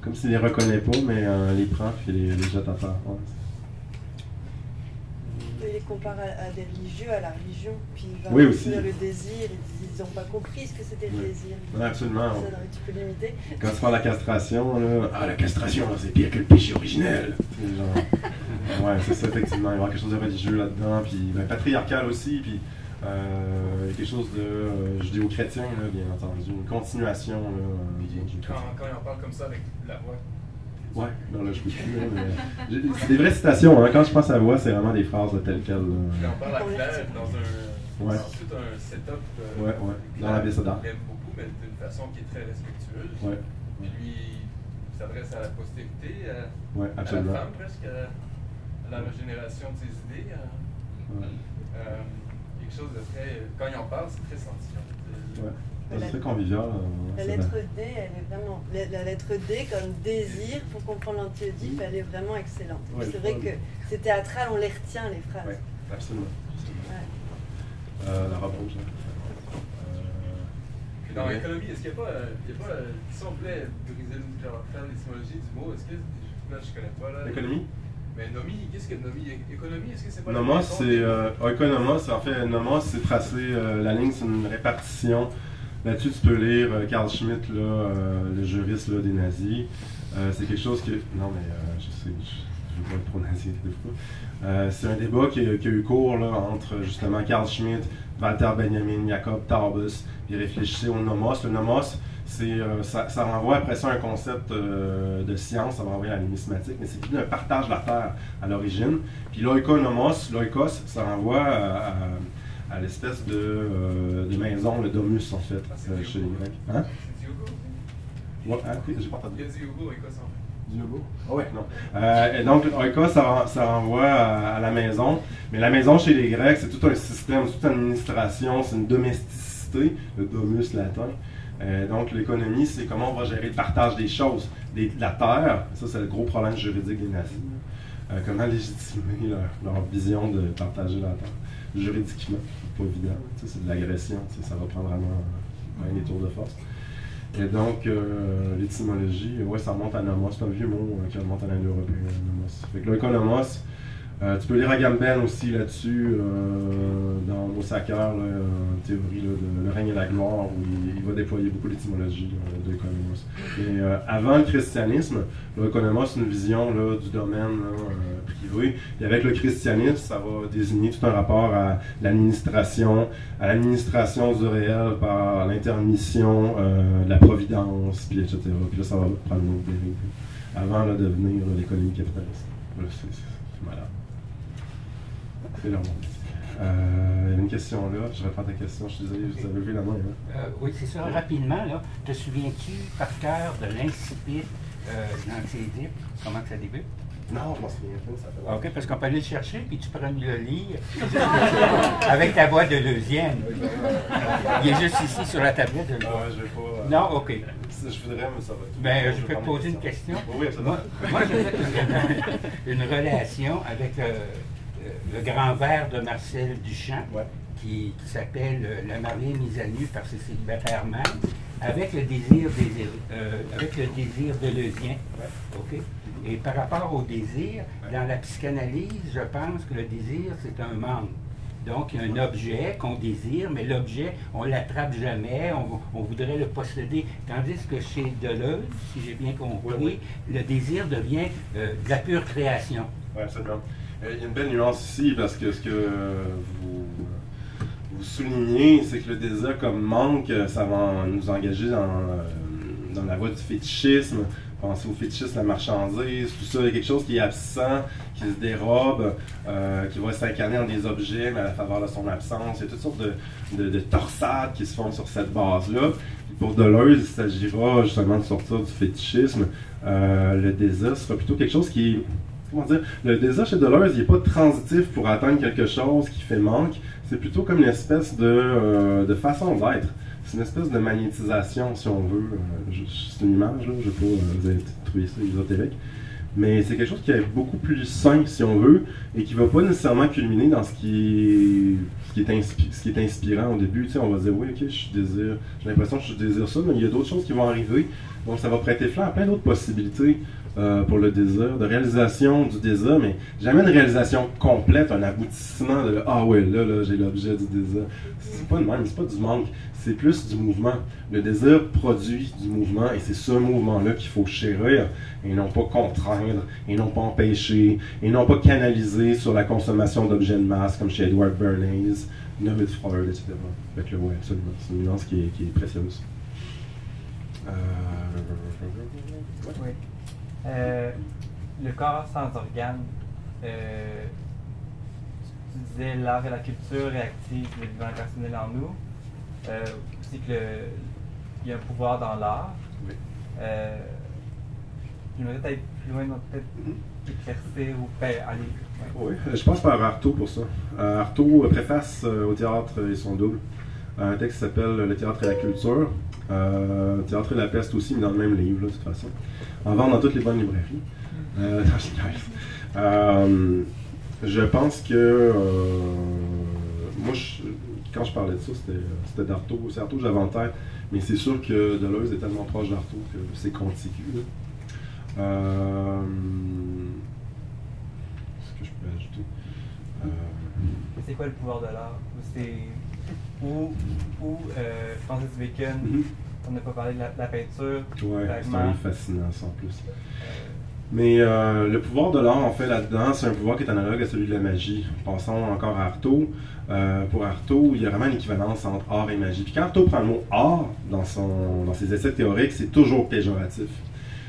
Comme s'il les reconnaît pas, mais euh, les prend et les, les jette à terre. ouais. Les compare à, à des religieux, à la religion, puis il va Oui, aussi. le désir, ils n'ont pas compris ce que c'était le Oui. désir. Absolument. Ça tu peux limiter. Quand tu parles de la castration, là, ah, la castration, c'est pire que le péché originel. Genre- ouais, c'est ça, effectivement. Il va y avoir quelque chose de religieux là-dedans, puis ben, patriarcal aussi, puis euh, quelque chose de euh, judéo-chrétien, bien entendu. Une continuation. Là, euh, quand, quand il en parle comme ça avec la voix. Ouais, non, là, je peux plus, là, mais. j'ai- C'est des vraies citations, hein. Quand je pense à voix, c'est vraiment des phrases de telles quelles. Là. on parle à Claire dans un. Ouais. C'est tout un setup. euh, Ouais, ouais. Dans la Claire Bessada. aime beaucoup, mais d'une façon qui est très respectueuse. Ouais, Puis lui, il s'adresse à la postérité, à, ouais, à la absolument. femme presque, à, la régénération de ses idées. à- Ouais. euh, quelque chose de très. Quand il en parle, c'est très sentient. C'est très convivial. euh, La lettre. D, elle est vraiment. La, la lettre D comme désir, pour comprendre l'antiodipe, elle est vraiment excellente. Ouais, c'est vrai que c'est théâtral, on les retient les phrases. Ouais, absolument. absolument. Ouais. Euh, la robe rouge, là. Puis dans l'économie, est-ce qu'il n'y a pas, euh, il y a pas euh, si on voulait briser, le- genre, faire l'étymologie du mot, est-ce que, là je connais pas là. L'économie? Mais nomi, qu'est-ce que nomi Économie, est-ce que c'est pas Nomos, c'est. Euh, oikonomos, en fait, nomos, c'est tracer euh, la ligne, c'est une répartition. Là-dessus, tu peux lire euh, Carl Schmitt, euh, le juriste des nazis. Euh, c'est quelque chose que. Non, mais je sais, je ne veux pas être trop nazi c'est un débat qui, a- eu cours là, entre justement Carl Schmitt, Walter Benjamin, Jacob Taubes. Ils réfléchissaient au nomos. Le nomos, c'est, ça, renvoie après ça un concept de science, ça va renvoyer à la mais c'est plus un partage de la terre à l'origine. Puis l'oikonomos, l'oikos, ça renvoie à- à l'espèce de, euh, de maison, le domus en fait, Ah, euh, chez les Grecs. Hein? C'est Ouais, hein, oui, j'ai pas entendu. Diogo, Écosse en fait. Diogo? Ah ouais, non. Euh, et donc, oikos, ça, ça renvoie à, à la maison. Mais la maison chez les Grecs, c'est tout un système, toute une administration, c'est une domesticité, le domus latin. Euh, donc, l'économie, c'est comment on va gérer le partage des choses, des- de la terre. Ça, c'est le gros problème juridique des nazis. Euh, comment légitimer leur, leur vision de partager la terre juridiquement. Pas évident. C'est de l'agression. Ça va prendre vraiment euh, bien des tours de force. Et donc, euh, l'étymologie, ouais, ça remonte à nomos. C'est un vieux mot euh, qui remonte à l'indo-européen, nomos. Fait que euh, tu peux lire Agamben aussi là-dessus, euh, dans Massacre, là, euh, théorie là, de Le règne et la gloire, où il, va déployer beaucoup l'étymologie de l'économos. Mais euh, avant le christianisme, l'économos, c'est une vision là, du domaine là, euh, privé. Et avec le christianisme, ça va désigner tout un rapport à l'administration, à l'administration du réel par l'intermission euh, de la providence, puis etc. Puis là, ça va prendre une autre dérive. Avant de devenir l'économie capitaliste. C'est leur monde. Euh, il y avait une question là, je réponds à ta question, je suis désolé, vous avez levé la main. Hein? Euh, oui, c'est ça. Rapidement, là, te souviens-tu par cœur de l'incipit euh? Comment que ça débute? Non, je m'en souviens pas, ça fait longtemps. OK, parce qu'on peut aller le chercher, puis tu nous le lire avec ta voix de deuxième. Il est juste ici sur la tablette. de- ouais, je vais pas. euh, Non, OK. Je voudrais, mais ça va être. Ben, je vais peux te poser une question. Oui, absolument. Moi, moi j'ai fait une, une relation avec euh, le grand verre de Marcel Duchamp, Ouais. qui, qui s'appelle euh, La mariée mise à nu par ses célibataires mâles, avec le désir, désir euh, avec le désir deleuzien. OK? Et par rapport au désir, dans la psychanalyse, je pense que le désir, c'est un manque. Donc, il y a un objet qu'on désire, mais l'objet, on ne l'attrape jamais, on, on voudrait le posséder. Tandis que chez Deleuze, si j'ai bien compris, Oui, le désir devient euh, de la pure création. Oui, absolument. Euh, Il y a une belle nuance ici parce que ce que vous, soulignez, c'est que le désir comme manque, ça va nous engager dans, euh, dans la voie du fétichisme. Pensez au fétichisme, la marchandise, tout ça, il y a quelque chose qui est absent, qui se dérobe, euh, qui va s'incarner dans des objets, mais à la faveur de son absence. Il y a toutes sortes de, de, de torsades qui se font sur cette base-là. Pour Deleuze, il s'agira justement de sortir du fétichisme. Euh, le désir sera plutôt quelque chose qui le désir chez Deleuze, il n'est pas transitif pour atteindre quelque chose qui fait manque. C'est plutôt comme une espèce de, euh, de façon d'être. C'est une espèce de magnétisation, si on veut. Euh, c'est une image, je ne vais pas euh, vous avez trouvé ça ésotérique. Mais c'est quelque chose qui est beaucoup plus sain, si on veut, et qui ne va pas nécessairement culminer dans ce qui est, ce qui est, inspirant au début. Tu sais, on va dire, oui, ok, je j'ai l'impression que je désire ça, mais il y a d'autres choses qui vont arriver. Donc, ça va prêter flanc à plein d'autres possibilités euh, pour le désir, de réalisation du désir, mais jamais une réalisation complète, un aboutissement de ah ouais, là, là j'ai l'objet du désir. C'est pas de même, c'est pas du manque, c'est plus du mouvement. Le désir produit du mouvement et c'est ce mouvement-là qu'il faut chérir et non pas contraindre, et non pas empêcher, et non pas canaliser sur la consommation d'objets de masse comme chez Edward Bernays, David Freud, etc. Fait que, ouais, absolument. C'est une nuance qui est, qui est précieuse. Euh, ouais. Euh, le corps sans organes, euh, tu disais l'art et la culture réactivent le vivant personnel en nous. Euh, aussi que il y a un pouvoir dans l'art. Oui. Euh, J'aimerais peut-être plus loin, peut-être éclaircir ou ben, aller. ouais. Oui, je passe par Artaud pour ça. Euh, Artaud euh, préface au théâtre et son double un texte qui s'appelle Le théâtre et la culture. Euh, théâtre et la peste aussi, mais dans le même livre, là, de toute façon. En vente dans toutes les bonnes librairies. Euh, non. Euh, je pense que. euh, moi, je- quand je parlais de ça, c'était d'Artaud. C'est Artaud que j'avais en tête. Mais c'est sûr que Deleuze est tellement proche d'Artaud que c'est contigu. là. Euh, Qu'est-ce que je peux ajouter? C'est quoi le pouvoir de l'art? Ou c'est. Ou, ou Francis Bacon, Mhm. On n'a pas parlé de la, peinture. Ouais, c'est un livre fascinant, ça, en plus. Mais euh, le pouvoir de l'art, en fait, là-dedans, c'est un pouvoir qui est analogue à celui de la magie. Passons encore à Artaud. Euh, pour Artaud, il y a vraiment une équivalence entre art et magie. Puis quand Artaud prend le mot art dans, son, dans ses essais théoriques, c'est toujours péjoratif.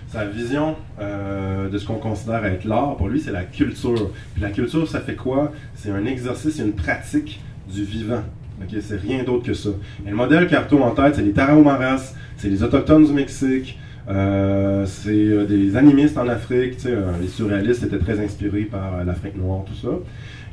Sa vision euh, de ce qu'on considère être l'art, pour lui, c'est la culture. Puis la culture, ça fait quoi? C'est un exercice, une pratique du vivant. Ok, c'est rien d'autre que ça. Et le modèle a en tête, c'est les Tarahumaras, c'est les Autochtones du Mexique, euh, c'est euh, des animistes en Afrique. euh, les surréalistes étaient très inspirés par euh, l'Afrique noire, tout ça.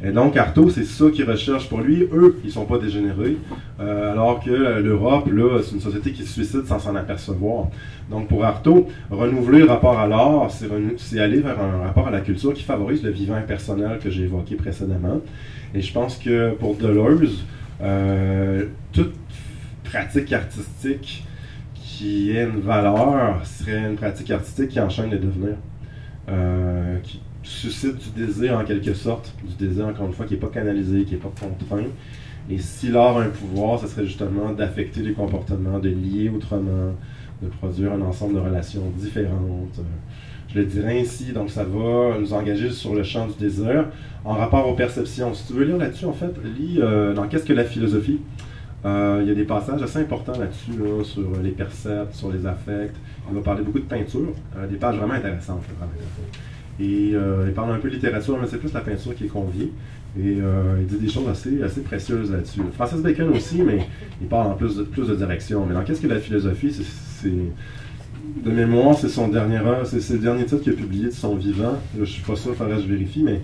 Et donc, Artaud, c'est ça qu'il recherche pour lui. Eux, ils sont pas dégénérés. Euh, alors que euh, l'Europe, là, c'est une société qui se suicide sans s'en apercevoir. Donc, pour Artaud, renouveler le rapport à l'art, c'est aller vers un rapport à la culture qui favorise le vivant impersonnel que j'ai évoqué précédemment. Et je pense que pour Deleuze, toute pratique artistique qui ait une valeur serait une pratique artistique qui enchaîne les devenirs, euh, qui suscite du désir en quelque sorte, du désir encore une fois qui n'est pas canalisé, qui n'est pas contraint. Et si l'art a un pouvoir, ce serait justement d'affecter les comportements, de lier autrement, de produire un ensemble de relations différentes. Je dirais ainsi, donc ça va nous engager sur le champ du désir en rapport aux perceptions. Si tu veux lire là-dessus, en fait, lis euh, dans Qu'est-ce que la philosophie? Euh, il y a des passages assez importants là-dessus, là, sur les percepts, sur les affects. On va parler beaucoup de peinture, euh, des pages vraiment intéressantes. Vraiment. Et il parle un peu de littérature, mais c'est plus la peinture qui est conviée. Et il dit des choses assez, assez précieuses là-dessus. Francis Bacon aussi, mais il parle en plus de, plus de direction. Mais dans Qu'est-ce que la philosophie C'est de mémoire, c'est son dernier c'est le dernier titre qu'il a publié de son vivant. Je suis pas sûr, il faudrait que je vérifie, mais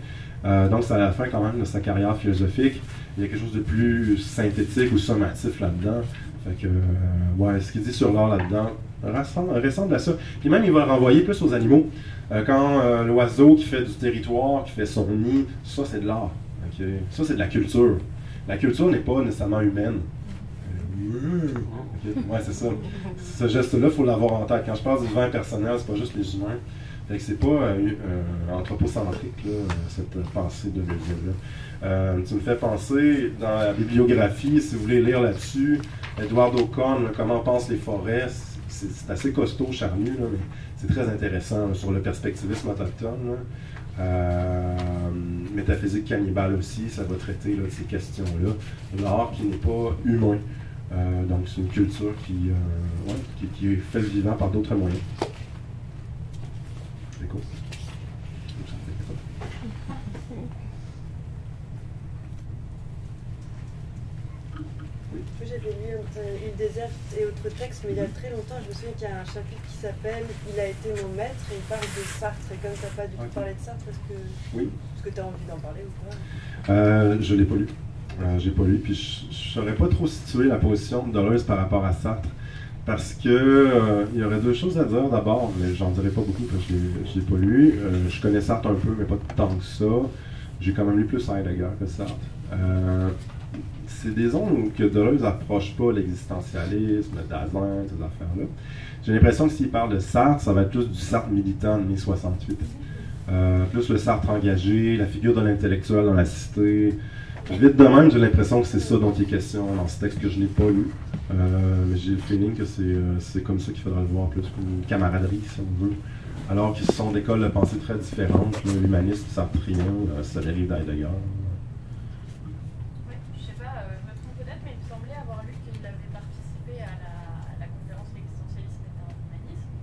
donc c'est à la fin quand même de sa carrière philosophique il y a quelque chose de plus synthétique ou sommatif là-dedans. Fait euh, ce qu'il dit sur l'art là-dedans ressemble, à ça. Puis même, il va le renvoyer plus aux animaux. Euh, quand euh, l'oiseau qui fait du territoire, qui fait son nid, ça c'est de l'art. Ça c'est de la culture. La culture n'est pas nécessairement humaine. Ouais, c'est ça. Ce geste-là, il faut l'avoir en tête. Quand je parle du vin personnel, c'est pas juste les humains. Fait que c'est pas anthropocentrique, cette pensée de là euh, tu me fais penser dans la bibliographie, si vous voulez lire là-dessus, Edward O'Connor, Comment pensent les forêts, c'est assez costaud, charnu, mais c'est très intéressant sur le perspectivisme autochtone. Euh, métaphysique cannibale aussi, ça va traiter de ces questions-là. L'art qui n'est pas humain. Euh, donc c'est une culture qui, qui, qui, est faite vivant par d'autres moyens. C'est cool. j'avais lu Île déserte et autres textes, mais il y a très longtemps, je me souviens qu'il y a un chapitre qui s'appelle Il a été mon maître et il parle de Sartre. Et comme tu n'as pas du tout parlé de Sartre, est-ce que oui. tu as envie d'en parler ou quoi euh, Je ne l'ai pas lu. Euh, j'ai pas lu, puis je saurais pas trop situer la position de Deleuze par rapport à Sartre. Parce que euh, il y aurait deux choses à dire d'abord, mais j'en dirai pas beaucoup parce que je l'ai pas lu. Euh, je connais Sartre un peu, mais pas tant que ça. J'ai quand même lu plus Heidegger que Sartre c'est des zones que Deleuze n'approche pas l'existentialisme, Dasein, ces affaires-là. J'ai l'impression que s'il parle de Sartre, ça va être plus du Sartre militant de mai 68. Euh, plus le Sartre engagé, la figure de l'intellectuel dans la cité. Vite de même, j'ai l'impression que c'est ça dont il est question dans ce texte que je n'ai pas lu. Euh, mais j'ai le feeling que euh, c'est comme ça qu'il faudra le voir, plus comme une camaraderie, si on veut. Alors qu'ils sont d'écoles de pensée très différentes, l'humaniste sartrien, ça dérive d'Heidegger.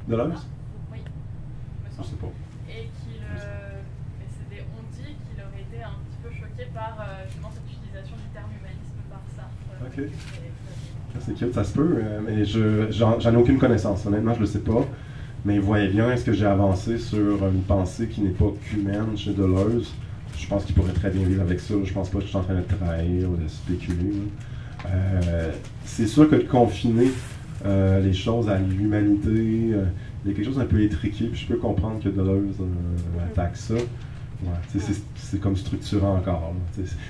De l'homme Oui. Je sais pas. Et qu'il. Euh, des, on dit qu'il aurait été un petit peu choqué par euh, justement cette utilisation du terme humanisme par Sartre. Euh, C'est ça se peut, euh, mais je j'en ai aucune connaissance. Honnêtement, je le sais pas. Mais il voyait bien est-ce que j'ai avancé sur une pensée qui n'est pas qu'humaine chez Deleuze. Je pense qu'il pourrait très bien vivre avec ça. Je pense pas que je suis en train de trahir ou de spéculer. c'est sûr que de confiner euh, les choses à l'humanité. Euh, il y a quelque chose d'un peu étriqué, puis je peux comprendre que Deleuze euh, attaque ça. Ouais, c'est comme structurant encore.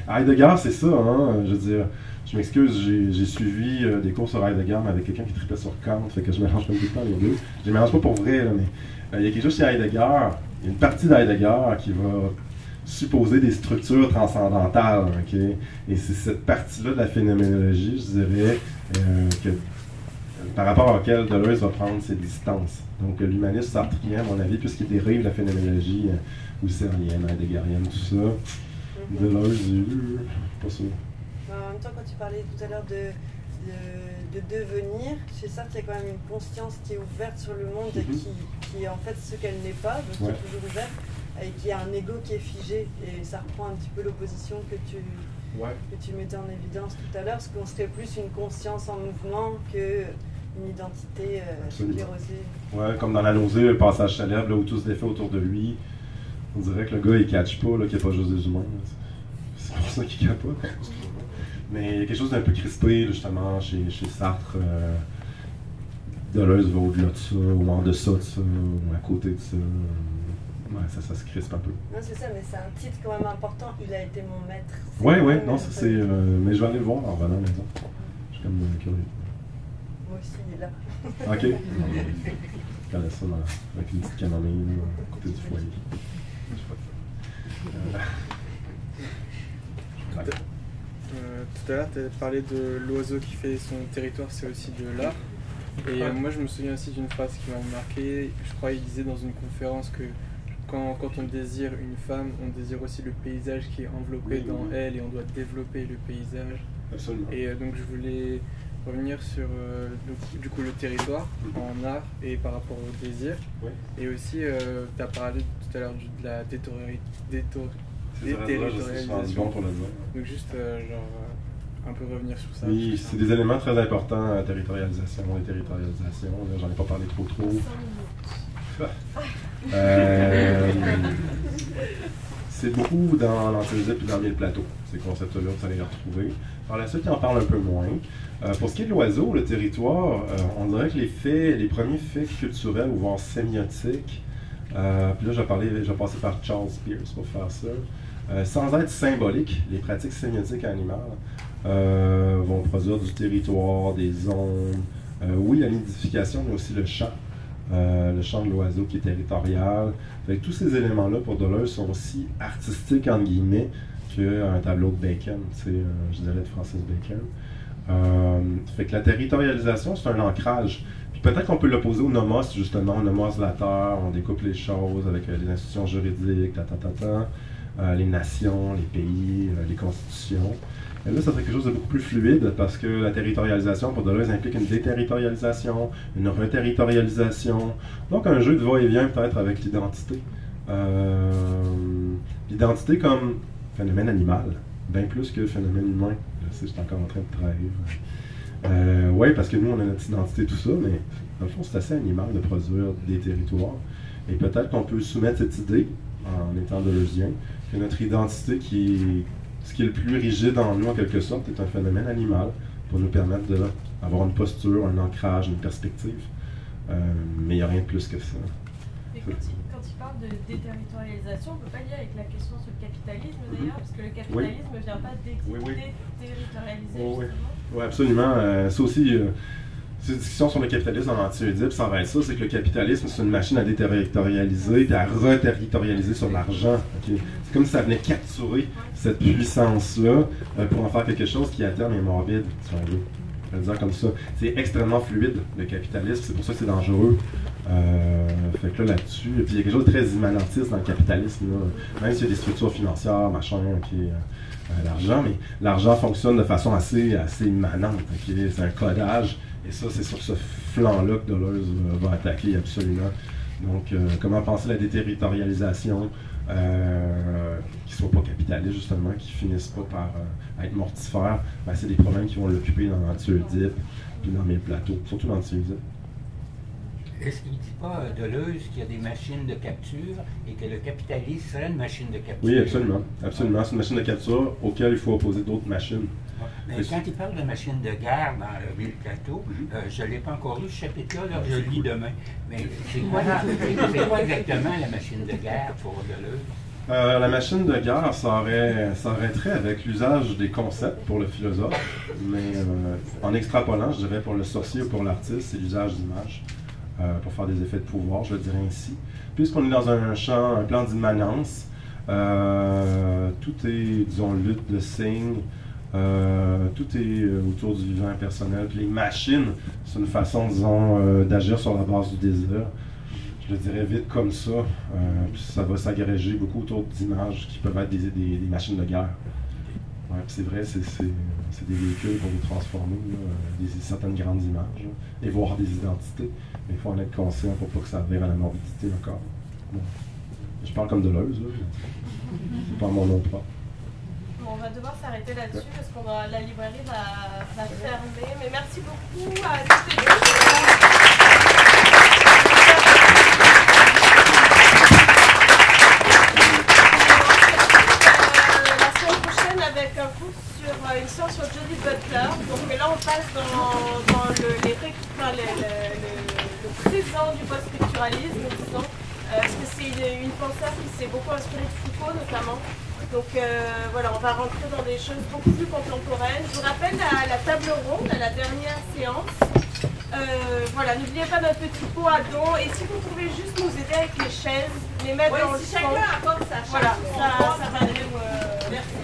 Heidegger, c'est ça, hein, je veux dire, je m'excuse, j'ai suivi des cours sur Heidegger, mais avec quelqu'un qui tripait sur Kant, fait que je mélange comme tout le temps les deux. Je les mélange pas pour vrai, mais il y a quelque chose chez Heidegger, il y a une partie d'Heidegger qui va supposer des structures transcendantales, ok? Et c'est cette partie-là de la phénoménologie, je dirais, que par rapport auquel Deleuze va prendre ses distances. Donc l'humanisme sartrien, à mon avis, puisqu'il dérive la phénoménologie euh, husserlienne, heideggerienne, tout ça, mhm. Deleuze, euh, pas sûr. En même temps, quand tu parlais tout à l'heure de, de, devenir, chez Sartre, il y a quand même une conscience qui est ouverte sur le monde et mhm. qui, qui, est en fait ce qu'elle n'est pas, donc qui est toujours ouverte, et qui a un ego qui est figé. Et ça reprend un petit peu l'opposition que tu, que tu mettais en évidence tout à l'heure, parce qu'on serait plus une conscience en mouvement que une identité euh, Ouais, comme dans la nausée, le passage célèbre, là, où tout se défait autour de lui. On dirait que le gars, il catch pas, qu'il n'y a pas juste des humains. C'est pour ça qu'il capote. Mais il y a quelque chose d'un peu crispé, justement, chez, chez Sartre. Euh, Deleuze va au-delà de ça, ou en deçà de ça, ou à côté de ça. Ouais, ça, ça se crispe un peu. Non, c'est ça, mais c'est un titre quand même important. Il a été mon maître. Ouais, ouais, non, ça c'est. Euh, mais je vais aller le voir en revenant à la maison. Je suis comme euh, curieux. Moi aussi là. OK. Je connais ça dans- avec une petite camomille là, à côté du foyer. Euh, tout à l'heure, tu as parlé de l'oiseau qui fait son territoire, c'est aussi de l'art. Et euh, moi, je me souviens aussi d'une phrase qui m'a marqué. Je crois qu'il disait dans une conférence que quand, quand on désire une femme, on désire aussi le paysage qui est enveloppé Oui, dans oui. elle et on doit développer le paysage. Absolument. Et euh, donc, je voulais revenir sur le- du coup le territoire en art et par rapport au désir. Et aussi, tu as parlé tout à l'heure du- de la détor- déterritorialisation. bon pour le dire. Donc juste euh, genre euh, un peu revenir sur ça. Oui, c'est des éléments très importants, la territorialisation, les territorialisations. là, J'en ai pas parlé trop trop. Euh, c'est beaucoup dans l'Antilles et dans le plateau. Ces concepts-là, vous allez les retrouver. Par la suite, il en parle un peu moins. Euh, pour ce qui est de l'oiseau, le territoire, euh, on dirait que les faits, les premiers faits culturels ou voire sémiotiques, euh, puis là, parler, je vais passer par Charles Pierce pour faire ça. Euh, sans être symbolique, les pratiques sémiotiques animales euh, vont produire du territoire, des zones. Oui, la nidification, mais aussi le. Euh, le chant de l'oiseau qui est territorial. Fait tous ces éléments-là, pour Deleuze, sont aussi artistiques, entre guillemets, qu'un tableau de Bacon, tu je dirais de Francis Bacon. Fait que la territorialisation, c'est un ancrage. Peut-être qu'on peut l'opposer au nomos, justement, au la terre, on découpe les choses avec euh, les institutions juridiques, euh, les nations, les pays, euh, les constitutions. Et là, ça serait quelque chose de beaucoup plus fluide parce que la territorialisation, pour Deleuze, implique une déterritorialisation, une reterritorialisation. Donc, un jeu de va-et-vient peut-être avec l'identité. L'identité comme phénomène animal, bien plus que phénomène humain. Je sais, je suis encore en train de trahir. Euh, oui, parce que nous, on a notre identité, tout ça, mais dans le fond, c'est assez animal de produire des territoires. Et peut-être qu'on peut soumettre cette idée, en étant deleuzien, que notre identité, qui est ce qui est le plus rigide en nous, en quelque sorte, est un phénomène animal pour nous permettre d'avoir une posture, un ancrage, une perspective. Euh, mais il n'y a rien de plus que ça. Et quand il, quand il parle de déterritorialisation, on ne peut pas lier avec la question sur le capitalisme d'ailleurs, parce que le capitalisme ne vient pas déterritorialiser Oui, oui. Oui, absolument. Euh, ça aussi, euh, ces discussions sur le capitalisme en anti-Oedipe, ça va être ça, c'est que le capitalisme, c'est une machine à déterritorialiser et à reterritorialiser sur l'argent. C'est comme si ça venait capturer cette puissance-là euh, pour en faire quelque chose qui à terme est morbide, comme ça. C'est extrêmement fluide, le capitalisme, c'est pour ça que c'est dangereux. Euh, fait que là, là-dessus, puis il y a quelque chose de très immanentiste dans le capitalisme, là. même s'il y a des structures financières, machin, euh, euh, l'argent, mais l'argent fonctionne de façon assez, assez immanente. C'est un codage, et ça, c'est sur ce flanc-là que Deleuze euh, va attaquer absolument. Donc, euh, comment penser la déterritorialisation, euh, qui ne soit pas capitaliste, justement, qui finisse pas par euh, être mortifère, ben, c'est des problèmes qui vont l'occuper dans l'anti-Oedipe, puis dans mes plateaux, surtout dans l'anti-Oedipe. Est-ce qu'il ne dit pas, euh, Deleuze, qu'il y a des machines de capture et que le capitalisme serait une machine de capture? Oui, absolument. Absolument. C'est une machine de capture auquel il faut opposer d'autres machines. Mais quand il parle de machine de guerre dans le Ville Plateau, euh, je ne l'ai pas encore lu ce chapitre-là, là, je le lis demain. Mais c'est quoi, c'est quoi exactement la machine de guerre pour Deleuze? Euh, la machine de guerre, ça aurait, ça avec l'usage des concepts pour le philosophe, mais euh, en extrapolant, je dirais pour le sorcier ou pour l'artiste, c'est l'usage d'images euh, pour faire des effets de pouvoir, je le dirais ainsi. Puisqu'on est dans un champ, un plan d'immanence, euh, tout est, disons, lutte de signes, euh, tout est autour du vivant personnel. Puis les machines, c'est une façon, disons, d'agir sur la base du désir je le dirais vite comme ça. Puis ça va s'agréger beaucoup autour d'images qui peuvent être des, machines de guerre. C'est vrai, c'est, des véhicules pour nous transformer, certaines grandes images, et voir des identités. Mais il faut en être conscient pour pas que ça vire à la morbidité encore. Bon. Je parle comme Deleuze, là. C'est pas mon nom propre. Bon, on va devoir s'arrêter là-dessus parce que la librairie va, va fermer. Mais merci beaucoup à toutes et tous. Une séance sur Jodie Butler. Donc là on passe dans, dans le, les enfin, le, le- le- le présent du post-structuralisme, disons. Euh, parce que c'est une, une penseur qui s'est beaucoup inspirée de Foucault notamment. Donc euh, voilà, on va rentrer dans des choses beaucoup plus contemporaines. Je vous rappelle la, la table ronde à la dernière séance. Euh, voilà, n'oubliez pas notre petit pot à dons. Et si vous pouvez juste nous aider avec les chaises, les mettre dans le si fond. chacun apporte sa chaise, Voilà, ça, va nous. euh, Merci.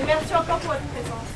Et merci encore pour votre présence.